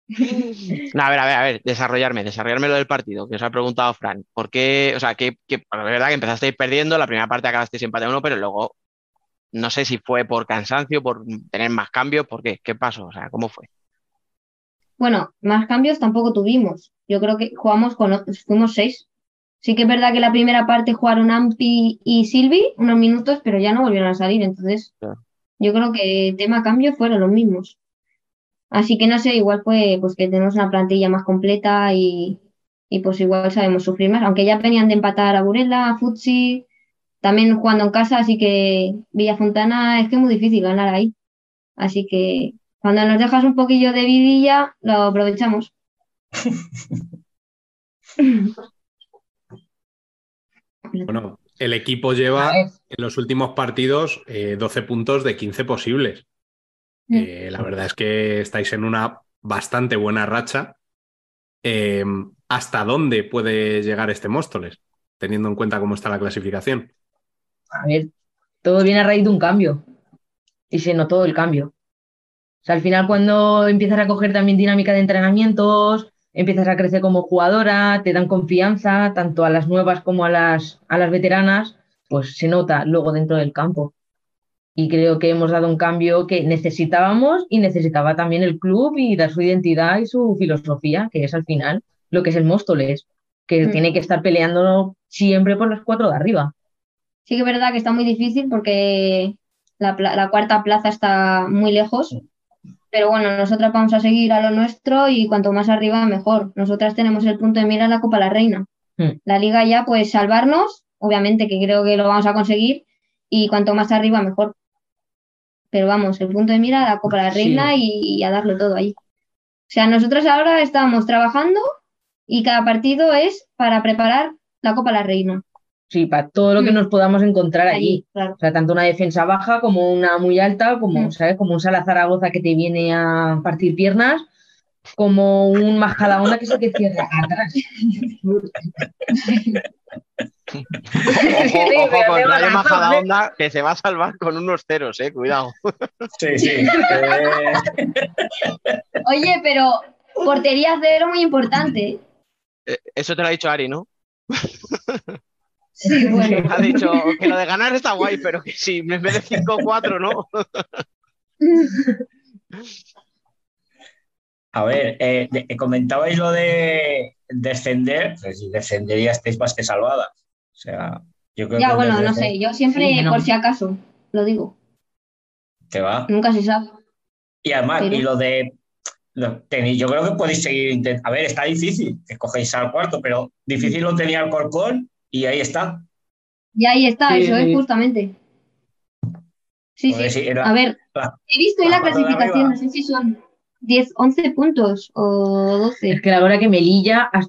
No, a ver, a ver, a ver, desarrollarme, desarrollarme lo del partido, que os ha preguntado Fran. ¿Por qué? O sea, que, que es verdad que empezasteis perdiendo, la primera parte acabasteis empate a uno, pero luego no sé si fue por cansancio, por tener más cambios, ¿por qué? ¿Qué pasó? O sea, ¿cómo fue? Bueno, más cambios tampoco tuvimos. Yo creo que jugamos con, fuimos seis. Sí que es verdad que la primera parte jugaron Ampi y Silvi unos minutos, pero ya no volvieron a salir. Entonces, yo creo que tema cambio fueron los mismos. Así que no sé, igual fue pues que tenemos una plantilla más completa y, y pues igual sabemos sufrir más. Aunque ya venían de empatar a Burela, a Futsi, también jugando en casa, así que Villa Fontana es que es muy difícil ganar ahí. Así que cuando nos dejas un poquillo de vidilla, lo aprovechamos. *laughs* Bueno, el equipo lleva en los últimos partidos eh, 12 puntos de 15 posibles. Eh, la verdad es que estáis en una bastante buena racha. Eh, ¿Hasta dónde puede llegar este Móstoles, teniendo en cuenta cómo está la clasificación? A ver, todo viene a raíz de un cambio. Y se notó el cambio. O sea, al final cuando empiezas a coger también dinámica de entrenamientos, empiezas a crecer como jugadora, te dan confianza, tanto a las nuevas como a las, a las veteranas, pues se nota luego dentro del campo. Y creo que hemos dado un cambio que necesitábamos y necesitaba también el club y dar su identidad y su filosofía, que es al final lo que es el Móstoles, que Mm. tiene que estar peleando siempre por las cuatro de arriba. Sí que es verdad que está muy difícil porque la, cuarta plaza está muy lejos, pero bueno, nosotras vamos a seguir a lo nuestro y cuanto más arriba mejor. Nosotras tenemos el punto de mira en la Copa La Reina. Mm. La liga ya pues salvarnos, obviamente que creo que lo vamos a conseguir y cuanto más arriba mejor. Pero vamos, el punto de mira la Copa La Sí. Reina y, y a darlo todo ahí. O sea, nosotros ahora estamos trabajando y cada partido es para preparar la Copa La Reina. Sí, para todo lo que Mm. nos podamos encontrar allí. Allí, claro. O sea, tanto una defensa baja como una muy alta, como, Mm. ¿sabes? Como un Sala Zaragoza que te viene a partir piernas, como un Majadahonda que se te cierra atrás. Ojo, ojo con Rayo razón, Majadahonda, que se va a salvar con unos ceros, eh, cuidado. Sí, sí. Eh, Oye, pero portería cero muy importante. Eh, Eso te lo ha dicho Ari, ¿no? *laughs* Sí, *laughs* bueno. Ha dicho que lo de ganar está guay, pero que si en vez de 5-4, ¿no? *laughs* A ver, eh, de- eh, comentabais lo de descender, pues si descendería estáis más que salvadas. O sea, yo creo Ya, que bueno, no sé, yo siempre Sí, no. por si acaso, lo digo, Te va. nunca se sabe. Y además, Pero- y lo de. lo- tenéis- yo creo que podéis seguir intentando. A ver, está difícil que cogéis al cuarto, pero difícil lo tenía el Corcón y ahí está. Y ahí está, Sí, eso sí. es justamente. Sí, sí. era- A ver, la- he visto ahí la clasificación, no sé si son 10, 11 puntos o 12. Es que la verdad que Melilla ha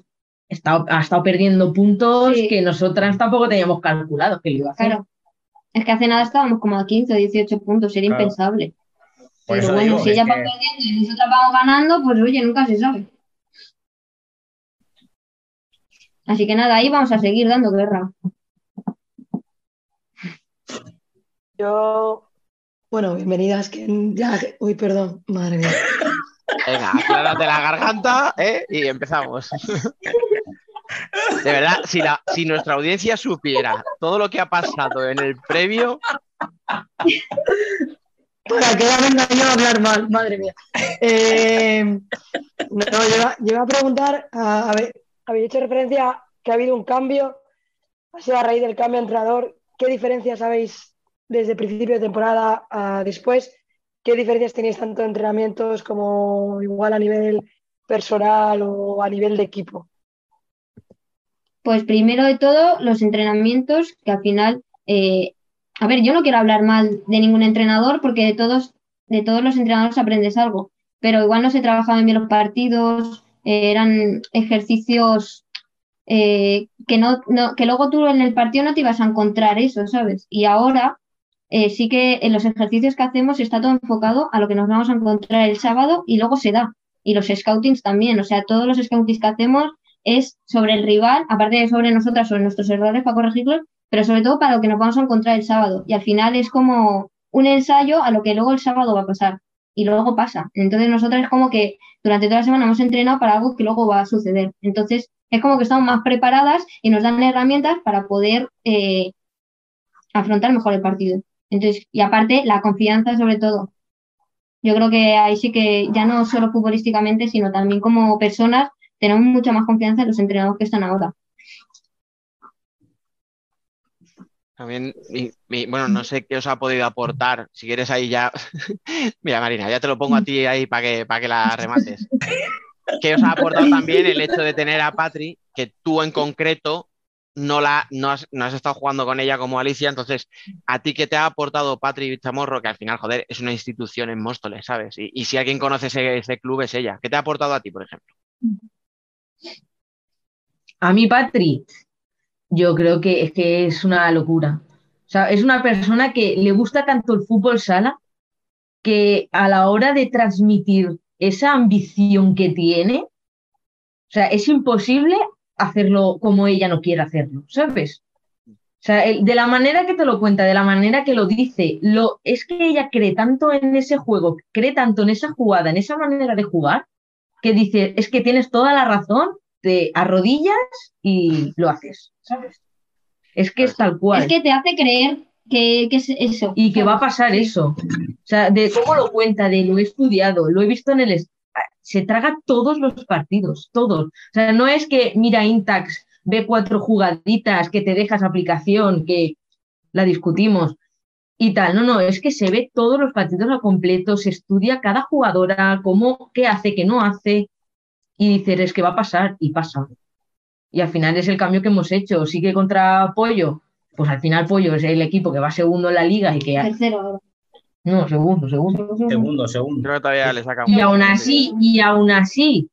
estado, ha estado perdiendo puntos Sí. que nosotras tampoco teníamos calculado que lo iba a hacer. Claro. Es que hace nada estábamos como a 15 o 18 puntos, sería Claro. impensable. Por Pero bueno, digo, si van que- perdiendo y nosotras vamos ganando, pues oye, nunca se sabe. Así que nada, ahí vamos a seguir dando guerra. Yo, bueno, bienvenidas, que ya, uy, perdón, madre mía. Venga, aclárate la garganta ¿eh? y empezamos. De verdad, si, la, si nuestra audiencia supiera todo lo que ha pasado en el previo, Para que ya venga yo a hablar mal, madre mía. Eh, no, yo, iba- yo iba a preguntar, a, a ver, habéis hecho referencia que ha habido un cambio, ha sido a raíz del cambio de entrenador. ¿Qué diferencias habéis desde principio de temporada a después? ¿Qué diferencias tenéis tanto en entrenamientos como igual a nivel personal o a nivel de equipo? Pues primero de todo, los entrenamientos, que al final, eh, a ver, yo no quiero hablar mal de ningún entrenador porque de todos, de todos los entrenadores aprendes algo, pero igual no se trabajaban bien los partidos, eran ejercicios eh, que, no, no- que luego tú en el partido no te ibas a encontrar eso, ¿sabes? Y ahora eh, sí que en los ejercicios que hacemos está todo enfocado a lo que nos vamos a encontrar el sábado y luego se da. Y los scoutings también, o sea, todos los scoutings que hacemos es sobre el rival, aparte de sobre nosotras, sobre nuestros errores para corregirlos, pero sobre todo para lo que nos vamos a encontrar el sábado. Y al final es como un ensayo a lo que luego el sábado va a pasar. Y luego pasa. Entonces nosotras es como que durante toda la semana hemos entrenado para algo que luego va a suceder. Entonces es como que estamos más preparadas y nos dan herramientas para poder eh, afrontar mejor el partido. Entonces, y aparte, la confianza sobre todo. Yo creo que ahí sí que ya no solo futbolísticamente, sino también como personas, tenemos mucha más confianza en los entrenadores que están ahora. También, mi- bueno, no sé qué os ha podido aportar. Si quieres ahí ya. *laughs* Mira, Marina, ya te lo pongo a ti ahí para que, para que la remates. ¿Qué os ha aportado también el hecho de tener a Patri, que tú en concreto no, la, no, has, no has estado jugando con ella como Alicia? Entonces, ¿a ti qué te ha aportado Patri Chamorro? Que al final, joder, es una institución en Móstoles, ¿sabes? Y, y si alguien conoce ese, ese club es ella. ¿Qué te ha aportado a ti, por ejemplo? A mí, Patri, yo creo que es que es una locura. O sea, es una persona que le gusta tanto el fútbol sala que a la hora de transmitir esa ambición que tiene, o sea, es imposible hacerlo como ella no quiere hacerlo, ¿sabes? O sea, de la manera que te lo cuenta, de la manera que lo dice, lo, es que ella cree tanto en ese juego, cree tanto en esa jugada, en esa manera de jugar, que dice, es que tienes toda la razón, te arrodillas y lo haces, ¿sabes? Es que es tal cual. Es que te hace creer que, que es eso. Y que va a pasar eso. O sea, de cómo lo cuenta, de lo he estudiado, lo he visto en el... est- Se traga todos los partidos, todos. O sea, no es que mira Intax, ve cuatro jugaditas, que te dejas aplicación, que la discutimos y tal. No, no, es que se ve todos los partidos al completo, se estudia cada jugadora, cómo, qué hace, qué no hace, y dices, es que va a pasar, y pasa. Y al final es el cambio que hemos hecho. Sigue contra Pollo, pues al final Pollo es el equipo que va segundo en la liga y que... Tercero ahora. No, segundo, segundo. Segundo, segundo. Creo que todavía le saca Y aún así, y aún así,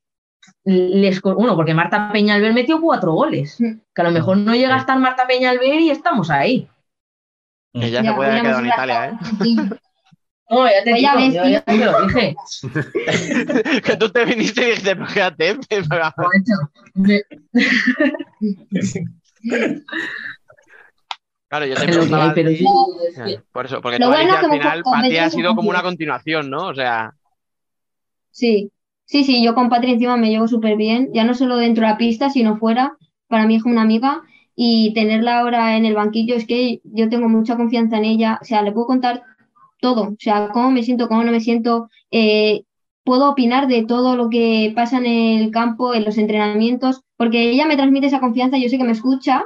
les, bueno, porque Marta Peñalver metió cuatro goles. Que a lo mejor no llega a estar Marta Peñalver y estamos ahí. Ella se puede haber quedado en Italia, ¿eh? No, ya te ya digo, yo ya te lo dije. *laughs* que tú te viniste y dijiste, pues quédate. Claro, yo te preguntaba. hay, pero sí, Ya, Por eso, porque Lo tú, bueno al final, co- para ti ha sido como una continuación, ¿no? O sea, Sí, sí, sí, yo con Patri encima me llevo súper bien, ya no solo dentro de la pista, sino fuera. Para mí es como una amiga y tenerla ahora en el banquillo es que yo tengo mucha confianza en ella, o sea, le puedo contar todo, o sea, cómo me siento, cómo no me siento, eh, puedo opinar de todo lo que pasa en el campo, en los entrenamientos, porque ella me transmite esa confianza, yo sé que me escucha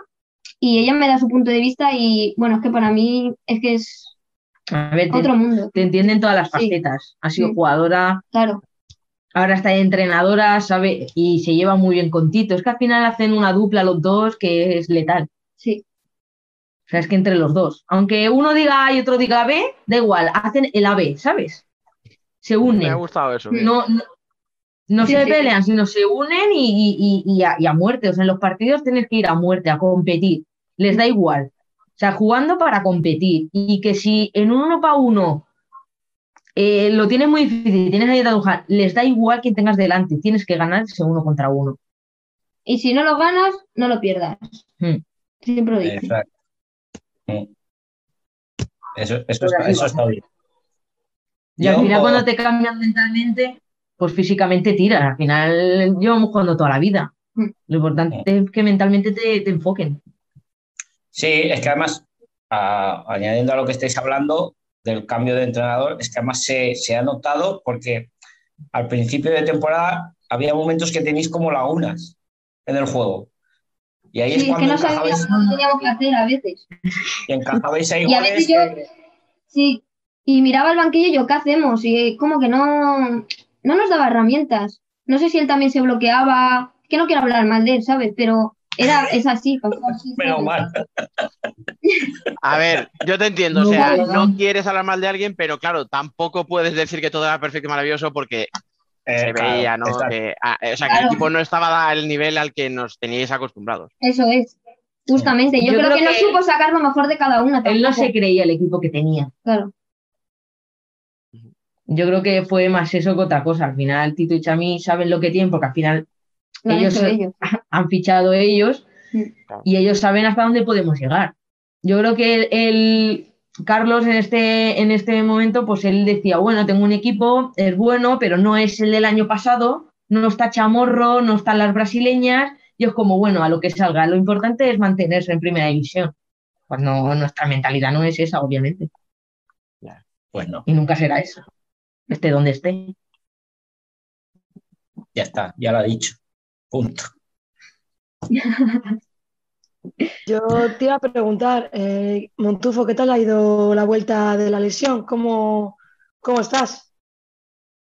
y ella me da su punto de vista y bueno, es que para mí es que es A ver, te, otro mundo. te entienden todas las Sí. facetas. Ha sido Sí. jugadora, Claro, ahora está de entrenadora, sabe, y se lleva muy bien con Tito. Es que al final hacen una dupla los dos que es letal. sí. O sea, es que entre los dos, aunque uno diga A y otro diga B, da igual, hacen el AB, ¿sabes? Se me ha unen. gustado eso. No, no, no Sí, se sí, pelean, sino se unen y, y- y- y a, y a muerte. O sea, en los partidos tienes que ir a muerte, a competir. Les da igual. O sea, jugando para competir. Y que si en un uno para uno eh, lo tienes muy difícil, tienes ahí a dibujar, les da igual quién tengas delante, tienes que ganar ese uno contra uno. Y si no lo ganas, no lo pierdas. Hmm. Siempre lo digo. Exacto. Eso, eso, está, eso está bien. Y al final cuando te cambian mentalmente, pues físicamente tiras. Al final llevamos jugando toda la vida. Lo importante es que mentalmente te, te enfoquen. Sí, es que además, a- añadiendo a lo que estáis hablando del cambio de entrenador, es que además se, se ha notado porque al principio de temporada había momentos que tenéis como lagunas en el juego. Y ahí Sí, es es que cuando no sabíamos teníamos que hacer a veces. *laughs* y encajabais ahí Y a veces yo, que- sí, y miraba el banquillo y yo, ¿qué hacemos? Y como que no, no nos daba herramientas. No sé si él también se bloqueaba, que no quiero hablar mal de él, ¿sabes? Pero era, es así, *laughs* ¿sabes? mal. *laughs* A ver, yo te entiendo, o sea, vale, no no. quieres hablar mal de alguien, pero claro, tampoco puedes decir que todo era perfecto y maravilloso porque Eh, se claro, veía, ¿no? Que, ah, o sea, que el equipo no estaba al nivel al que nos teníais acostumbrados. Eso es, justamente. Yo, Yo creo, creo que, no supo sacar lo mejor de cada una. Él no se creía el equipo que tenía. Claro. Yo creo que fue más eso que otra cosa. Al final, Tito y Chami saben lo que tienen, porque al final ellos. *laughs* han fichado ellos Mm. y ellos saben hasta dónde podemos llegar. Yo creo que el, el- Carlos en este, en este momento, pues él decía, bueno, tengo un equipo, es bueno, pero no es el del año pasado, no está Chamorro, no están las brasileñas, y es como, bueno, a lo que salga. Lo importante es mantenerse en primera división. Pues no, nuestra mentalidad no es esa, obviamente, Pues no, y nunca será esa, esté donde esté. ya está, ya lo ha dicho. Punto. *laughs* Yo te iba a preguntar, eh, Montufo, ¿qué tal ha ido la vuelta de la lesión? ¿Cómo, cómo estás?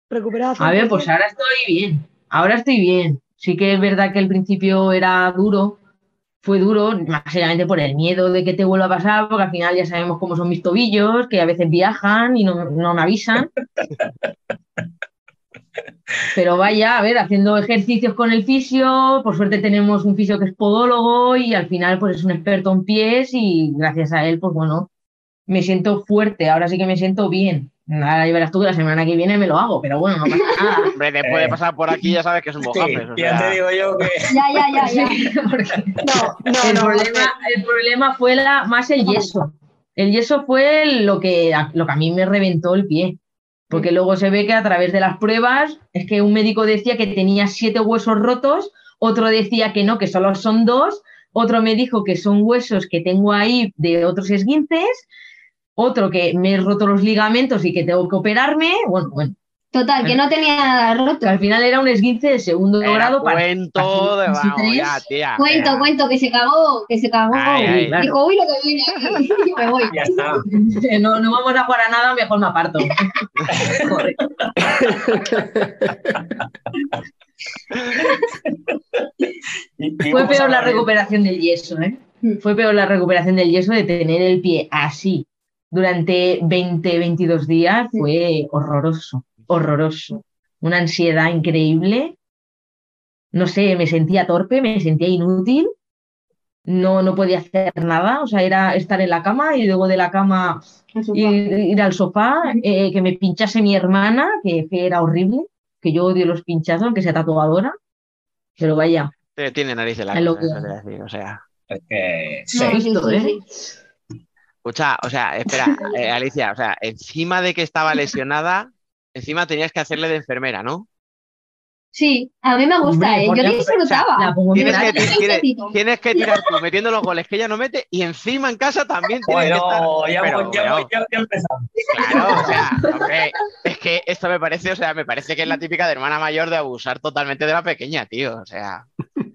¿Recuperado? A ver, pues ahora estoy bien, ahora estoy bien. Sí que es verdad que al principio era duro, fue duro, básicamente por el miedo de que te vuelva a pasar, porque al final ya sabemos cómo son mis tobillos, que a veces viajan y no, no me avisan. *laughs* Pero vaya, a ver, haciendo ejercicios con el fisio, por suerte tenemos un fisio que es podólogo y al final pues es un experto en pies y gracias a él, pues bueno, me siento fuerte, ahora sí que me siento bien. Ahora ya verás tú que la semana que viene me lo hago, pero bueno, no pasa nada. *laughs* Hombre, después de Eh. pasar por aquí ya sabes que es un Sí, o ya sea, te digo yo que *laughs* Ya, ya, ya, *laughs* No, no, el, no, problema, el problema fue la, más el yeso. El yeso fue lo que, lo que a mí me reventó el pie. Porque luego se ve que a través de las pruebas, es que un médico decía que tenía siete huesos rotos, otro decía que no, que solo son dos, otro me dijo que son huesos que tengo ahí de otros esguinces, otro que me he roto los ligamentos y que tengo que operarme. Bueno, bueno, Total, que no tenía nada roto. que al final era un esguince de segundo era grado para cuento de para- vamos, ya, tía. Cuento, ya. cuento, que se cagó, que se cagó. Ay, ay, claro. Dijo, uy, lo que viene aquí. *laughs* *laughs* Y yo me voy. ya está. *laughs* no, no vamos a jugar a nada, mejor me aparto. Fue peor la recuperación del yeso, ¿eh? Mm. Fue peor la recuperación del yeso de tener el pie así durante 20, 22 días. Sí. Fue horroroso, horroroso. Una ansiedad increíble. No sé, me sentía torpe, me sentía inútil. No, no podía hacer nada. O sea, era estar en la cama y luego de la cama ir, ir al sofá, eh, que me pinchase mi hermana, que, que era horrible, que yo odio los pinchazos, aunque sea tatuadora. Pero vaya, Tiene- Tiene nariz de la Es lo cosa, que o sea. Es que, No, sí. sí, visto, sí, ¿eh? sí. Escucha, o sea, espera, *laughs* eh, Alicia, o sea, encima de que estaba lesionada, encima tenías que hacerle de enfermera, ¿no? Sí, a mí me gusta, Hombre, ¿eh? Yo sea, disfrutaba. la Tienes que, tienes- *laughs* tienes que tirar tú metiendo los goles que ella no mete y encima en casa también tienes que estar. Bueno, ya, Pero, hemos- ya, bueno, hemos- ya- ya empezamos. Claro, o sea, hombre, es que esto me parece, o sea, me parece que es la típica de hermana mayor de abusar totalmente de la pequeña, tío. O sea,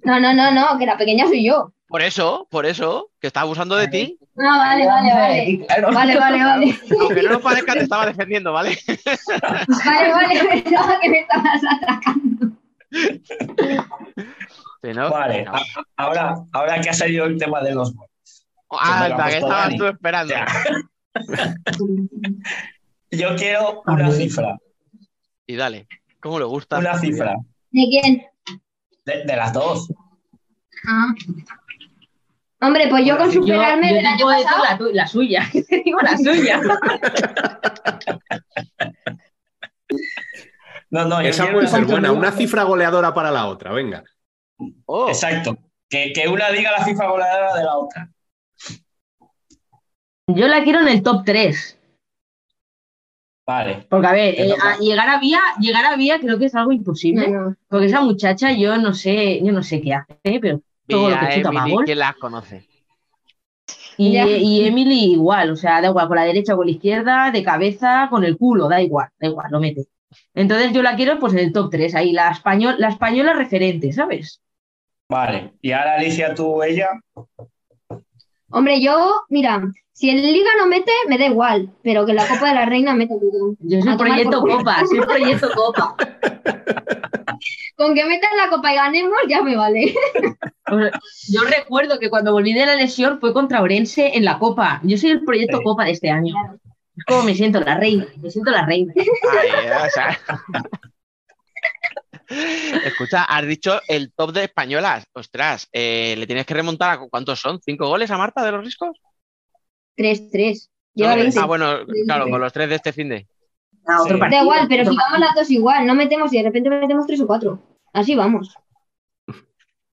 No, no, no, no, que la pequeña soy yo. por eso, por eso, que está abusando de ti. Ah, vale, vale, vale. Claro. Vale, vale, vale. Aunque *laughs* no nos parezca, te estaba defendiendo, ¿vale? Vale, vale, *laughs* pensaba que me estabas atacando. Sí, ¿no? Vale, No. ahora, ahora que ha salido el tema de los goles. Ah, lo Anda, que puesto estabas tú esperando. Ya. *laughs* Yo quiero una cifra, Y dale, ¿cómo le gusta? una cifra ¿De quién? de, de las dos. Ah. Hombre, pues yo con Yo, superarme yo del te año puedo decir pasado. la, tu- la suya, *laughs* te digo la suya. *laughs* No, no, yo Esa puede una ser cifra- buena, una cifra goleadora para la otra, venga. Oh, Exacto. Que, que una diga la cifra goleadora de la otra. Yo la quiero en el top 3. Vale. Porque, a ver, eh, a- llegar a Vía, llegar a Vía creo que es algo imposible. No, no. Porque esa muchacha, yo no sé, yo no sé qué hace, pero todo lo Vía, que chuta Emily, gol. ¿quién las conoce? Y, y Emily igual, o sea, da igual, con la derecha o con la izquierda, de cabeza, con el culo, da igual, da igual, lo mete. Entonces yo la quiero pues en el top 3, ahí, la, español, la española referente, ¿sabes? Vale. Y ahora, Alicia, tú, ella. Hombre, yo, mira, si en Liga no mete, me da igual, pero que en la Copa de la Reina mete. Yo soy proyecto. Copa, soy proyecto Copa. Con que metan la Copa y ganemos, ya me vale. Yo recuerdo que cuando volví de la lesión fue contra Orense en la Copa. Yo soy el proyecto Sí. Copa de este año. Es como me siento la reina, me siento la reina. Ay, o sea. Escucha, has dicho el top de españolas. Ostras, eh, ¿le tienes que remontar a cu- cuántos son? ¿Cinco goles a Marta de los riscos? 3-3. Lleva No, 20. ah, bueno, claro, con los tres de este fin de. Ah, otro Sí. partido, Da igual, pero otro si vamos las dos igual, no metemos y de repente metemos tres o cuatro. Así vamos.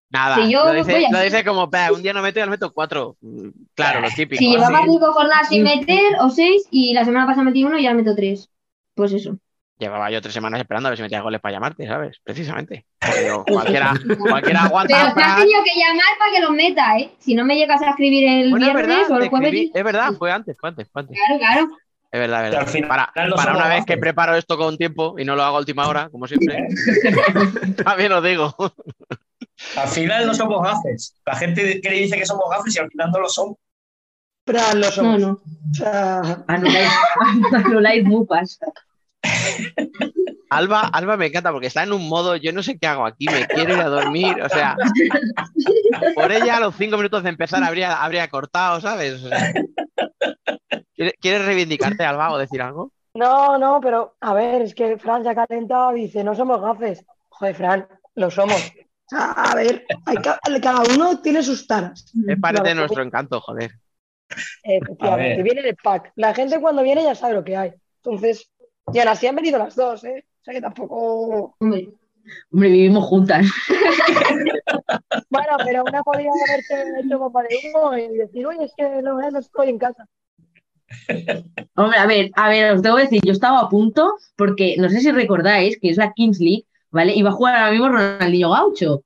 Nada, Si yo lo, dice, voy lo dice como, "Bah, un día no meto y al meto cuatro. Mm, Claro, lo típico. Si llevaba sí. cinco jornadas sin meter o seis y la semana pasada metí uno y ahora meto tres. Pues eso. Llevaba yo tres semanas esperando a ver si metía goles para llamarte, ¿sabes? Precisamente. Digo, *laughs* cualquiera, cualquiera aguanta. Pero te has tenido que llamar para que los meta, ¿eh? Si no me llegas a escribir el Bueno, es viernes verdad, o te el jueves. escribí- es verdad, fue antes, fue antes, fue antes. Claro, claro. Es verdad, es al verdad. final para no para una vez que preparo esto con tiempo y no lo hago a última hora, como siempre, *laughs* *laughs* también os digo. Al final no somos gafes. La gente que le dice que somos gafes y al final no lo somos. No No, somos. no. O sea, Anuláis, anuláis mupas. *laughs* Alba, Alba me encanta porque está en un modo, yo no sé qué hago aquí, me quiero ir a dormir, o sea, por ella a los cinco minutos de empezar habría, habría cortado, ¿sabes? O sea, ¿quieres, reivindicarte, Alba, o decir algo? no, no, pero a ver, es que Fran se ha calentado, dice, no somos gafes. Joder, Fran, lo somos. A ver, hay ca- cada uno tiene sus taras. Es parte de nuestro encanto, joder. Efectivamente, viene el pack. La gente cuando viene ya sabe lo que hay. Entonces, y aún así han venido las dos, ¿eh? O sea que tampoco. Hombre. Hombre, vivimos juntas. *laughs* Bueno, pero una podría haberte hecho copa de humo y decir, oye, es que no, eh, no estoy en casa. Hombre, a ver, a ver, os debo decir, yo estaba a punto, porque no sé si recordáis que es la Kings League, ¿vale? Iba a jugar ahora mismo Ronaldinho Gaucho.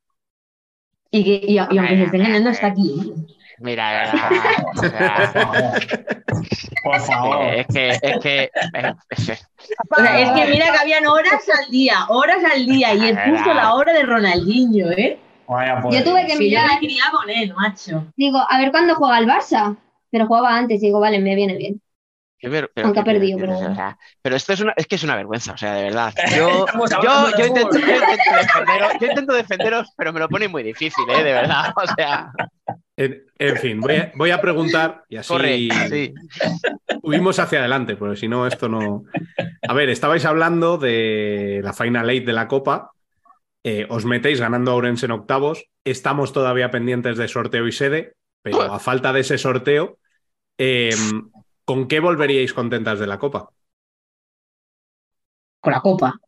Y, que, y, y aunque se esté engañando, está aquí. Mira, *laughs* o sea, Por favor. es que, es que, eh, es- O sea, es que mira que habían horas al día, horas al día, y es justo la hora de Ronaldinho, ¿eh? Vaya por Yo tuve que Sí, yo mirar, me quería con él, macho. digo, a ver cuándo juega el Barça. Pero jugaba antes, digo, vale, me viene bien. Pero Aunque ha perdido, pero- o sea, pero esto es una, es que es una vergüenza, o sea, de verdad. *laughs* Yo, yo, yo intento, fútbol. yo intento defenderos, yo intento defenderos, pero me lo pone muy difícil, ¿eh? De verdad. O sea, En, en fin, voy a, voy a preguntar y así corre, sí. huimos hacia adelante, porque si no, esto no. A ver, estabais hablando de la Final Eight de la Copa. eh, os metéis ganando a Ourense en octavos. Estamos todavía pendientes de sorteo y sede, pero a falta de ese sorteo, eh, ¿con qué volveríais contentas de la Copa? Con la copa.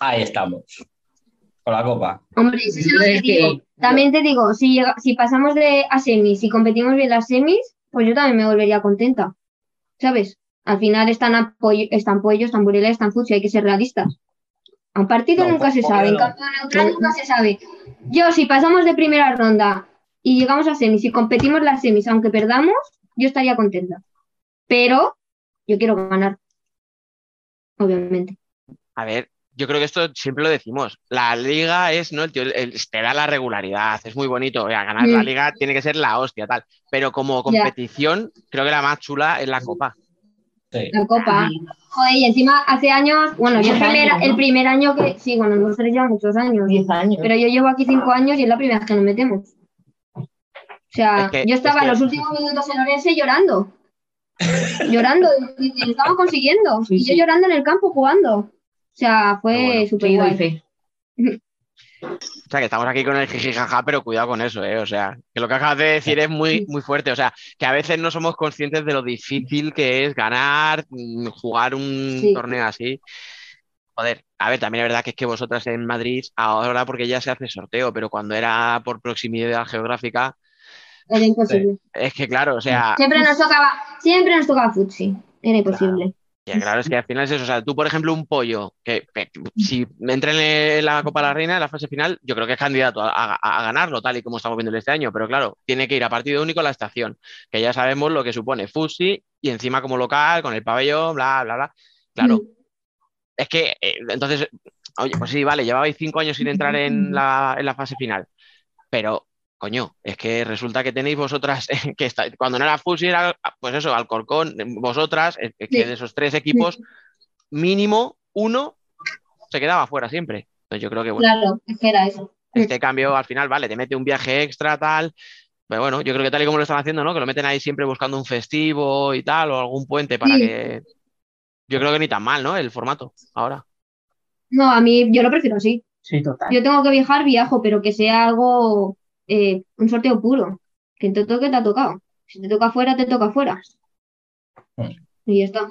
Ahí estamos. Con la copa. Hombre, eso es lo que digo. También te digo, si, llega- si pasamos de a semis, si competimos bien las semis, pues yo también me volvería contenta. ¿Sabes? Al final están, apoyo, están pollos, están bureles, están fuchi, hay que ser realistas. A un partido No, nunca se pollo sabe, en campo neutral nunca se sabe. Yo, si pasamos de primera ronda y llegamos a semis, si competimos las semis, aunque perdamos, yo estaría contenta. Pero yo quiero ganar. Obviamente. A ver, yo creo que esto siempre lo decimos. La liga es, ¿no? El tío, el- te da la regularidad, es muy bonito. Oiga, ganar la Mm. liga tiene que ser la hostia, tal. Pero como competición, creo que la más chula es la copa. Sí. La copa. Joder, y encima hace años, bueno, yo el primer, años, ¿no? el primer año que, sí, bueno, nosotros llevamos muchos años, 10 años. pero yo llevo aquí cinco años y es la primera vez que nos metemos. O sea, Es que- yo estaba es que- los últimos minutos en Orense llorando. llorando, y, y lo estamos consiguiendo. Sí, y yo sí. llorando en el campo jugando. O sea, fue bueno. súper guay. fe. *laughs* O sea, que estamos aquí con el jijijaja, pero cuidado con eso, ¿eh? O sea, que lo que acabas de decir es muy, muy fuerte. O sea, que a veces no somos conscientes de lo difícil que es ganar, mm, jugar un Sí. torneo así. Joder, a ver, también es verdad que es que vosotras en Madrid, ahora porque ya se hace sorteo, pero cuando era por proximidad geográfica, Era imposible. Es que claro, o sea, Siempre nos tocaba, siempre nos tocaba futsi. Era imposible. Ya, claro, es que al final es eso. O sea, tú, por ejemplo, un pollo que que si entra en la Copa de la Reina, en la fase final, yo creo que es candidato a, a- a ganarlo, tal y como estamos viendo este año. Pero claro, tiene que ir a partido único a la estación, que ya sabemos lo que supone Fusi y encima como local, con el pabellón, bla, bla, bla. Claro, es que eh, entonces, oye, pues sí, vale, llevabais cinco años sin entrar en la, en la fase final. Pero, coño, es que resulta que tenéis vosotras, *laughs* que está, cuando no era Fusi, era pues eso, Alcorcón, vosotras, es que Sí. de esos tres equipos, mínimo uno se quedaba fuera siempre. Entonces yo creo que bueno, Claro, es que era eso. este cambio al final, vale, te mete un viaje extra, tal. Pero bueno, yo creo que tal y como lo están haciendo, ¿no? Que lo meten ahí siempre buscando un festivo y tal, o algún puente para Sí. que. Yo creo que ni tan mal, ¿no? El formato ahora. No, a mí yo lo prefiero así. Sí, total. Yo tengo que viajar, viajo, pero que sea algo, eh, un sorteo puro. Que te toque, te ha tocado. Si te toca fuera, te toca fuera. Y ya está.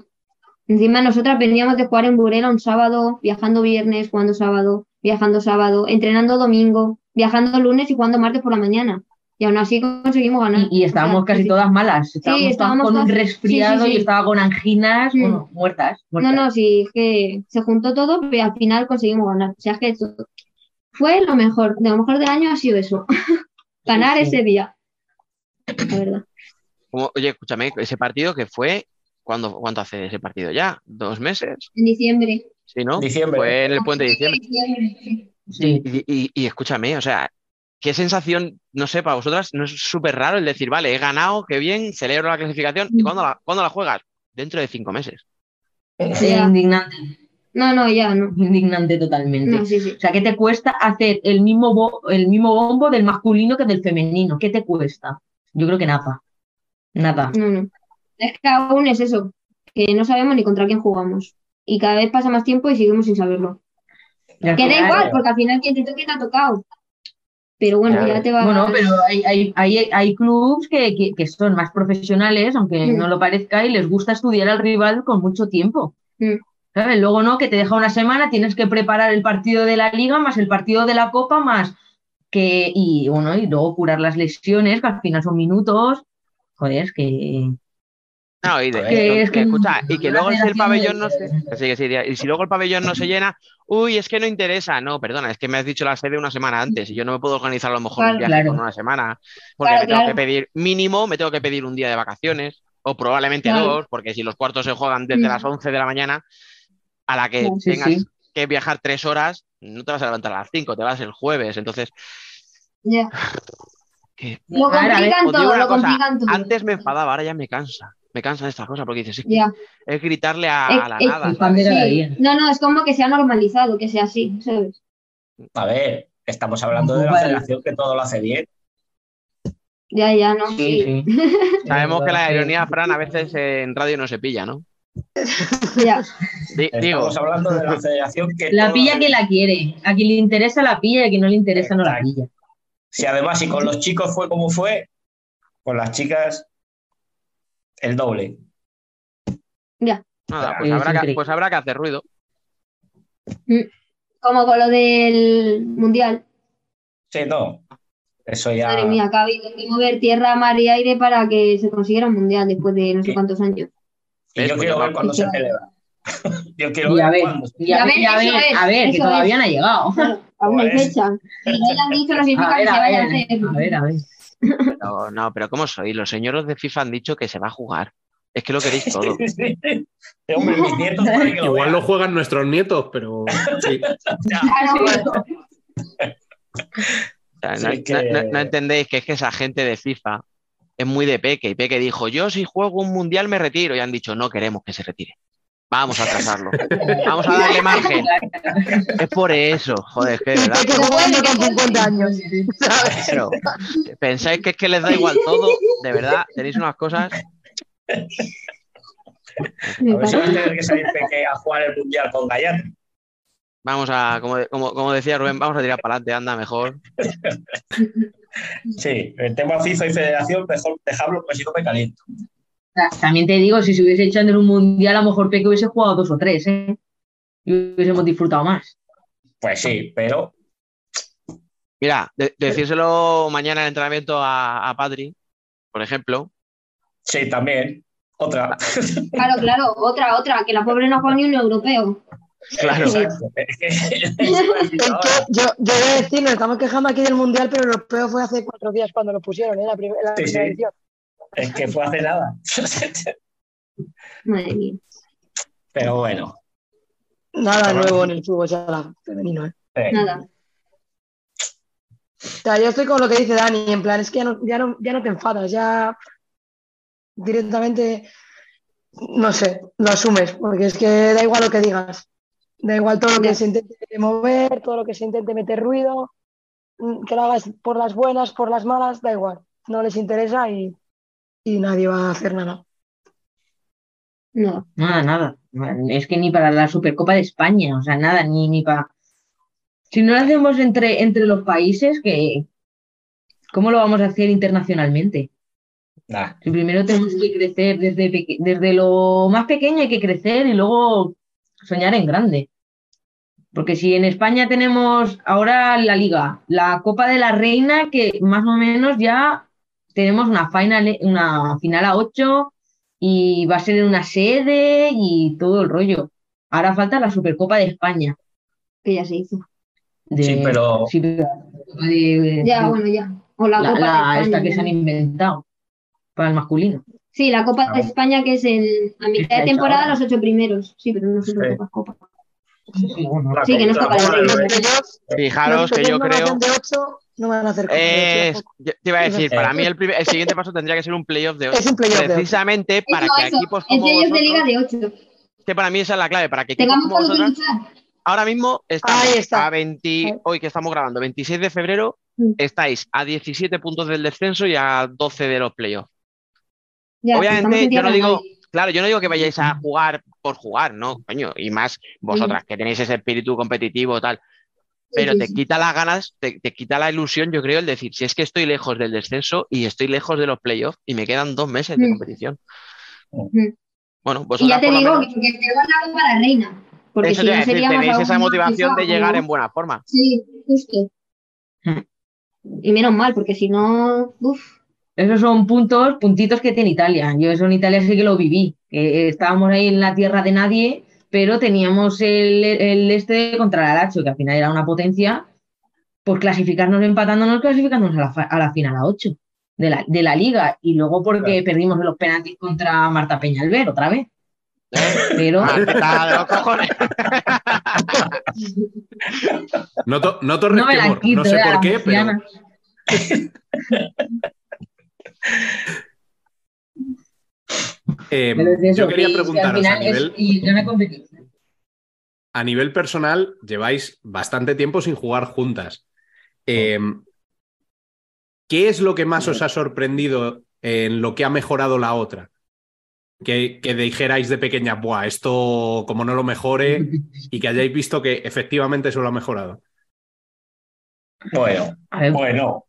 Encima nosotras veníamos de jugar en Burela un sábado, viajando viernes, jugando sábado, viajando sábado, entrenando domingo, viajando lunes y jugando martes por la mañana. Y aún así conseguimos ganar. Y, y estábamos O sea, casi sí. todas malas. Estábamos, con un resfriado sí, sí, sí. y estaba con anginas, Mm. bueno, muertas. No, muertas. no, sí, es que se juntó todo, pero al final conseguimos ganar. O sea, es que fue lo mejor. De lo mejor del año ha sido eso. *laughs* Ganar sí. ese día. La verdad. Como- oye, escúchame, ese partido que fue. ¿cuándo, ¿Cuánto hace ese partido ya? ¿Dos meses? En diciembre. Sí, ¿no? Diciembre. Fue en el puente de diciembre. Diciembre, sí. Sí. Y, y- y escúchame, o sea, qué sensación, no sé, para vosotras, no es súper raro el decir, vale, he ganado, qué bien, celebro la clasificación. ¿Y cuándo la, cuándo la juegas? Dentro de cinco meses. Sí, Ya. indignante. No, no, ya no. Indignante totalmente. No, sí, sí. O sea, ¿qué te cuesta hacer el mismo, el mismo bombo del masculino que del femenino? ¿Qué te cuesta? Yo creo que nada. Nada. No, no. Es que aún es eso, que no sabemos ni contra quién jugamos. Y cada vez pasa más tiempo y seguimos sin saberlo. Y al Que da igual, porque al final quien te toque te ha tocado. Pero bueno, Ya, ya te va Bueno, pero hay, hay, hay, hay clubs que, que, que son más profesionales, aunque Mm. no lo parezca, y les gusta estudiar al rival con mucho tiempo. Mm. ¿Sabes? Luego no, que te deja una semana, tienes que preparar el partido de la liga, más el partido de la copa, más que, y bueno, y luego curar las lesiones, que al final son minutos. Joder, es que. No, y, de- Que que- es que que escucha, y que luego si el pabellón no se. sí, y si luego el pabellón no se llena, uy, es que no interesa. No, perdona, es que me has dicho la sede una semana antes y yo no me puedo organizar a lo mejor un viaje claro. con una semana. Porque Claro, me tengo que pedir, mínimo, me tengo que pedir un día de vacaciones, o probablemente dos, porque si los cuartos se juegan desde las 11 de la mañana, a la que. Sí, tengas sí. que viajar tres horas, no te vas a levantar a las 5, te vas el jueves. Entonces, Ya. que- Lo ver, complican todo, lo cosa, complican todo. antes me enfadaba, ahora ya me cansa. Me cansan estas cosas porque dices, Ya. es gritarle a, a la nada. de. No, no, es como que se ha normalizado, que sea así, ¿sabes? A ver, estamos hablando de la federación que todo lo hace bien. Ya, ya, no. Sí, Sí. sí. *laughs* Sabemos que la ironía, Fran, a veces en radio no se pilla, ¿no? Ya. Di- digo, Estamos hablando de la federación que La todo pilla que la quiere. A quien le interesa la pilla y a quien no le interesa no la pilla. Si además, si con los chicos fue como fue, con las chicas, el doble. Ya. nada, pues Es habrá, que, pues habrá que hacer ruido. Como con lo del mundial. Sí, no. Eso ya. Madre mía, habido que mover tierra, mar y aire para que se consiguiera un mundial después de no sé cuántos años. Y yo quiero ver cuándo se celebra. *laughs* Yo quiero Y a ver cuándo. y a ver, a ver, es, a ver, que todavía es. no ha llegado. *laughs* Aún no hay fecha. *laughs* No dicho, no significa A que ver, se a vaya a ver, hacer. a ver, a ver. No, no, pero ¿cómo sois? Los señores de FIFA han dicho que se va a jugar. Es que lo queréis todo. Sí. Hombre, mis nietos pueden que lo Igual vean. lo juegan nuestros nietos, pero sí. Que- no entendéis que es que esa gente de FIFA es muy de Peque. Y Peque dijo, yo si juego un mundial me retiro. Y han dicho, no queremos que se retire. Vamos a atrasarlo. Vamos a darle margen. Es por eso, joder, que verdad. Que vuelve con 50 años. Pero, pensáis que es que les da igual todo, de verdad, tenéis unas cosas. A ver si va a tener que salir Peque a jugar el mundial con Gallardo. Vamos a, como, como, como decía Rubén, vamos a tirar para adelante, anda mejor. Sí, el tema FIFA y Federación, mejor dejarlo, pues si no me caliento. Ta- También te digo, si se hubiese hecho en un mundial, a lo mejor Peque hubiese jugado dos o tres, ¿eh? Y hubiésemos disfrutado más. Pues sí, pero Mira, de- decírselo mañana en el entrenamiento a, a Patri, por ejemplo. Sí, también. Otra. Claro, claro, otra, otra, que la pobre no jugado ni un europeo. Claro. *laughs* Yo, yo voy a decir, nos estamos quejando aquí del Mundial, pero el europeo fue hace cuatro días cuando lo pusieron, ¿eh? La, prim- la Sí, primera sí. edición. Es que fue hace nada. Madre mía. Pero bueno. Nada nuevo en el fútbol sala femenino, ¿eh? eh, Nada. O sea, yo estoy con lo que dice Dani, en plan, es que ya no, ya no, ya no te enfadas, ya directamente, no sé, lo asumes, porque es que da igual lo que digas, da igual todo lo que se intente mover, todo lo que se intente meter ruido, mm, que lo hagas por las buenas, por las malas, da igual, no les interesa y, y nadie va a hacer nada. No. Nada, nada. Es que ni para la Supercopa de España, o sea, nada, ni, ni para. Si no lo hacemos entre, entre los países, que ¿cómo lo vamos a hacer internacionalmente? Nah. Si primero tenemos que crecer desde, desde lo más pequeño hay que crecer y luego soñar en grande. Porque si en España tenemos ahora la Liga, la Copa de la Reina, que más o menos ya tenemos una final, una final a 8 y va a ser en una sede y todo el rollo. Ahora falta la Supercopa de España. Que ya se hizo. De- Sí, pero- sí, pero la Supercopa de- Ya, de- bueno, ya. O la, la- Copa la- de España. esta que ya. se han inventado para el masculino. Sí, la Copa de España que es en, a mitad de temporada ahora. los ocho primeros. Sí, pero no sé Sí. Copa, Sí, que no es Copa de la Copa del Reina. Rey. Fijaros que yo creo. de 8 no van a hacer de yo te iba a decir, Eh. para mí el, primer- el siguiente paso tendría que ser un playoff de 8. Es un playoff de ocho. Precisamente para Eso, que eso. equipos El como playoff de vosotros, Liga de ocho. que para mí esa es la clave, para que equipos Tengamos como vosotros, luchar. ahora mismo estamos Ahí está. a 20, hoy que estamos grabando, 26 de febrero, Mm. estáis a 17 puntos del descenso y a 12 de los playoffs. Ya, Obviamente, en yo no de digo, nadie. Claro, yo no digo que vayáis a jugar por jugar, ¿no? Coño, y más vosotras, que tenéis ese espíritu competitivo tal. Pero sí, te quita las ganas, te, te quita la ilusión, yo creo, el decir, si es que estoy lejos del descenso y estoy lejos de los playoffs y me quedan dos meses de Mm. competición. Mm. Bueno, Y vosotras ya te por lo digo menos- que, la Copa de la Reina. Porque eso si te no a decir, tenéis esa motivación de llegar en buena forma. Sí, justo. Mm. Y menos mal, porque si no, uff. Esos son puntos, puntitos que tiene Italia. Yo eso en Italia sí que lo viví. estábamos ahí en la tierra de nadie, pero teníamos el, el este contra el Lazio, que al final era una potencia, pues clasificarnos empatándonos, clasificándonos a la, fa- a la final a 8 de la, de la liga. Y luego porque perdimos en los penaltis contra Marta Peñalver otra vez. *laughs* Pero los cojones. *laughs* Noto, noto no me la quito, no por qué, pero. *laughs* eh, es yo quería que- que al preguntaros a es- nivel, y gana competición. a nivel personal, lleváis bastante tiempo sin jugar juntas. Eh, ¿Qué es lo que más os ha sorprendido en lo que ha mejorado la otra? Que, que dijerais de pequeña, Buah, esto como no lo mejore y que hayáis visto que efectivamente eso lo ha mejorado. Bueno, bueno.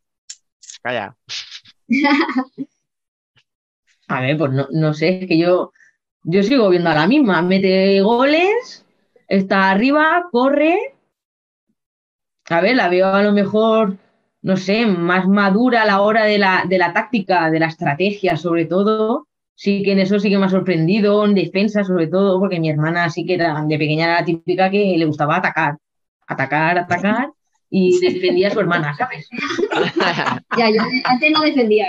Calla. A ver, pues no, no sé, es que yo, yo sigo viendo a la misma. Mete goles, está arriba, corre. A ver, la veo a lo mejor, no sé, más madura a la hora de la, de la táctica, de la estrategia, sobre todo. Sí que en eso sí que me ha sorprendido, en defensa sobre todo, porque mi hermana sí que era de pequeña era la típica que le gustaba atacar, atacar, atacar, y defendía a su hermana, *laughs* ¿sabes? *laughs* Ya, yo antes no defendía.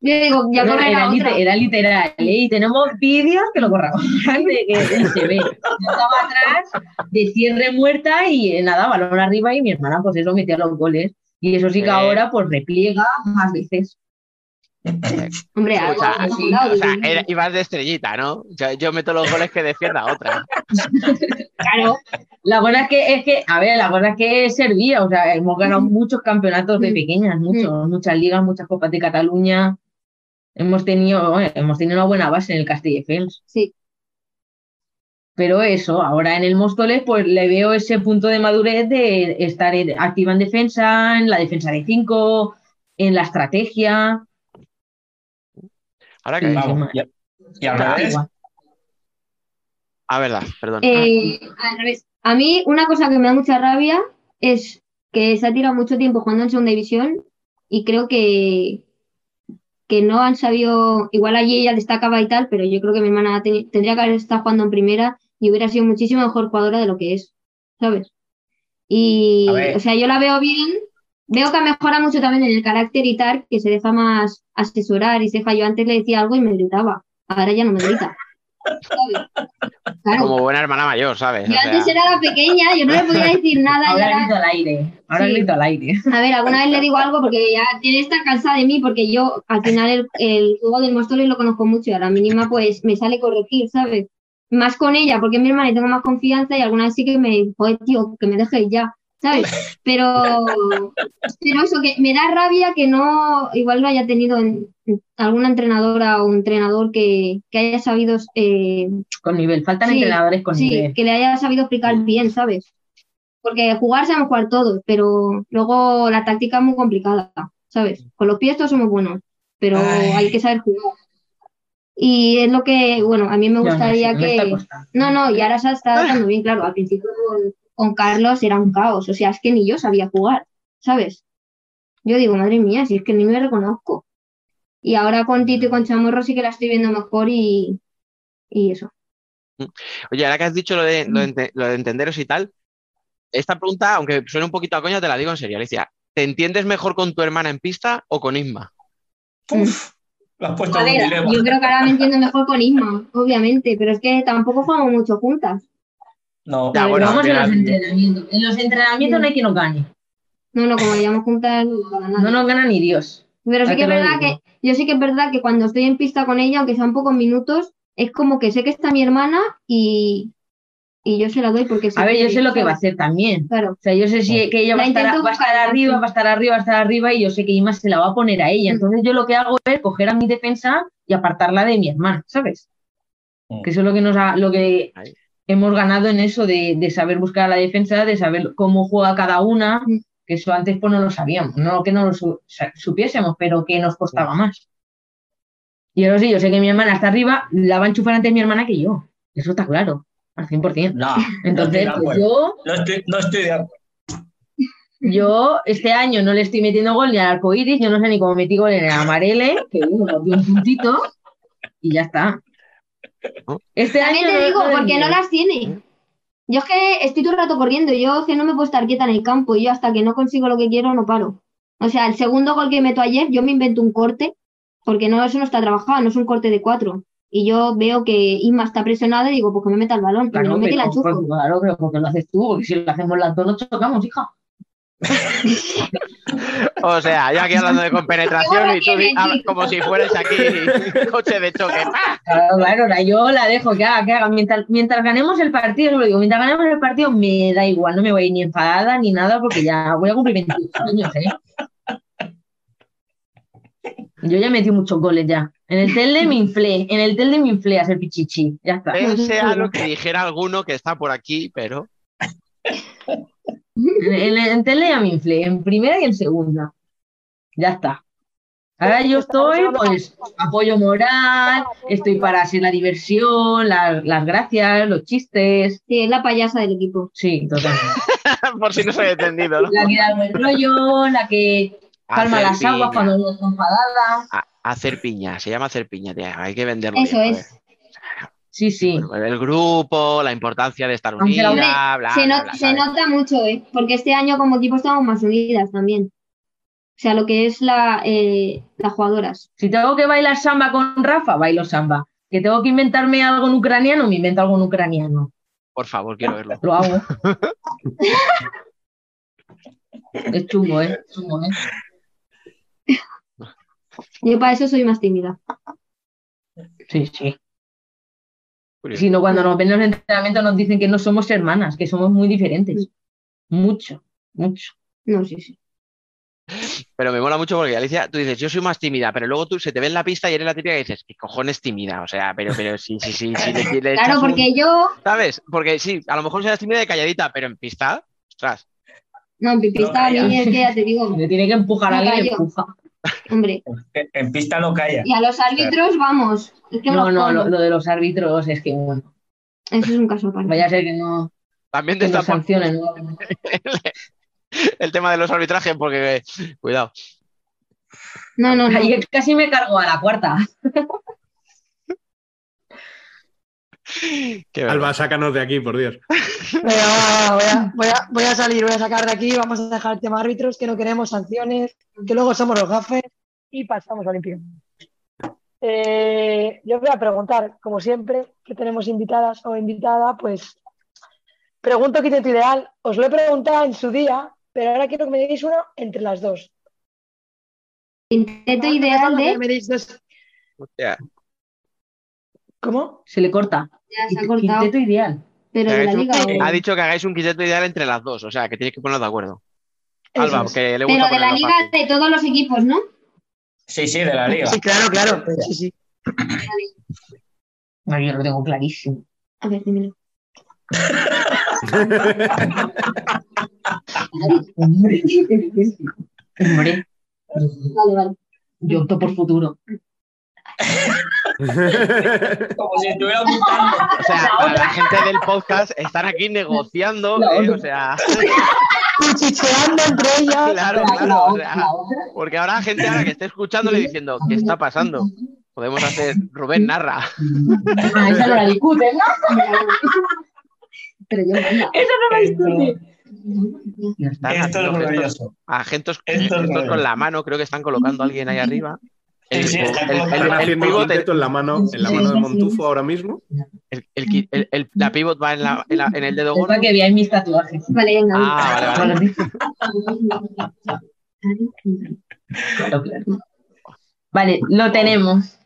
Yo digo, ya No, era, otra. era literal, ¿eh? y tenemos vídeos que lo corramos *laughs* de que se ve. Yo estaba atrás de cierre muerta y eh, nada, balón arriba y mi hermana pues eso metía los goles. Y eso sí que ahora pues repliega más veces. *laughs* Hombre, O sea, algo sí, dado, o sea, digo. era- ibas de estrellita, ¿no? Yo, yo meto los goles que defienda otra. *laughs* Claro, La cosa es que, es que, a ver, la cosa es que servía, o sea, hemos ganado muchos campeonatos de pequeñas, muchos, muchas ligas, muchas copas de Cataluña. Hemos tenido, bueno, hemos tenido una buena base en el Castelldefels. sí. Pero eso, ahora en el Móstoles, pues le veo ese punto de madurez de estar activa en defensa, en la defensa de cinco, en la estrategia. Ahora que. sí, Vamos, y, y al revés. Ah, verdad, perdón. Eh, al revés. A mí, una cosa que me da mucha rabia es que se ha tirado mucho tiempo jugando en segunda división y creo que, que no han sabido, igual allí ella destacaba y tal, pero yo creo que mi hermana te- tendría que haber estado jugando en primera y hubiera sido muchísimo mejor jugadora de lo que es, ¿sabes? Y, o sea, yo la veo bien, veo que mejora mucho también en el carácter y tal, que se deja más asesorar y se deja, yo antes le decía algo y me gritaba, ahora ya no me grita. Como buena hermana mayor, ¿sabes? O Yo antes sea, era la pequeña, yo no le podía decir *laughs* nada. Ahora ahora- grito al aire. Ahora Sí. grito al aire. A ver, alguna vez le digo algo porque ya tiene estar cansada de mí porque yo al final el, el juego del Móstoles lo conozco mucho y a la mínima pues me sale corregir, ¿sabes? Más con ella porque es mi hermana y tengo más confianza y alguna vez sí que me joder, tío, que me dejes ya, ¿sabes? Pero, pero eso, que me da rabia que no, igual no haya tenido en- alguna entrenadora o entrenador que, que haya sabido... eh, Con nivel. Faltan Sí, entrenadores con sí, nivel. que le haya sabido explicar bien, ¿sabes? Porque jugar sabemos jugar todos, pero luego la táctica es muy complicada, ¿sabes? Con los pies todos somos buenos, pero Ay. hay que saber jugar. Y es lo que, bueno, a mí me No, no, gustaría me está que... No, no, y ahora se está dando bien, claro. Al principio con, Carlos era un caos, o sea, es que ni yo sabía jugar, ¿sabes? Yo digo, madre mía, si es que ni me reconozco. Y ahora con Tito y con Chamorro sí que la estoy viendo mejor y, y eso. Oye, ahora que has dicho lo de, lo de ente- lo de entenderos y tal, esta pregunta, aunque suene un poquito a coña, te la digo en serio, Alicia. ¿Te entiendes mejor con tu hermana en pista o con Isma? Uf, lo has puesto A ver, dilema. yo creo que ahora me entiendo mejor con Isma, obviamente, pero es que tampoco jugamos mucho juntas. No, Ya, bueno, vamos en los entrenamientos. En los entrenamientos no hay quien nos gane. No, no, como vayamos juntas, no. No nos gana ni Dios. Pero sí que es verdad digo. que, yo sí que es verdad que cuando estoy en pista con ella, aunque sean pocos minutos, es como que sé que está mi hermana y, y yo se la doy porque sé A ver, yo sé lo que va a hacer también. Claro. O sea, yo sé si que ella va a, estar, intento va a estar buscar, arriba, sí. va a estar arriba, va a estar arriba y yo sé que Ima se la va a poner a ella. Mm. Entonces yo lo que hago es coger a mi defensa y apartarla de mi hermana, ¿sabes? Mm. Que eso es lo que nos ha, lo que. Hemos ganado en eso de, de saber buscar a la defensa, de saber cómo juega cada una, que eso antes pues no lo sabíamos, no que no lo su- supiésemos, pero que nos costaba más. Y ahora sí, yo sé que mi hermana está arriba, la va a enchufar antes mi hermana que yo. Eso está claro, al 100%. no, Entonces, no estoy de pues yo No estoy, no estoy de acuerdo. yo este año no le estoy metiendo gol ni al arcoíris, yo no sé ni cómo metí gol en el amarele, que uno nos dio un puntito y ya está. Este También año te digo, no porque no las tiene. Yo es que estoy todo el rato corriendo, yo es que no me puedo estar quieta en el campo, y yo hasta que no consigo lo que quiero no paro. O sea, el segundo gol que meto ayer, yo me invento un corte, porque no, eso no está trabajado, no es un corte de cuatro. Y yo veo que Isma está presionada y digo, pues que me meta el balón, me Claro, lo mete la pero, pues, claro, pero porque lo haces tú, porque si lo hacemos las dos no chocamos, hija. O sea, yo aquí hablando de compenetración y tú bueno ah, como si fueras aquí *laughs* coche de choque. Claro, ahora yo la dejo que haga, que haga. Mientras, mientras ganemos el partido, yo lo digo, mientras ganemos el partido me da igual, no me voy ni enfadada ni nada, porque ya voy a cumplir 28 años, ¿eh? Yo ya metí muchos goles ya. En el Telde me inflé, en el Telde me inflé a ser pichichi, ya está. Pense a lo *laughs* que dijera alguno que está por aquí, pero En, en, ya me inflé, en primera y en segunda. Ya está. Ahora yo estoy, pues, apoyo moral, estoy para hacer la diversión, la- las gracias, los chistes. Sí, es la payasa del equipo. Sí, totalmente. *laughs* por si no se ha entendido, ¿no? La que da buen rollo, la que calma Hacer las aguas piña. cuando uno está enfadada. A- hacer piña, se llama hacer piña, tía, hay que venderlo Eso bien, es. Sí, sí. El grupo, la importancia de estar unida, Hombre, bla, se, bla, no- bla, se ¿sabes? nota mucho, ¿eh? Porque este año como equipo estamos más unidas también. O sea, lo que es la, eh, las jugadoras. Si tengo que bailar samba con Rafa, bailo samba. Que tengo que inventarme algo en ucraniano, me invento algo en ucraniano. Por favor, quiero verlo. Lo hago. *laughs* es chungo, ¿eh? Chungo, ¿eh? Yo para eso soy más tímida. Sí, sí. Curioso. Si no, cuando nos ven en los entrenamientos nos dicen que no somos hermanas, que somos muy diferentes. Mucho, mucho. No, sí, sí. Pero me mola mucho porque Alicia, tú dices, yo soy más tímida, pero luego tú se te ve en la pista y eres la típica que dices, ¿qué cojones tímida? O sea, pero, pero sí, sí, sí, sí, le, le *laughs* echas Claro, un- porque yo, ¿Sabes? Porque sí, a lo mejor serás tímida y calladita, pero en pista, ostras. no, en pipista a mí es que ya te digo, *laughs* Me tiene que empujar a No alguien, empuja. Hombre. En- pista no calla. Y a los árbitros, vamos. Es que No, no, lo, lo de los árbitros es que, bueno, Eso es un caso aparte. vaya a ser que no, También te que. ¿no? *laughs* el tema de los arbitrajes, porque cuidado. No, no, no. Ayer casi me cargo a la cuarta. Alba, sácanos de aquí, por Dios. Venga, voy, a, voy, a, voy a salir, voy a sacar de aquí, vamos a dejar el tema árbitros, que no queremos sanciones, que luego somos los gafes y pasamos al Olímpico. Eh, yo voy a preguntar, como siempre, que tenemos invitadas o invitada, pues pregunto quinteto ideal. Os lo he preguntado en su día, pero ahora quiero que me digáis uno entre las dos. Quinteto ideal de. Me dos. ¿Cómo? Se le corta. Ya se ha cortado. Quinteto ideal. Pero de la liga o- Ha dicho que hagáis un quinteto ideal entre las dos, o sea, que tenéis que ponernos de acuerdo. Eso Alba, es. que le Pero gusta de la ponerlo liga fácil. de todos los equipos, ¿no? Sí, sí, de la liga. Sí, claro, claro. Sí, sí. *clears throat* No, yo lo tengo clarísimo. A ver, dímelo. Hombre, *laughs* hombre, Vale, vale. yo opto por futuro. *laughs* Como si estuviera buscando. O sea, para la gente del podcast están aquí negociando, eh, o sea, *laughs* Cuchicheando entre ellas. claro, La- claro, la o sea, porque ahora gente ahora que esté escuchándole diciendo, ¿qué está pasando? Podemos hacer Rubén narra. Ah, esa no la discuten, ¿no? Pero yo manda. Esa no la discuten. Esto es glorioso. agentos, Esto es gestos con la mano, creo que están colocando a alguien ahí arriba. El, sí, el- pivot, en la mano, en la mano de Montufo ahora mismo. el- el el- el- la pivot va en, la- en la- en el dedo Es gordo. para que veáis mis tatuajes. Vale, venga. Ah, vale, vale. Claro, claro. Vale, lo tenemos.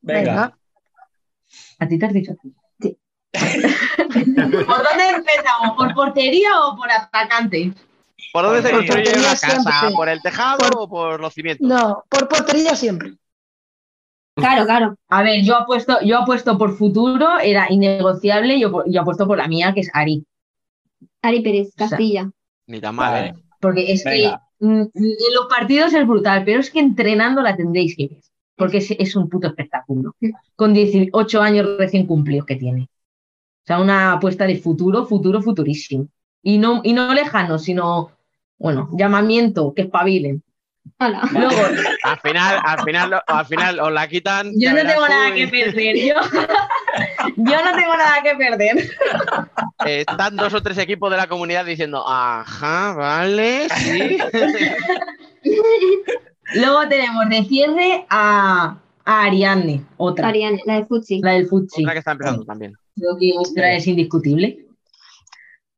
Venga. ¿A ti te has dicho a ti? Sí. *laughs* ¿Por dónde empezamos? ¿Por portería o por atacante? ¿Por dónde se Por construye portería una casa? siempre. ¿Por el tejado Por- o por los cimientos? No, por portería siempre. Claro, claro. A ver, yo apuesto, yo apuesto por futuro, era innegociable, yo, yo apuesto por la mía, que es Ari. Ari Pérez, sea, Castilla. Ni tan mal, Vale. ¿eh? Porque es Venga. que mm, en los partidos es brutal, pero es que entrenando la tendréis que ver. Porque es, es un puto espectáculo. Con 18 años recién cumplidos que tiene. O sea, una apuesta de futuro, futuro, futurísimo. Y no, y no lejano, sino, bueno, llamamiento, que espabilen. Hola. Luego, Al final, al final, al final os la quitan. yo no tengo nada y- que perder. Yo, *laughs* yo no tengo nada que perder. *laughs* están dos o tres equipos de la comunidad diciendo, ajá, vale, sí. *laughs* Luego tenemos de cierre a, a Ariadne, otra, Ariane, la de Futsi. la del Futsi. Otra que está empezando también. Creo que otra es indiscutible.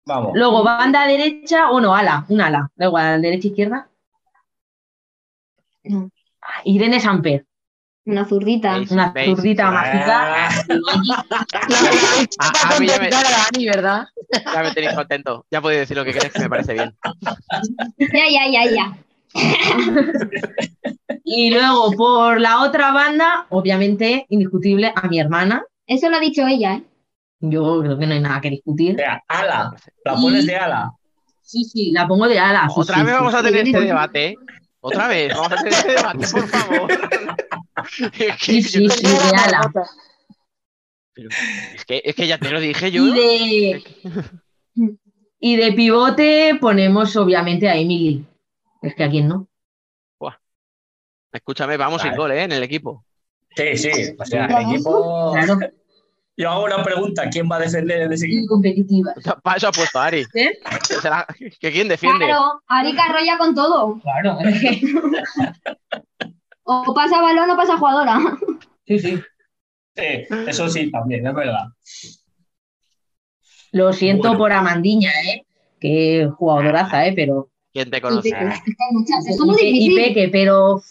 Vamos. Luego, banda derecha, o no, ala, un ala, da igual, derecha izquierda. No, Irene Samper, Una zurdita. ¿Veis? una ¿Veis? zurdita mágica. *laughs* A- mí ya me- contentar a Dani, ¿verdad? Ya me tenéis contento. Ya podéis decir lo que queréis, que me parece bien. Ya, ya, ya, ya. Y luego, por la otra banda, obviamente, indiscutible, a mi hermana. Eso lo ha dicho ella, ¿eh? Yo creo que no hay nada que discutir. Ala. La pones de ala. Sí, sí, la pongo de ala. sí, Otra sí, vez sí. vamos a tener este debate. Otra vez, vamos a tener este debate, por *laughs* favor. *laughs* Es que, Sí, sí, sí, de ala. pero- es que, es que ya te lo dije yo. Y de, y de pivote ponemos obviamente a Emily. Es que a quién no. Escúchame, vamos sin gol, ¿eh? En el equipo. Sí, sí. O sea, el equipo. Claro, Yo hago una pregunta: ¿quién va a defender en ese y equipo? competitiva. Para eso ha puesto a Ari. ¿Eh? Que, se la- que quién defiende. Claro, Ari Carroya con todo. Claro, es *laughs* que- O pasa balón o pasa jugadora. sí, sí. Sí, eso sí, también, es verdad. Lo siento Bueno. por Amandiña, ¿eh? Que jugadoraza, ¿eh? Pero. ¿Quién te Y conoce? Peque, es que hay muchas. Es como y, difícil. Peque, pero.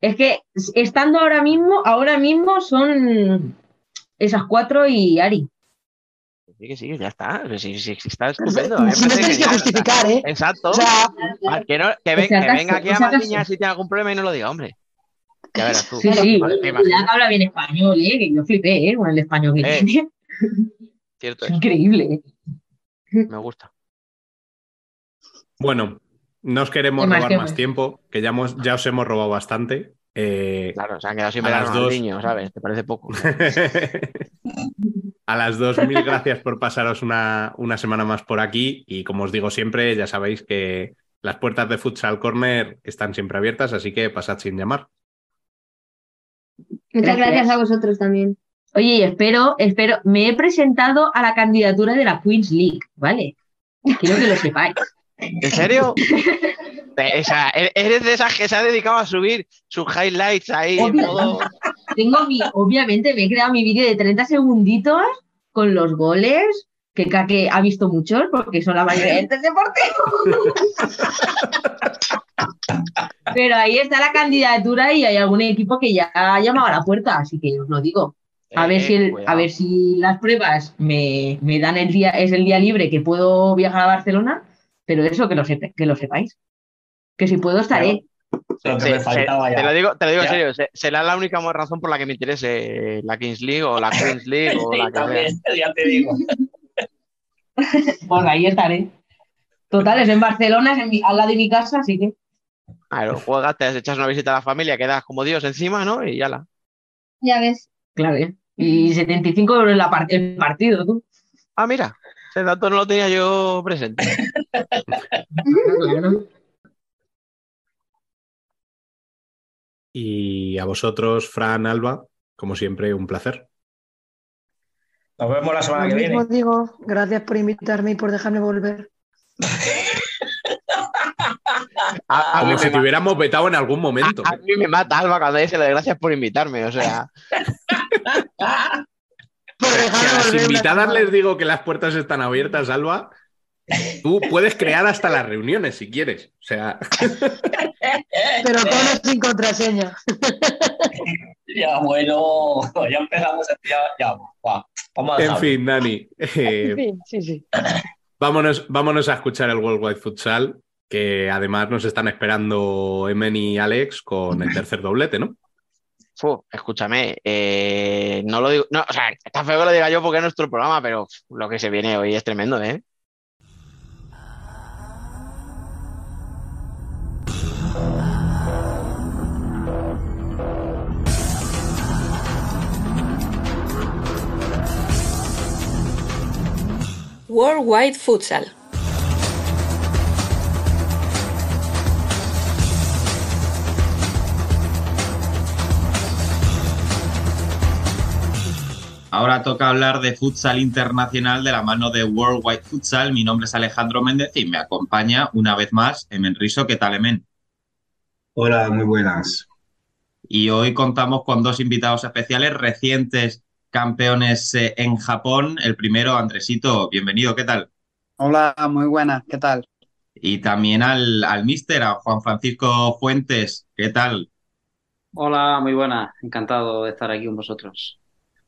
Es que estando ahora mismo, ahora mismo son esas cuatro y Ari. Sí, que sí, ya está. Sí, sí, sí, está estupendo. Me Si no parece tenéis que justificar, ¿eh? Exacto. O sea, Ah, que, no- que, ven- que acaso, venga aquí a. Mandiña si tiene algún problema y no lo diga, hombre. Ya verás tú. Sí, sí. Imaginas. la habla bien español, ¿eh? Que yo flipé, ¿eh? Con el español que Eh. tiene. Cierto Es increíble. ¿eh? Me gusta. Bueno, no os queremos ¿Qué más, robar más? tiempo, que ya, hemos, ya os hemos robado bastante. Eh, Claro, se han quedado sin A las verano al dos. niño, ¿sabes? ¿Te parece poco? *laughs* A las dos, mil gracias por pasaros una, una semana más por aquí y como os digo siempre, ya sabéis que Las puertas de Futsal Corner están siempre abiertas, así que pasad sin llamar. Muchas Gracias. gracias a vosotros también. Oye, y espero, espero, me he presentado a la candidatura de la Queens League, ¿vale? Quiero que lo sepáis. ¿En serio? *laughs* O sea, e- eres de esas que se ha dedicado a subir sus highlights ahí. Todo. *laughs* Tengo mi, obviamente me he creado mi vídeo de 30 segunditos con los goles, que Kake ha visto muchos porque son la mayoría de este deporte. *laughs* Pero ahí está la candidatura y hay algún equipo que ya ha llamado a la puerta, así que os lo digo. A ver Eh, si, el- a ver si las pruebas me, me dan el día, es el día libre que puedo viajar a Barcelona, pero eso que lo, sepa- que lo sepáis. Que si puedo estaré. Se- se- te lo digo, te lo digo en serio, se- será la única razón por la que me interese la Kings League o la Queens League o *laughs* la que también, ya te digo. *laughs* Pues ahí estaré. Total, es en Barcelona, es en mi- al lado de mi casa, así que. Claro, juegas, te echas una visita a la familia, quedas como Dios encima, ¿no? Y ya la. Ya ves. Claro, ¿eh? Y 75 euros la par- el partido, tú. Ah, mira, ese dato no lo tenía yo presente. *laughs* Y a vosotros, Fran, Alba, como siempre, un placer. Nos vemos la semana Lo que mismo viene. digo, gracias por invitarme y por dejarme volver. *laughs* A, Como si te hubiéramos vetado en algún momento. a mí me mata Alba cuando dice de gracias por invitarme, o sea. *laughs* Por Que dejarme a las volver invitadas les digo que las puertas están abiertas, Alba. Tú puedes crear hasta las reuniones si quieres. O sea, Pero con o sin contraseña. Ya, bueno, ya empezamos. Ya, ya, va, vamos a en fin, Dani, eh, En fin, sí, sí. vámonos, vámonos a escuchar el World Wide Futsal, que además nos están esperando Emen y Alex con el tercer doblete, ¿no? Escúchame, eh, no lo digo, no, o sea, está feo que lo diga yo porque es nuestro programa, pero lo que se viene hoy es tremendo, ¿eh? Worldwide Futsal. Ahora toca hablar de futsal internacional de la mano de Worldwide Futsal. Mi nombre es Alejandro Méndez y me acompaña una vez más Emen Riso. ¿Qué tal, Emen? Hola, muy buenas. Y hoy contamos con dos invitados especiales, recientes campeones eh, en Japón. El primero, Andresito, bienvenido, ¿qué tal? Hola, muy buenas, ¿qué tal? Y también al, al míster, a Juan Francisco Fuentes, ¿qué tal? Hola, muy buenas. Encantado de estar aquí con vosotros.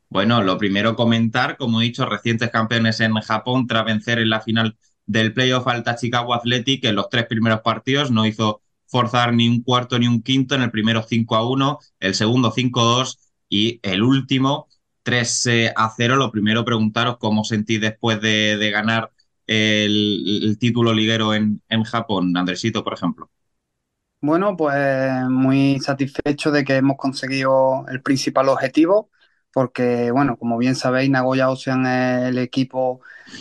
Bueno, lo primero comentar, como he dicho, recientes campeones en Japón tras vencer en la final del playoff al Tachikawa Athletic en los tres primeros partidos. No hizo forzar ni un cuarto ni un quinto. En el primero 5 a 1, el segundo 5 a 2 y el último 3 eh, a 0. Lo primero preguntaros cómo sentís después de, ganar el, título liguero en, en Japón, Andresito, por ejemplo. Bueno, pues muy satisfecho de que hemos conseguido el principal objetivo, porque, bueno, como bien sabéis, Nagoya Ocean es el equipo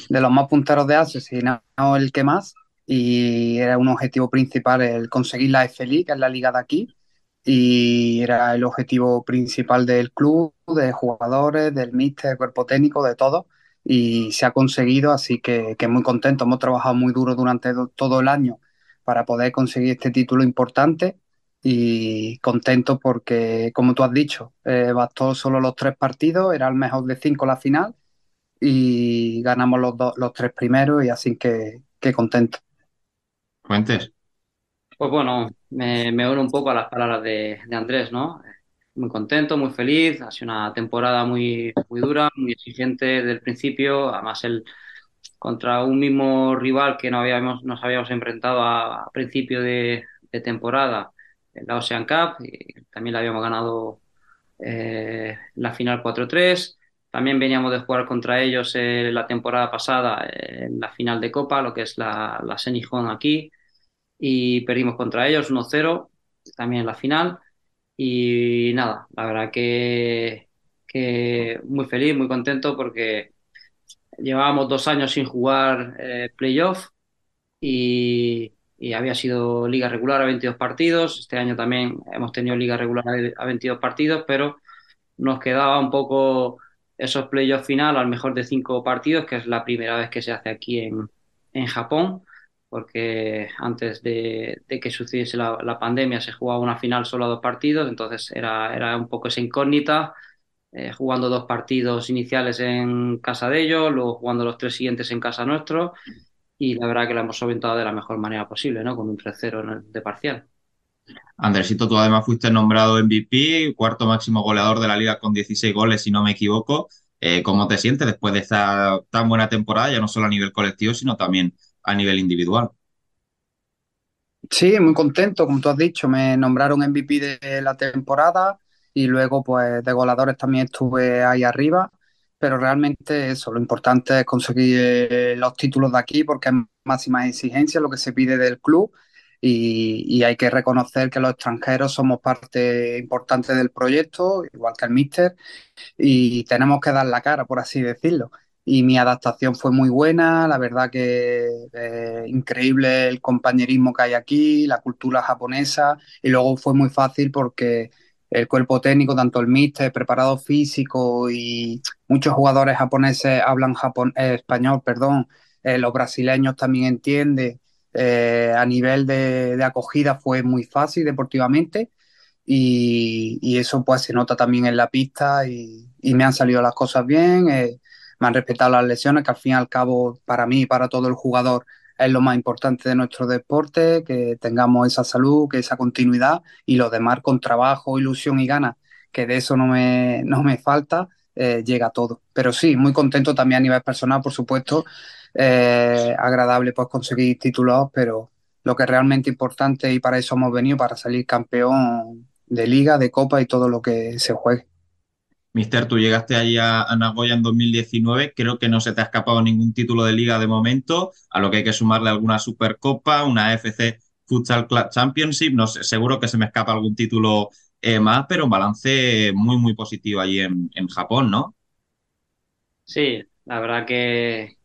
de los más punteros de Asia, si no el que más, y era un objetivo principal el conseguir la F-League, que es la liga de aquí, y era el objetivo principal del club, de jugadores, del míster, del cuerpo técnico, de todo, y se ha conseguido, así que, que muy contento. Hemos trabajado muy duro durante do- todo el año para poder conseguir este título importante y contento porque, como tú has dicho, eh, bastó solo los tres partidos, era el mejor de cinco la final y ganamos los, dos- los tres primeros y así que, que contento. Fuentes. Pues bueno, me, me uno un poco a las palabras de, Andrés, ¿no? Muy contento, muy feliz. Ha sido una temporada muy, muy dura, muy exigente desde el principio. Además, el, contra un mismo rival que no habíamos, nos habíamos enfrentado a, principio de, de temporada, la Ocean Cup, y también la habíamos ganado eh, la final 4-3. También veníamos de jugar contra ellos eh, la temporada pasada eh, en la final de Copa, lo que es la, la Senijón aquí, y perdimos contra ellos 1-0, también en la final. Y nada, la verdad que, que muy feliz, muy contento porque llevábamos dos años sin jugar eh, playoff y, y había sido liga regular a 22 partidos. Este año también hemos tenido liga regular a 22 partidos, pero nos quedaba un poco esos playoffs final al mejor de cinco partidos, que es la primera vez que se hace aquí en, en Japón, porque antes de, que sucediese la, la, pandemia se jugaba una final solo a dos partidos, entonces era, era un poco esa incógnita, eh, jugando dos partidos iniciales en casa de ellos, luego jugando los tres siguientes en casa nuestro, y la verdad que la hemos solventado de la mejor manera posible, ¿no? Con un 3-0 de parcial. Andresito, tú además fuiste nombrado MVP, cuarto máximo goleador de la liga con 16 goles, si no me equivoco. Eh, ¿Cómo te sientes después de esta tan buena temporada, ya no solo a nivel colectivo, sino también a nivel individual? Sí, muy contento, como tú has dicho, me nombraron MVP de la temporada y luego pues de goleadores también estuve ahí arriba pero realmente eso, lo importante es conseguir eh, los títulos de aquí porque es máxima exigencia lo que se pide del club y, y, hay que reconocer que los extranjeros somos parte importante del proyecto, igual que el Mister, y tenemos que dar la cara, por así decirlo. Y mi adaptación fue muy buena, la verdad que eh, increíble el compañerismo que hay aquí, la cultura japonesa, y luego fue muy fácil porque el cuerpo técnico, tanto el míster, preparado físico y muchos jugadores japoneses hablan japon eh, español, perdón, eh, los brasileños también entienden. Eh, a nivel de, acogida fue muy fácil deportivamente y, eso pues se nota también en la pista y, me han salido las cosas bien, me han respetado las lesiones que al fin y al cabo para mí y para todo el jugador es lo más importante de nuestro deporte, que tengamos esa salud, que esa continuidad y lo demás con trabajo, ilusión y ganas, que de eso no me, no me falta, eh, llega todo. Pero sí, muy contento también a nivel personal, por supuesto, eh, agradable pues conseguir títulos, pero lo que es realmente importante y para eso hemos venido, para salir campeón de liga, de copa y todo lo que se juegue. Mister, tú llegaste allí a, a, Nagoya en 2019, creo que no se te ha escapado ningún título de liga de momento, a lo que hay que sumarle alguna Supercopa, una FC Futsal Club Championship, no sé, seguro que se me escapa algún título eh, más, pero un balance muy, muy positivo allí en, en Japón, ¿no? Sí, la verdad que,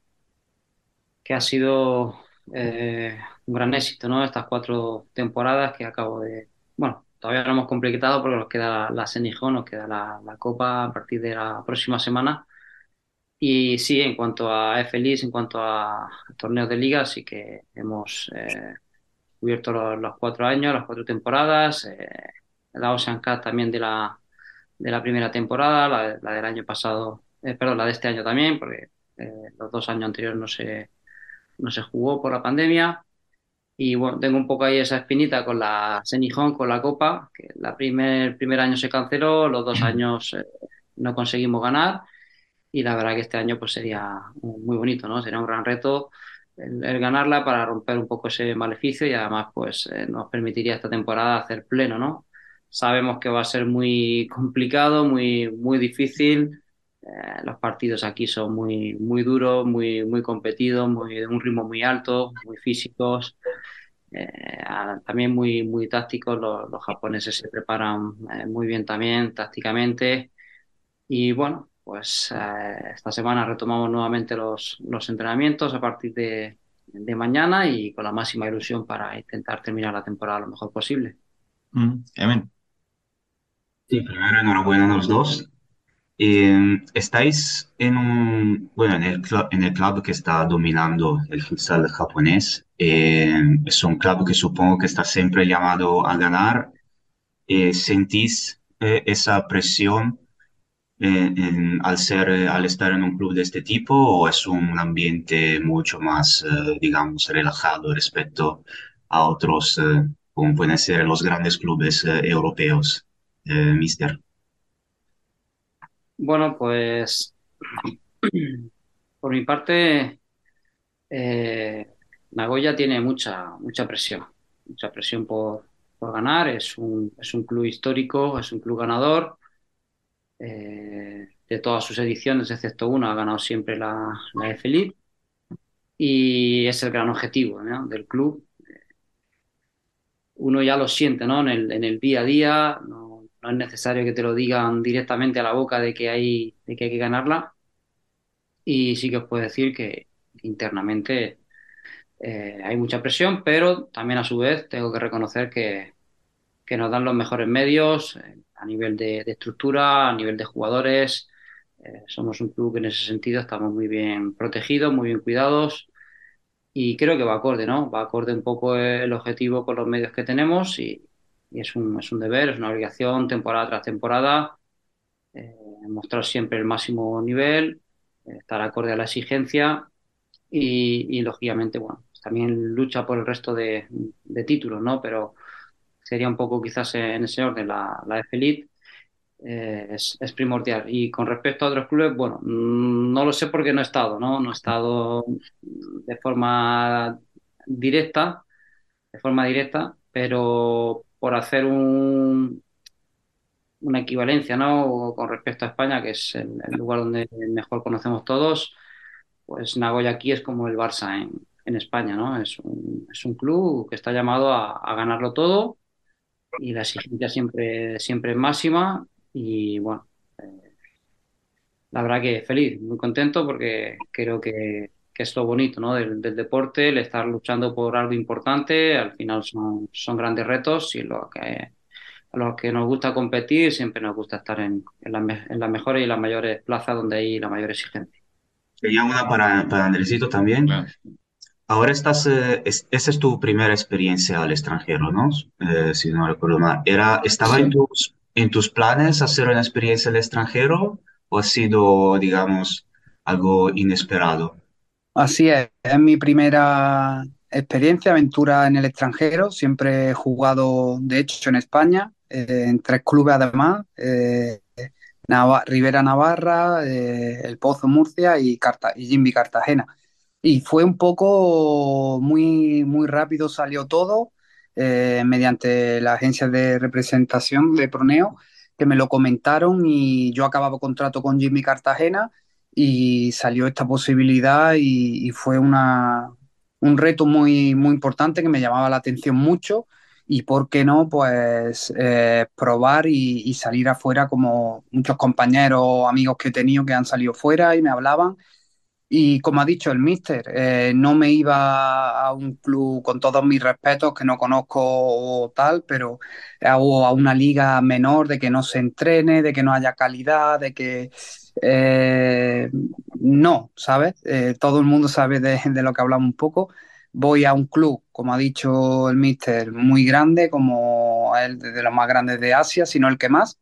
que ha sido eh, un gran éxito, ¿no? Estas cuatro temporadas que acabo de, bueno, todavía no hemos completado porque nos queda la, la nos queda la, Copa a partir de la próxima semana. Y sí, en cuanto a FLIS, en cuanto a, torneos de liga, sí que hemos eh, cubierto los, los, cuatro años, las cuatro temporadas. Eh, la Ocean Cup también de la, de la primera temporada, la, la del año pasado, eh, perdón, la de este año también, porque eh, los dos años anteriores no se, no se jugó por la pandemia. Y bueno, tengo un poco ahí esa espinita con la Senijón, con la Copa, que la primer, primer año se canceló, los dos años eh, no conseguimos ganar y la verdad que este año pues sería muy bonito, ¿no? Sería un gran reto el, el ganarla para romper un poco ese maleficio y además pues eh, nos permitiría esta temporada hacer pleno, ¿no? Sabemos que va a ser muy complicado, muy, muy difícil. Eh, los partidos aquí son muy, muy duros, muy, muy competidos, muy, de un ritmo muy alto, muy físicos. Eh, también muy, muy tácticos, los, los japoneses se preparan eh, muy bien también tácticamente y bueno, pues eh, esta semana retomamos nuevamente los, los entrenamientos a partir de, de, mañana y con la máxima ilusión para intentar terminar la temporada lo mejor posible. Mm, amén. Sí, primero enhorabuena a los dos. Eh, estáis en un, bueno, en el, en el club que está dominando el futsal japonés. Eh, es un club que supongo que está siempre llamado a ganar. Eh, ¿Sentís esa presión en, al, ser, al estar en un club de este tipo o es un ambiente mucho más, digamos, relajado respecto a otros, como pueden ser los grandes clubes europeos, Mister? Bueno, pues por mi parte, eh, Nagoya tiene mucha, mucha presión, mucha presión por, por ganar. Es un, es un, club histórico, es un club ganador. Eh, de todas sus ediciones, excepto una, ha ganado siempre la, la F-League. Y es el gran objetivo del club. Uno ya lo siente ¿no? en, el, en el día a día. No, no es necesario que te lo digan directamente a la boca de que hay, de que, hay que ganarla. Y sí que os puedo decir que internamente Eh, hay mucha presión, pero también a su vez tengo que reconocer que, que nos dan los mejores medios eh, a nivel de, estructura, a nivel de jugadores. Eh, somos un club que en ese sentido estamos muy bien protegidos, muy bien cuidados y creo que va acorde, ¿no? Va acorde un poco el objetivo con los medios que tenemos y, es, un, es un deber, es una obligación temporada tras temporada eh, mostrar siempre el máximo nivel, estar acorde a la exigencia y, lógicamente, bueno, también lucha por el resto de, de, títulos, ¿no? Pero sería un poco quizás en ese orden la, la F Elite. Eh, es, es, primordial. Y con respecto a otros clubes, bueno, no lo sé porque no he estado, ¿no? No he estado de forma directa, de forma directa, pero por hacer un, una equivalencia, ¿no? Con respecto a España, que es el, lugar donde mejor conocemos todos, pues Nagoya aquí es como el Barça en, en España, ¿no? Es un, es un club que está llamado a, a, ganarlo todo y la exigencia siempre, siempre es máxima y bueno, eh, la verdad que feliz, muy contento porque creo que, que es lo bonito, ¿no? Del, del, deporte, el estar luchando por algo importante, al final son, son grandes retos y lo que a los que nos gusta competir siempre nos gusta estar en, en, la, en las mejores y las mayores plazas donde hay la mayor exigencia. Sería una para, para Andresito también. Claro. Ahora estás, eh, es, esa es tu primera experiencia al extranjero, ¿no? Eh, si no recuerdo mal. Era, ¿Estaba sí. en, tus, en tus planes hacer una experiencia al extranjero o ha sido, digamos, algo inesperado? Así es, es mi primera experiencia, aventura en el extranjero. Siempre he jugado, de hecho, en España, eh, en tres clubes además. Eh, Rivera Navarra, eh, El Pozo Murcia y, Carta y Cartagena. Y fue un poco muy, muy rápido, salió todo eh, mediante la agencia de representación de Proneo, que me lo comentaron y yo acababa contrato con Jimmy Cartagena y salió esta posibilidad y, fue una, un reto muy, muy importante que me llamaba la atención mucho y por qué no, pues eh, probar y, salir afuera como muchos compañeros, amigos que he tenido que han salido fuera y me hablaban. Y como ha dicho el mister, eh, no me iba a un club con todos mis respetos que no conozco o tal, pero a una liga menor de que no se entrene, de que no haya calidad, de que eh, no, ¿sabes? Eh, todo el mundo sabe de, de, lo que hablamos un poco. Voy a un club, como ha dicho el mister, muy grande, como el de los más grandes de Asia, si no el que más,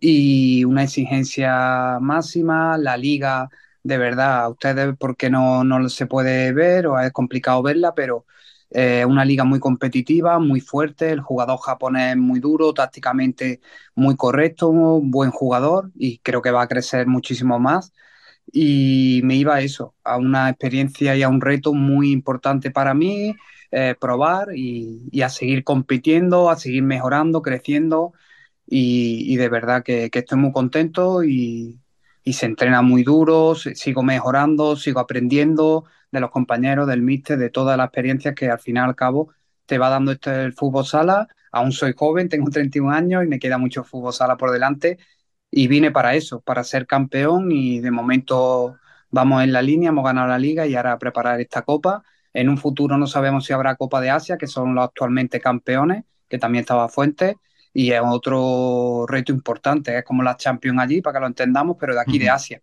y una exigencia máxima, la liga de verdad, a ustedes porque no, no se puede ver o es complicado verla, pero eh, una liga muy competitiva, muy fuerte, el jugador japonés muy duro, tácticamente muy correcto, buen jugador y creo que va a crecer muchísimo más. Y me iba a eso, a una experiencia y a un reto muy importante para mí, eh, probar y, a seguir compitiendo, a seguir mejorando, creciendo y, de verdad que, que estoy muy contento y, y se entrena muy duro, sigo mejorando, sigo aprendiendo de los compañeros, del míster, de todas las experiencias que al final al cabo te va dando este el fútbol sala. Aún soy joven, tengo 31 años y me queda mucho fútbol sala por delante y vine para eso, para ser campeón y de momento vamos en la línea, hemos ganado la liga y ahora a preparar esta copa. En un futuro no sabemos si habrá Copa de Asia, que son los actualmente campeones, que también estaba Fuentes y es otro reto importante, es como la Champions allí, para que lo entendamos, pero de aquí de Asia.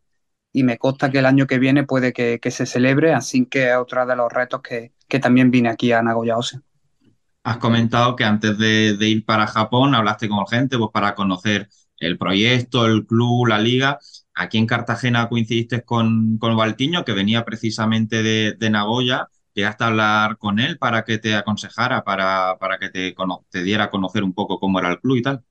Y me consta que el año que viene puede que, que se celebre, así que es otro de los retos que, que también vine aquí a Nagoya Osen. Has comentado que antes de, de, ir para Japón hablaste con gente pues, para conocer el proyecto, el club, la liga. Aquí en Cartagena coincidiste con, con Valtiño, que venía precisamente de, de Nagoya llegaste a hablar con él para que te aconsejara, para, para que te, te, diera a conocer un poco cómo era el club y tal.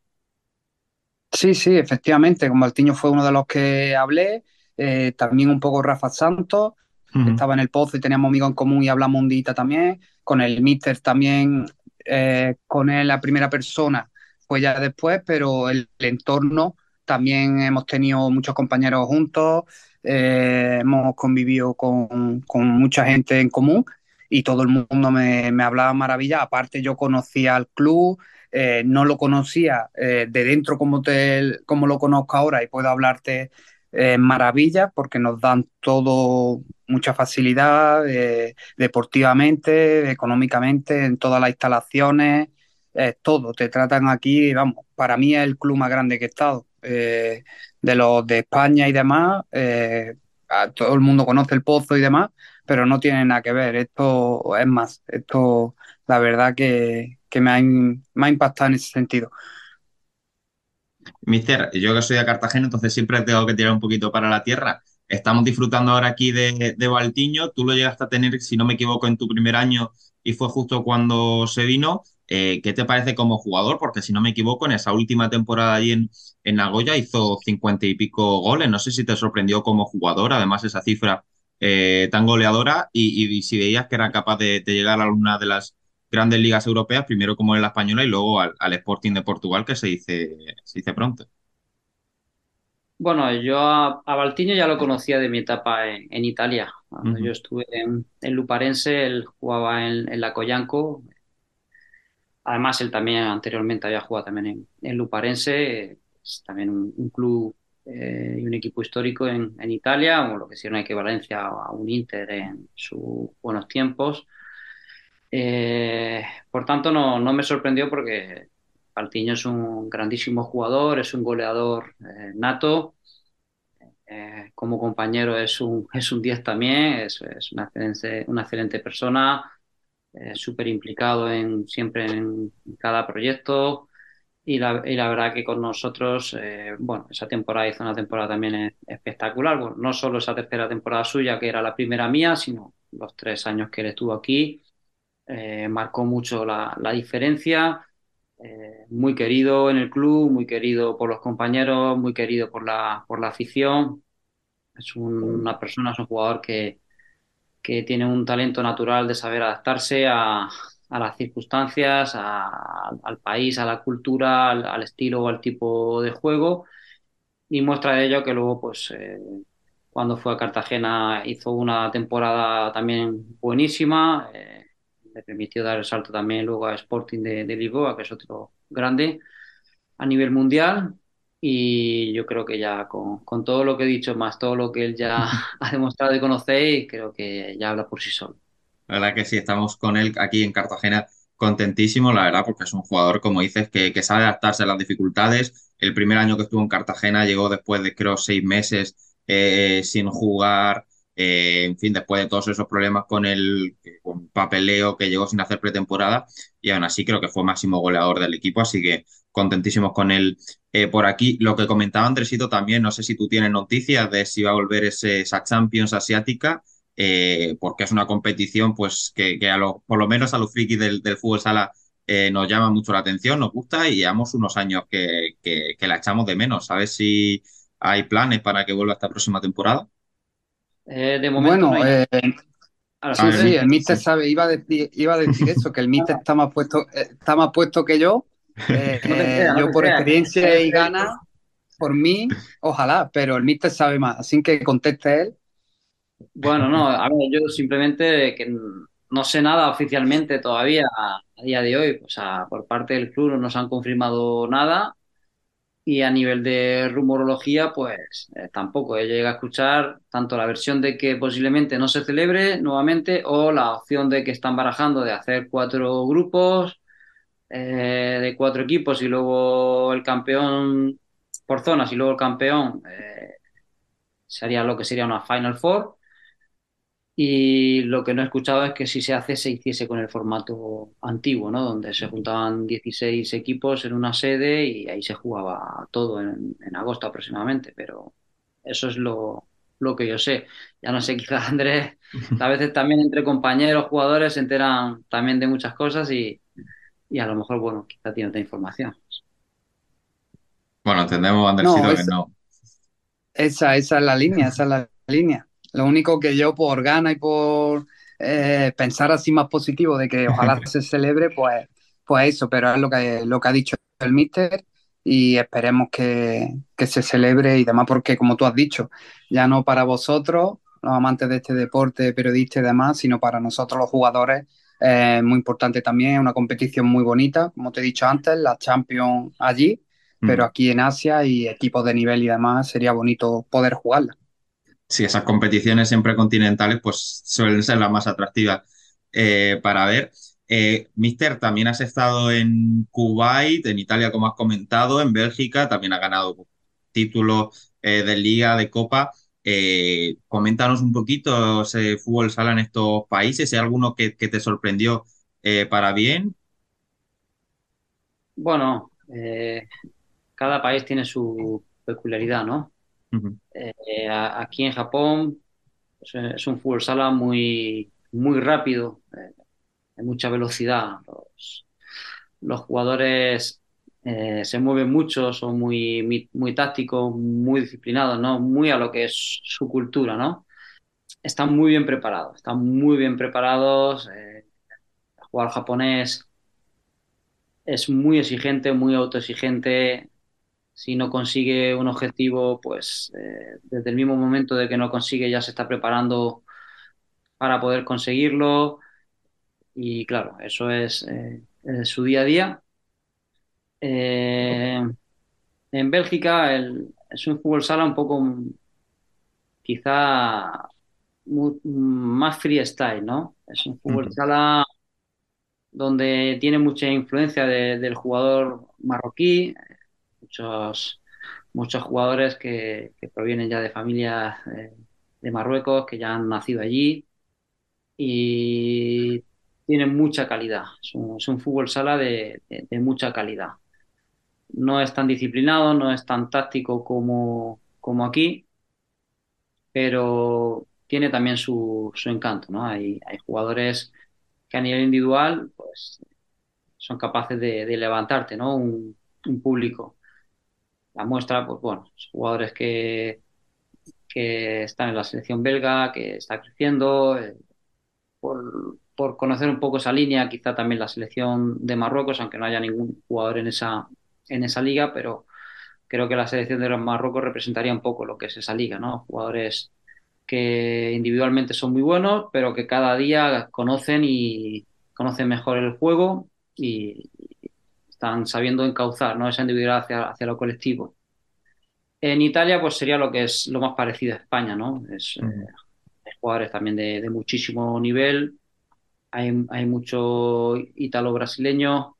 Sí, sí, efectivamente. Con Martiño fue uno de los que hablé. Eh, también un poco Rafa Santos. Uh -huh. Estaba en el pozo y teníamos amigos en común y hablamos un día también. Con el Mister también, eh, con él la primera persona fue ya después, pero el, el entorno también hemos tenido muchos compañeros juntos. Eh, hemos convivido con, con, mucha gente en común y todo el mundo me, me hablaba maravilla. Aparte, yo conocía al club, eh, no lo conocía eh, de dentro como, te, como lo conozco ahora y puedo hablarte eh, maravillas porque nos dan todo, mucha facilidad eh, deportivamente, económicamente, en todas las instalaciones, eh, todo. Te tratan aquí, vamos, para mí es el club más grande que he estado. eh, de los de España y demás, eh, todo el mundo conoce el Pozo y demás, pero no tiene nada que ver. Esto es más, esto la verdad que, que me ha, me ha impactado en ese sentido. Mister, yo que soy de Cartagena, entonces siempre tengo que tirar un poquito para la tierra. Estamos disfrutando ahora aquí de, de Valtiño. Tú lo llegaste a tener, si no me equivoco, en tu primer año y fue justo cuando se vino. Eh, ¿qué te parece como jugador? Porque si no me equivoco, en esa última temporada allí en, en Nagoya hizo cincuenta y pico goles. No sé si te sorprendió como jugador, además esa cifra eh, tan goleadora y, si veías que era capaz de llegar a alguna de las grandes ligas europeas, primero como en la española y luego al, al Sporting de Portugal, que se dice, se dice pronto. Bueno, yo a, a Valtiño ya lo conocía de mi etapa en, en Italia. Cuando yo estuve en, en Luparense, él jugaba en, en la Coyanco. Además, él también anteriormente había jugado también en, en Luparense, es también un, un club eh, y un equipo histórico en, en Italia, o lo que sería una equivalencia a un Inter en sus buenos tiempos. Eh, por tanto, no, no me sorprendió porque Valtiño es un grandísimo jugador, es un goleador eh, nato. Eh, como compañero es un, *laughs* es un 10 también, es, es una excelente, una excelente persona, eh, súper implicado en, siempre en cada proyecto. Y la, y la verdad que con nosotros, bueno, esa temporada hizo una temporada también espectacular, bueno, no solo esa tercera temporada suya que era la primera mía, sino los tres años que él estuvo aquí, eh, marcó mucho la, la diferencia. Eh, muy querido en el club, muy querido por los compañeros, muy querido por la, por la afición. Es un- una persona, es un jugador que, que tiene un talento natural de saber adaptarse a, a las circunstancias, al país, a la cultura, al, al estilo o al tipo de juego. Y muestra de ello que luego, pues, eh, cuando fue a Cartagena hizo una temporada también buenísima. eh, le permitió dar el salto también luego a Sporting de, de Lisboa, que es otro grande a nivel mundial. Y yo creo que ya con, con todo lo que he dicho, más todo lo que él ya *laughs* *laughs* ha demostrado y conocéis, creo que ya habla por sí solo. La verdad que sí, estamos con él aquí en Cartagena contentísimo, la verdad, porque es un jugador, como dices, que, que sabe adaptarse a las dificultades. El primer año que estuvo en Cartagena llegó después de, creo, seis meses eh, sin jugar. Eh, en fin, después de todos esos problemas con el con papeleo que llegó sin hacer pretemporada, y aún así creo que fue máximo goleador del equipo, así que contentísimos con él eh, por aquí. Lo que comentaba Andresito también, no sé si tú tienes noticias de si va a volver ese, esa Champions asiática eh, porque es una competición pues que, a lo- por lo menos a los frikis del, fútbol sala nos llama mucho la atención, nos gusta y llevamos unos años que, la echamos de menos. ¿Sabes si hay planes para que vuelva esta próxima temporada? Eh, de momento Bueno, no hay- eh, Ahora, sí, Mister, el míster sí. sabe, iba a decir, iba a decir eso, que el míster está más puesto, eh, está más puesto que yo. *laughs* Eh, No creas, yo por creas. experiencia y ganas, por mí, ojalá, pero el míster sabe más, así que conteste él. Bueno, no, a ver, yo simplemente que no sé nada oficialmente todavía a, a día de hoy. O sea, por parte del club no nos han confirmado nada y a nivel de rumorología, pues eh, tampoco. He llegado a escuchar tanto la versión de que posiblemente no se celebre nuevamente o la opción de que están barajando de hacer cuatro grupos eh, de cuatro equipos y luego el campeón por zonas y luego el campeón eh, sería lo que sería una Final Four. Y lo que no he escuchado es que si se hace, se hiciese con el formato antiguo, ¿no? Donde se juntaban 16 equipos en una sede y ahí se jugaba todo en, en agosto aproximadamente, pero eso es lo, lo que yo sé. Ya no sé, quizás Andrés, *laughs* a veces también entre compañeros, jugadores se enteran también de muchas cosas y, y a lo mejor, bueno, quizá tiene otra información. Bueno, entendemos, No, Andersito, que no. esa, esa es la línea, esa es la línea. Lo único que yo por gana y por eh, pensar así más positivo de que ojalá *laughs* se celebre, pues, pues eso, pero es lo que, lo que ha dicho el míster y esperemos que, que se celebre y demás, porque como tú has dicho, ya no para vosotros, los amantes de este deporte, periodistas y demás, sino para nosotros los jugadores, eh, muy importante también, es una competición muy bonita, como te he dicho antes, la Champions allí, pero aquí en Asia y equipos de nivel y demás sería bonito poder jugarla. Sí, esas competiciones siempre continentales pues suelen ser las más atractivas eh, para ver. Eh, Mister, también has estado en Kuwait, en Italia, como has comentado, en Bélgica, también has ganado títulos eh, de Liga, de Copa. Coméntanos un poquito ese fútbol sala en estos países, ¿hay alguno que, te sorprendió para bien? Bueno, cada país tiene su peculiaridad, ¿no? Eh, aquí en Japón eh, es un fútbol sala muy, muy rápido, eh, de mucha velocidad. Los, jugadores eh, se mueven mucho, son muy, muy, muy tácticos, muy disciplinados, ¿no? Muy a lo que es su cultura, ¿no? Están muy bien preparados, están muy bien preparados. eh, el jugador japonés es muy exigente, muy autoexigente. Si no consigue un objetivo, pues eh, desde el mismo momento de que no consigue ya se está preparando para poder conseguirlo. Y claro, eso es, eh, es su día a día. Eh, en Bélgica el- es un fútbol sala un poco quizá más freestyle, ¿no? Es un fútbol sala donde tiene mucha influencia de- del jugador marroquí, muchos, jugadores que, provienen ya de familias eh, de Marruecos, que ya han nacido allí y tienen mucha calidad. Es un, fútbol sala de, mucha calidad. No es tan disciplinado, no es tan táctico como, como aquí, pero tiene también su, encanto, ¿no? Hay, hay jugadores que a nivel individual, pues son capaces de, levantarte, ¿no? Un público. La muestra, pues bueno, jugadores que, que están en la selección belga, que está creciendo, eh, por, por conocer un poco esa línea, quizá también la selección de Marruecos, aunque no haya ningún jugador en esa, en esa liga, pero creo que la selección de Marruecos representaría un poco lo que es esa liga, ¿no? Jugadores que individualmente son muy buenos, pero que cada día conocen y conocen mejor el juego y están sabiendo encauzar, ¿no? esa individualidad hacia, hacia lo colectivo. En Italia, pues sería lo que es lo más parecido a España, ¿no? Es, eh, jugadores también de, de muchísimo nivel, hay, hay mucho ítalo-brasileño,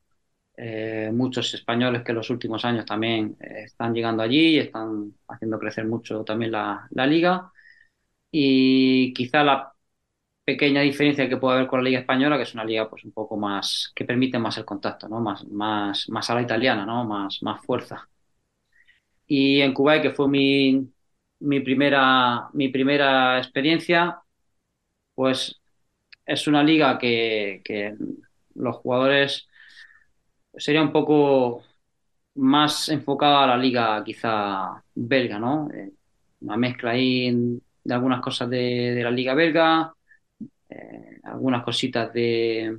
eh, muchos españoles que en los últimos años también eh, están llegando allí y están haciendo crecer mucho también la, la liga. Y quizá la pequeña diferencia que puede haber con la liga española, que es una liga pues un poco más, que permite más el contacto, ¿no? Más, más, más a la italiana, ¿no? Más, más fuerza. Y en Kuwait, que fue mi, mi primera, mi primera experiencia, pues es una liga que, los jugadores sería un poco más enfocada a la liga quizá belga, ¿no? Eh, una mezcla ahí de algunas cosas de la liga belga, eh, algunas cositas de,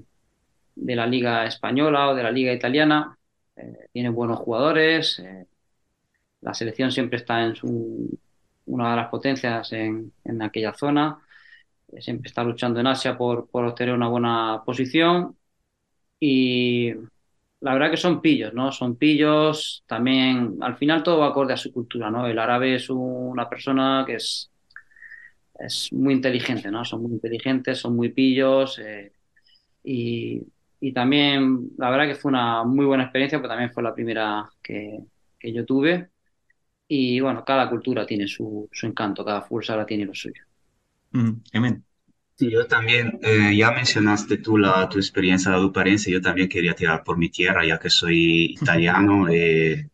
de la liga española o de la liga italiana. Eh, tiene buenos jugadores, eh, la selección siempre está en su, una de las potencias en, en aquella zona, siempre está luchando en Asia por, por obtener una buena posición y la verdad que son pillos, ¿no? Son pillos, también al final todo va acorde a su cultura, ¿no? El árabe es una persona que es, es muy inteligente, ¿no? Son muy inteligentes, son muy pillos eh, y, y también la verdad que fue una muy buena experiencia, pero también fue la primera que, que yo tuve y bueno, cada cultura tiene su, su encanto, cada fútbol sala tiene lo suyo. Mm. Sí, yo también, eh, ya mencionaste tú la, tu experiencia de la Luparense, yo también quería tirar por mi tierra, ya que soy *laughs* italiano. eh,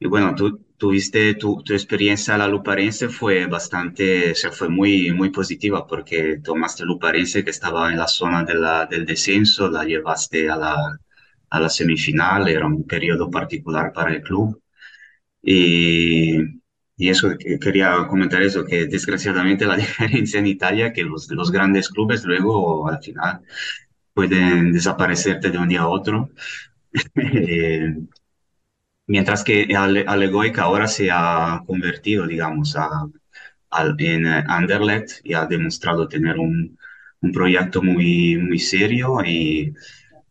y bueno, tú tuviste tu, tu experiencia en la Luparense fue bastante, o sea, fue muy, muy positiva porque tomaste Luparense que estaba en la zona de la, del descenso, la llevaste a la, a la semifinal, era un periodo particular para el club. Y, y eso, que- quería comentar eso, que desgraciadamente la *laughs* diferencia en Italia, que los, los grandes clubes luego al final pueden desaparecerte de un día a otro. *laughs* Mientras que Ale- Alegoica ahora se ha convertido, digamos, a, al- en eh, Anderlecht y ha demostrado tener un, un proyecto muy, muy serio y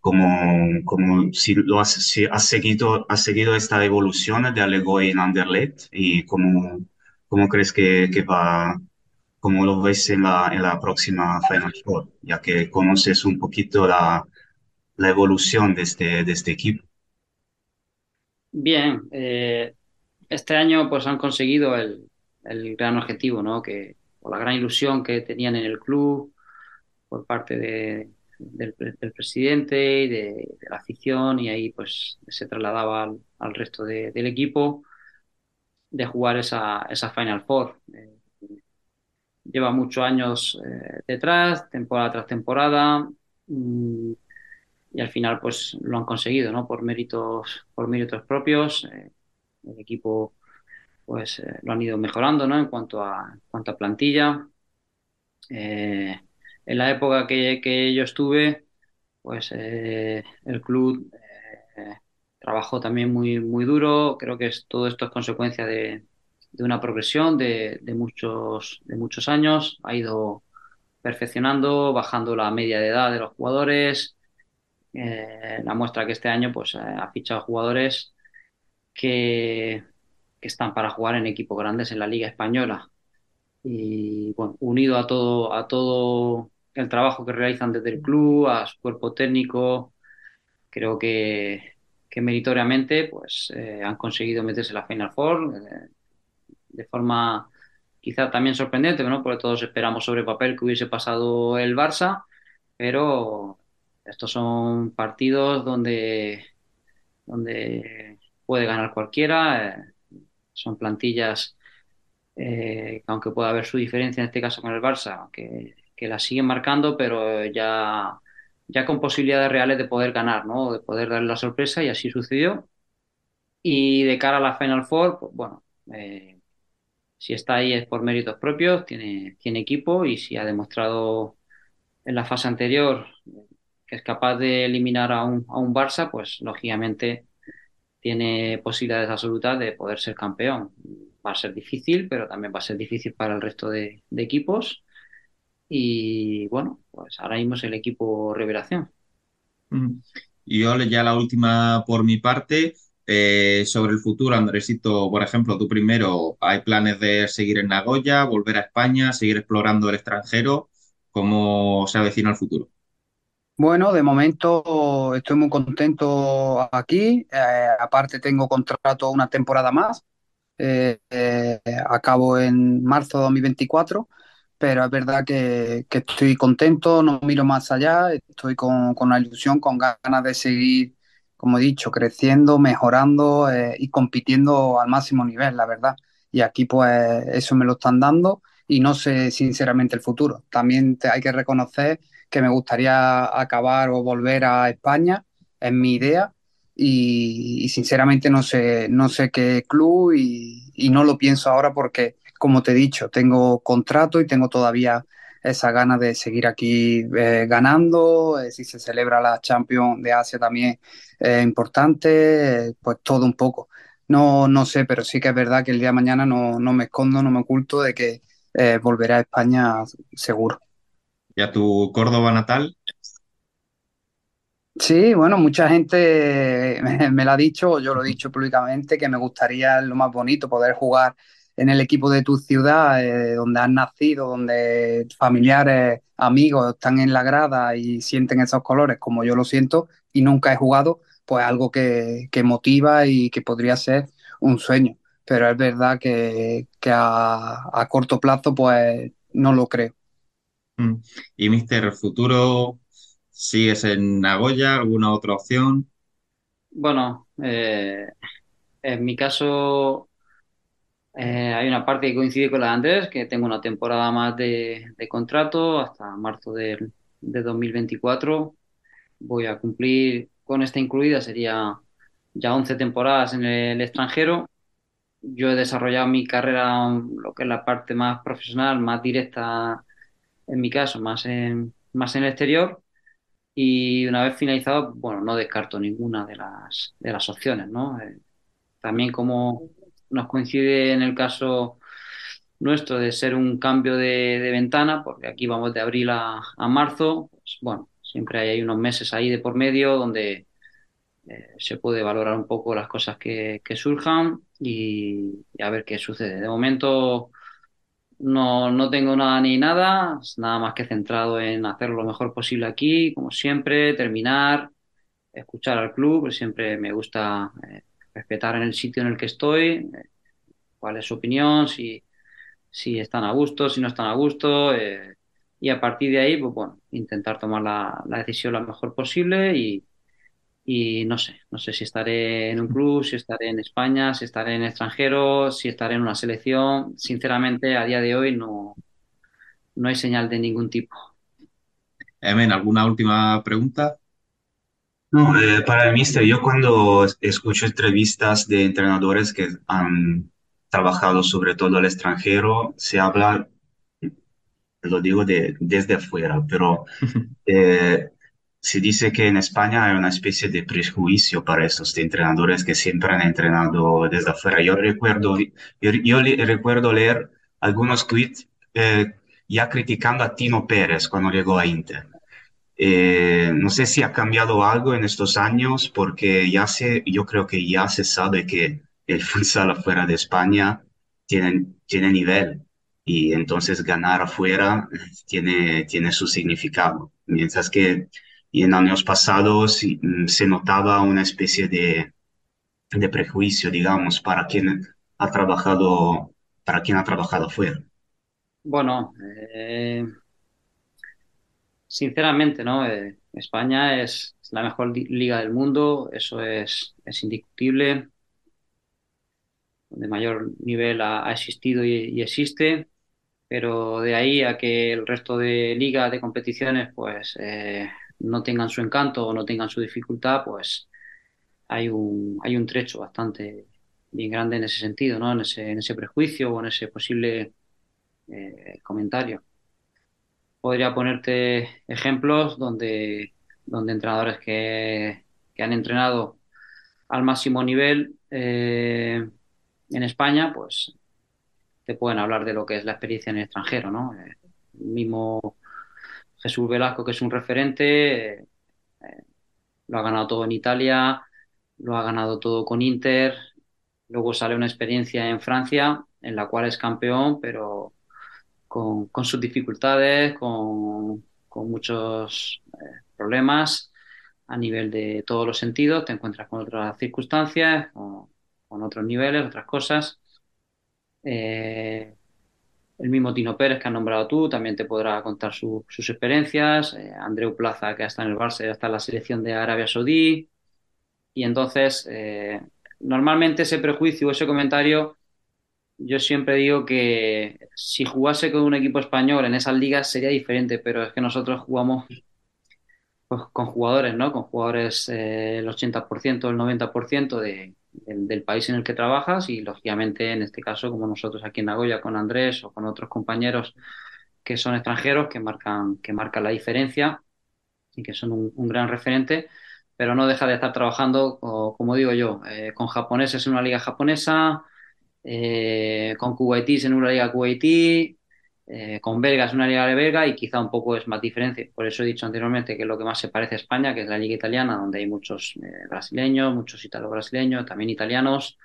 como, como si lo has, si has seguido, has seguido esta evolución de Allegoi en Anderlecht y cómo, cómo crees que, que va, cómo lo ves en la, en la próxima Final Four, ya que conoces un poquito la, la evolución de este, de este equipo. Bien, eh, este año pues han conseguido el, el gran objetivo, ¿no? Que, o la gran ilusión que tenían en el club por parte de, del, del presidente y de, la afición y ahí pues se trasladaba al, al resto de- del equipo de jugar esa, esa Final Four. Eh, lleva muchos años eh, detrás, temporada tras temporada, mm, y al final pues lo han conseguido, ¿no? Por méritos, por méritos propios. Eh, el equipo pues eh, lo han ido mejorando, ¿no? En cuanto a, en cuanto a plantilla. Eh, en la época que, que yo estuve, pues el club trabajó también muy, muy duro. Creo que es, todo esto es consecuencia de, de una progresión de, de muchos, de muchos años. Ha ido perfeccionando, bajando la media de edad de los jugadores. Eh, la muestra que este año pues, eh, ha fichado jugadores que, que están para jugar en equipos grandes en la Liga Española. Y bueno, unido a todo, a todo el trabajo que realizan desde el club, a su cuerpo técnico, creo que, que meritoriamente pues, eh, han conseguido meterse en la Final Four eh, de forma quizá también sorprendente, ¿no? Porque todos esperamos sobre papel que hubiese pasado el Barça, pero estos son partidos donde, donde puede ganar cualquiera, eh, son plantillas eh, que aunque pueda haber su diferencia en este caso con el Barça, que, que la siguen marcando, pero ya, ya con posibilidades reales de poder ganar, ¿no? De poder darle la sorpresa y así sucedió. Y de cara a la Final Four, pues bueno, eh, si está ahí es por méritos propios, tiene, tiene equipo y si ha demostrado en la fase anterior que es capaz de eliminar a un, a un Barça, pues lógicamente tiene posibilidades absolutas de poder ser campeón. Va a ser difícil, pero también va a ser difícil para el resto de, de equipos. Y bueno, pues ahora mismo es el equipo revelación. Y yo ya la última por mi parte, eh, sobre el futuro, Andresito, por ejemplo, tú primero, ¿hay planes de seguir en Nagoya, volver a España, seguir explorando el extranjero? ¿Cómo se avecina el futuro? Bueno, de momento estoy muy contento aquí. Eh, aparte tengo contrato una temporada más. Eh, eh, acabo en marzo de 2024, pero es verdad que, que estoy contento, no miro más allá, estoy con, con la ilusión, con ganas de seguir, como he dicho, creciendo, mejorando eh, y compitiendo al máximo nivel, la verdad. Y aquí pues eso me lo están dando y no sé sinceramente el futuro. También te- hay que reconocer que me gustaría acabar o volver a España, es mi idea, y, sinceramente no sé, no sé qué club y, no lo pienso ahora porque, como te he dicho, tengo contrato y tengo todavía esa gana de seguir aquí eh, ganando, eh, si se celebra la Champions de Asia también es importante, eh, pues todo un poco. No, no sé, pero sí que es verdad que el día de mañana no, no me escondo, no me oculto de que eh, volveré a España seguro. ¿Y a tu Córdoba natal? Sí, bueno, mucha gente me, lo ha dicho, yo lo he dicho públicamente, que me gustaría lo más bonito, poder jugar en el equipo de tu ciudad, eh, donde has nacido, donde familiares, amigos están en la grada y sienten esos colores como yo lo siento y nunca he jugado, pues algo que, que motiva y que podría ser un sueño. Pero es verdad que, que a, a corto plazo, pues no lo creo. ¿Y Mister Futuro sigues en Nagoya? ¿Alguna otra opción? Bueno, eh, en mi caso eh, hay una parte que coincide con la de Andrés, que tengo una temporada más de, de contrato hasta marzo del- de 2024. Voy a cumplir con esta incluida, sería ya 11 temporadas en el extranjero. Yo he desarrollado mi carrera, lo que es la parte más profesional, más directa en mi caso, más en, más en el exterior. Y una vez finalizado, bueno, no descarto ninguna de las, de las opciones, ¿no? Eh, también como nos coincide en el caso nuestro de ser un cambio de, de ventana, porque aquí vamos de abril a, a marzo, pues bueno, siempre hay unos meses ahí de por medio donde eh, se puede valorar un poco las cosas que, que surjan y, y a ver qué sucede. De momento no, no tengo nada ni nada, nada más que centrado en hacer lo mejor posible aquí, como siempre, terminar, escuchar al club, siempre me gusta eh, respetar en el sitio en el que estoy, eh, cuál es su opinión, si, si están a gusto, si no están a gusto, eh, y a partir de ahí, pues bueno, intentar tomar la, la decisión lo mejor posible y, y no sé, no sé si estaré en un club, si estaré en España, si estaré en extranjero, si estaré en una selección. Sinceramente, a día de hoy no, no hay señal de ningún tipo. Emen, ¿alguna última pregunta? No, eh, para el mister, yo cuando es- escucho entrevistas de entrenadores que han trabajado sobre todo al extranjero, se habla, lo digo de, desde afuera, pero *laughs* eh, se dice que en España hay una especie de prejuicio para estos entrenadores que siempre han entrenado desde afuera. Yo recuerdo, yo, yo le- recuerdo leer algunos tweets eh, ya criticando a Tino Pérez cuando llegó a Inter. Eh, no sé si ha cambiado algo en estos años porque ya se, yo creo que ya se sabe que el *laughs* futsal afuera de España tiene, tiene nivel y entonces ganar afuera tiene, tiene su significado. Mientras que y en años pasados mm, se notaba una especie de, de prejuicio, digamos, para quien ha trabajado, para quien ha trabajado afuera. Bueno, eh, sinceramente, ¿no? Eh, España es, la mejor li- liga del mundo, eso es, indiscutible, donde mayor nivel ha, ha existido y, y existe, pero de ahí a que el resto de ligas, de competiciones, pues eh, no tengan su encanto o no tengan su dificultad, pues hay un, hay un trecho bastante bien grande en ese sentido, ¿no? En ese, en ese prejuicio o en ese posible eh, comentario. Podría ponerte ejemplos donde, donde entrenadores que, que han entrenado al máximo nivel eh, en España, pues te pueden hablar de lo que es la experiencia en el extranjero, ¿no? Eh, el mismo Jesús Velasco, que es un referente, eh, lo ha ganado todo en Italia, lo ha ganado todo con Inter, luego sale una experiencia en Francia en la cual es campeón, pero con, sus dificultades, con, muchos eh, problemas a nivel de todos los sentidos, te encuentras con otras circunstancias, con, otros niveles, otras cosas. Eh, el mismo Tino Pérez que has nombrado tú también te podrá contar su- sus experiencias. Eh, Andreu Plaza, que está en el Barça está en la selección de Arabia Saudí. Y entonces, eh, normalmente ese prejuicio o ese comentario, yo siempre digo que si jugase con un equipo español en esas ligas sería diferente, pero es que nosotros jugamos pues, con jugadores, ¿no? Con jugadores eh, el 80%, el 90% de, del, país en el que trabajas y lógicamente en este caso como nosotros aquí en Nagoya con Andrés o con otros compañeros que son extranjeros que marcan, que marcan la diferencia y que son un, gran referente, pero no deja de estar trabajando, como digo yo, eh, con japoneses en una liga japonesa, eh, con kuwaitíes en una liga kuwaití, eh, con belgas una liga de belga y quizá un poco es más diferencia. Por eso he dicho anteriormente que lo que más se parece a España, que es la liga italiana, donde hay muchos eh, brasileños, muchos italo-brasileños, también italianos,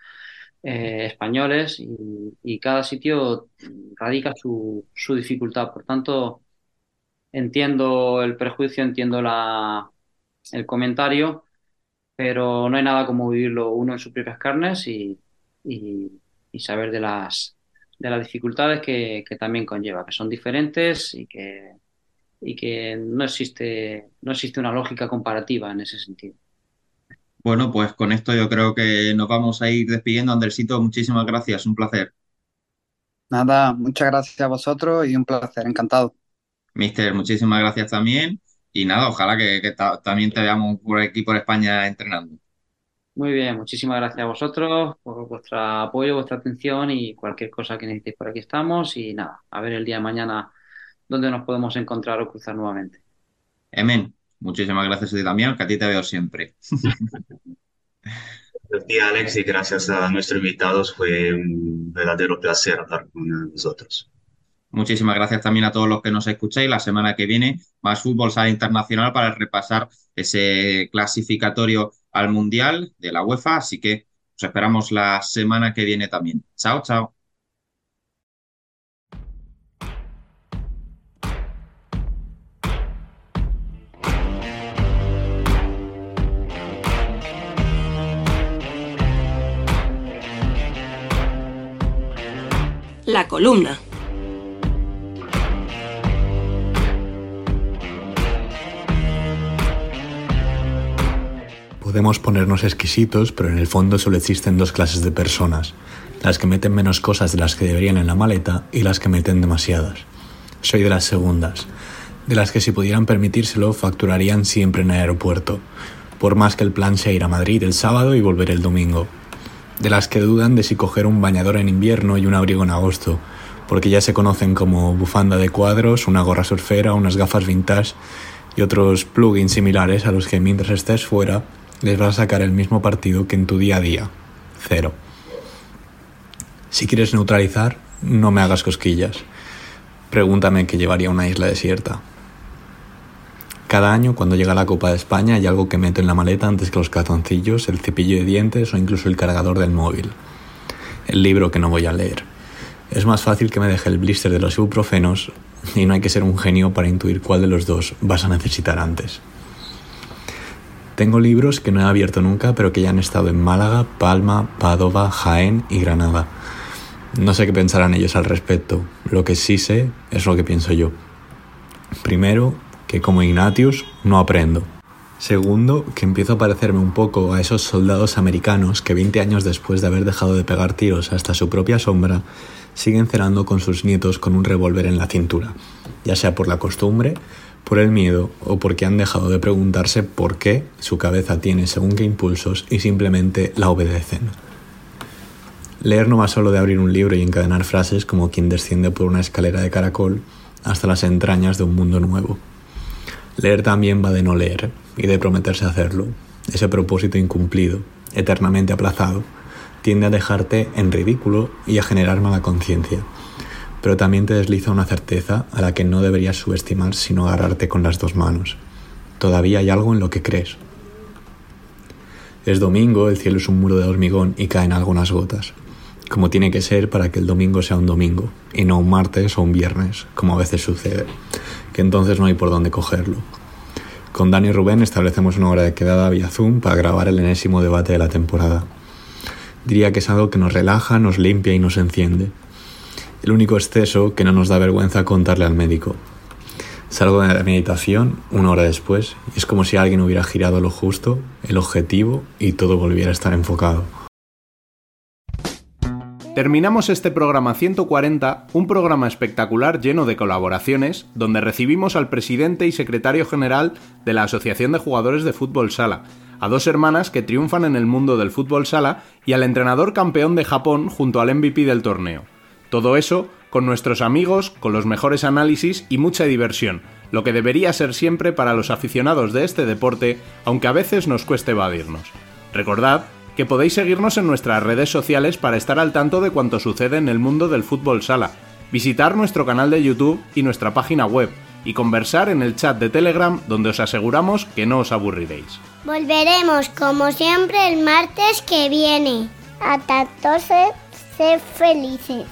eh, españoles, y, cada sitio radica su, dificultad. Por tanto, entiendo el prejuicio, entiendo la, el comentario, pero no hay nada como vivirlo uno en sus propias carnes y saber de las, de las dificultades que, que también conlleva, que son diferentes y que, y que no existe, no existe una lógica comparativa en ese sentido. Bueno, pues con esto yo creo que nos vamos a ir despidiendo. Andresito, muchísimas gracias, un placer. Nada, muchas gracias a vosotros y un placer, encantado. Mister, muchísimas gracias también. Y nada, ojalá que, que ta- también te veamos por aquí por España entrenando. Muy bien, muchísimas gracias a vosotros por vuestro apoyo, vuestra atención y cualquier cosa que necesitéis por aquí estamos. Y nada, a ver el día de mañana dónde nos podemos encontrar o cruzar nuevamente. Emen, muchísimas gracias a ti también, que a ti te veo siempre. Buenos días, Alex, y gracias a nuestros invitados. Fue un verdadero placer hablar con vosotros. Muchísimas gracias también a todos los que nos escucháis. La semana que viene, más fútbol sala internacional para repasar ese clasificatorio al Mundial de la UEFA. Así que os esperamos la semana que viene también. Chao, chao. La columna. Podemos ponernos exquisitos, pero en el fondo solo existen dos clases de personas, las que meten menos cosas de las que deberían en la maleta y las que meten demasiadas. Soy de las segundas, de las que si pudieran permitírselo facturarían siempre en el aeropuerto, por más que el plan sea ir a Madrid el sábado y volver el domingo. De las que dudan de si coger un bañador en invierno y un abrigo en agosto, porque ya se conocen como bufanda de cuadros, una gorra surfera, unas gafas vintage y otros plugins similares a los que mientras estés fuera les vas a sacar el mismo partido que en tu día a día. Cero. Si quieres neutralizar, no me hagas cosquillas. Pregúntame qué llevaría una isla desierta. Cada año, cuando llega la Copa de España, hay algo que meto en la maleta antes que los calzoncillos, el cepillo de dientes o incluso el cargador del móvil. El libro que no voy a leer. Es más fácil que me deje el blister de los ibuprofenos y no hay que ser un genio para intuir cuál de los dos vas a necesitar antes. Tengo libros que no he abierto nunca, pero que ya han estado en Málaga, Palma, Padova, Jaén y Granada. No sé qué pensarán ellos al respecto. Lo que sí sé es lo que pienso yo. Primero, que como Ignatius no aprendo. Segundo, que empiezo a parecerme un poco a esos soldados americanos que 20 años después de haber dejado de pegar tiros hasta su propia sombra, siguen cenando con sus nietos con un revólver en la cintura, ya sea por la costumbre, por el miedo o porque han dejado de preguntarse por qué su cabeza tiene según qué impulsos y simplemente la obedecen. Leer no va solo de abrir un libro y encadenar frases como quien desciende por una escalera de caracol hasta las entrañas de un mundo nuevo. Leer también va de no leer y de prometerse hacerlo. Ese propósito incumplido, eternamente aplazado, tiende a dejarte en ridículo y a generar mala conciencia, pero también te desliza una certeza a la que no deberías subestimar sino agarrarte con las dos manos. Todavía hay algo en lo que crees. Es domingo, el cielo es un muro de hormigón y caen algunas gotas, como tiene que ser para que el domingo sea un domingo y no un martes o un viernes, como a veces sucede, que entonces no hay por dónde cogerlo. Con Dani y Rubén establecemos una hora de quedada vía Zoom para grabar el enésimo debate de la temporada. Diría que es algo que nos relaja, nos limpia y nos enciende. El único exceso que no nos da vergüenza contarle al médico. Salgo de la meditación una hora después y es como si alguien hubiera girado lo justo, el objetivo y todo volviera a estar enfocado. Terminamos este programa 140, un programa espectacular lleno de colaboraciones, donde recibimos al presidente y secretario general de la Asociación de Jugadores de Fútbol Sala, a dos hermanas que triunfan en el mundo del fútbol sala y al entrenador campeón de Japón junto al MVP del torneo. Todo eso con nuestros amigos, con los mejores análisis y mucha diversión, lo que debería ser siempre para los aficionados de este deporte, aunque a veces nos cueste evadirnos. Recordad que podéis seguirnos en nuestras redes sociales para estar al tanto de cuanto sucede en el mundo del fútbol sala, visitar nuestro canal de YouTube y nuestra página web, y conversar en el chat de Telegram donde os aseguramos que no os aburriréis. Volveremos como siempre el martes que viene. Hasta entonces, sed felices.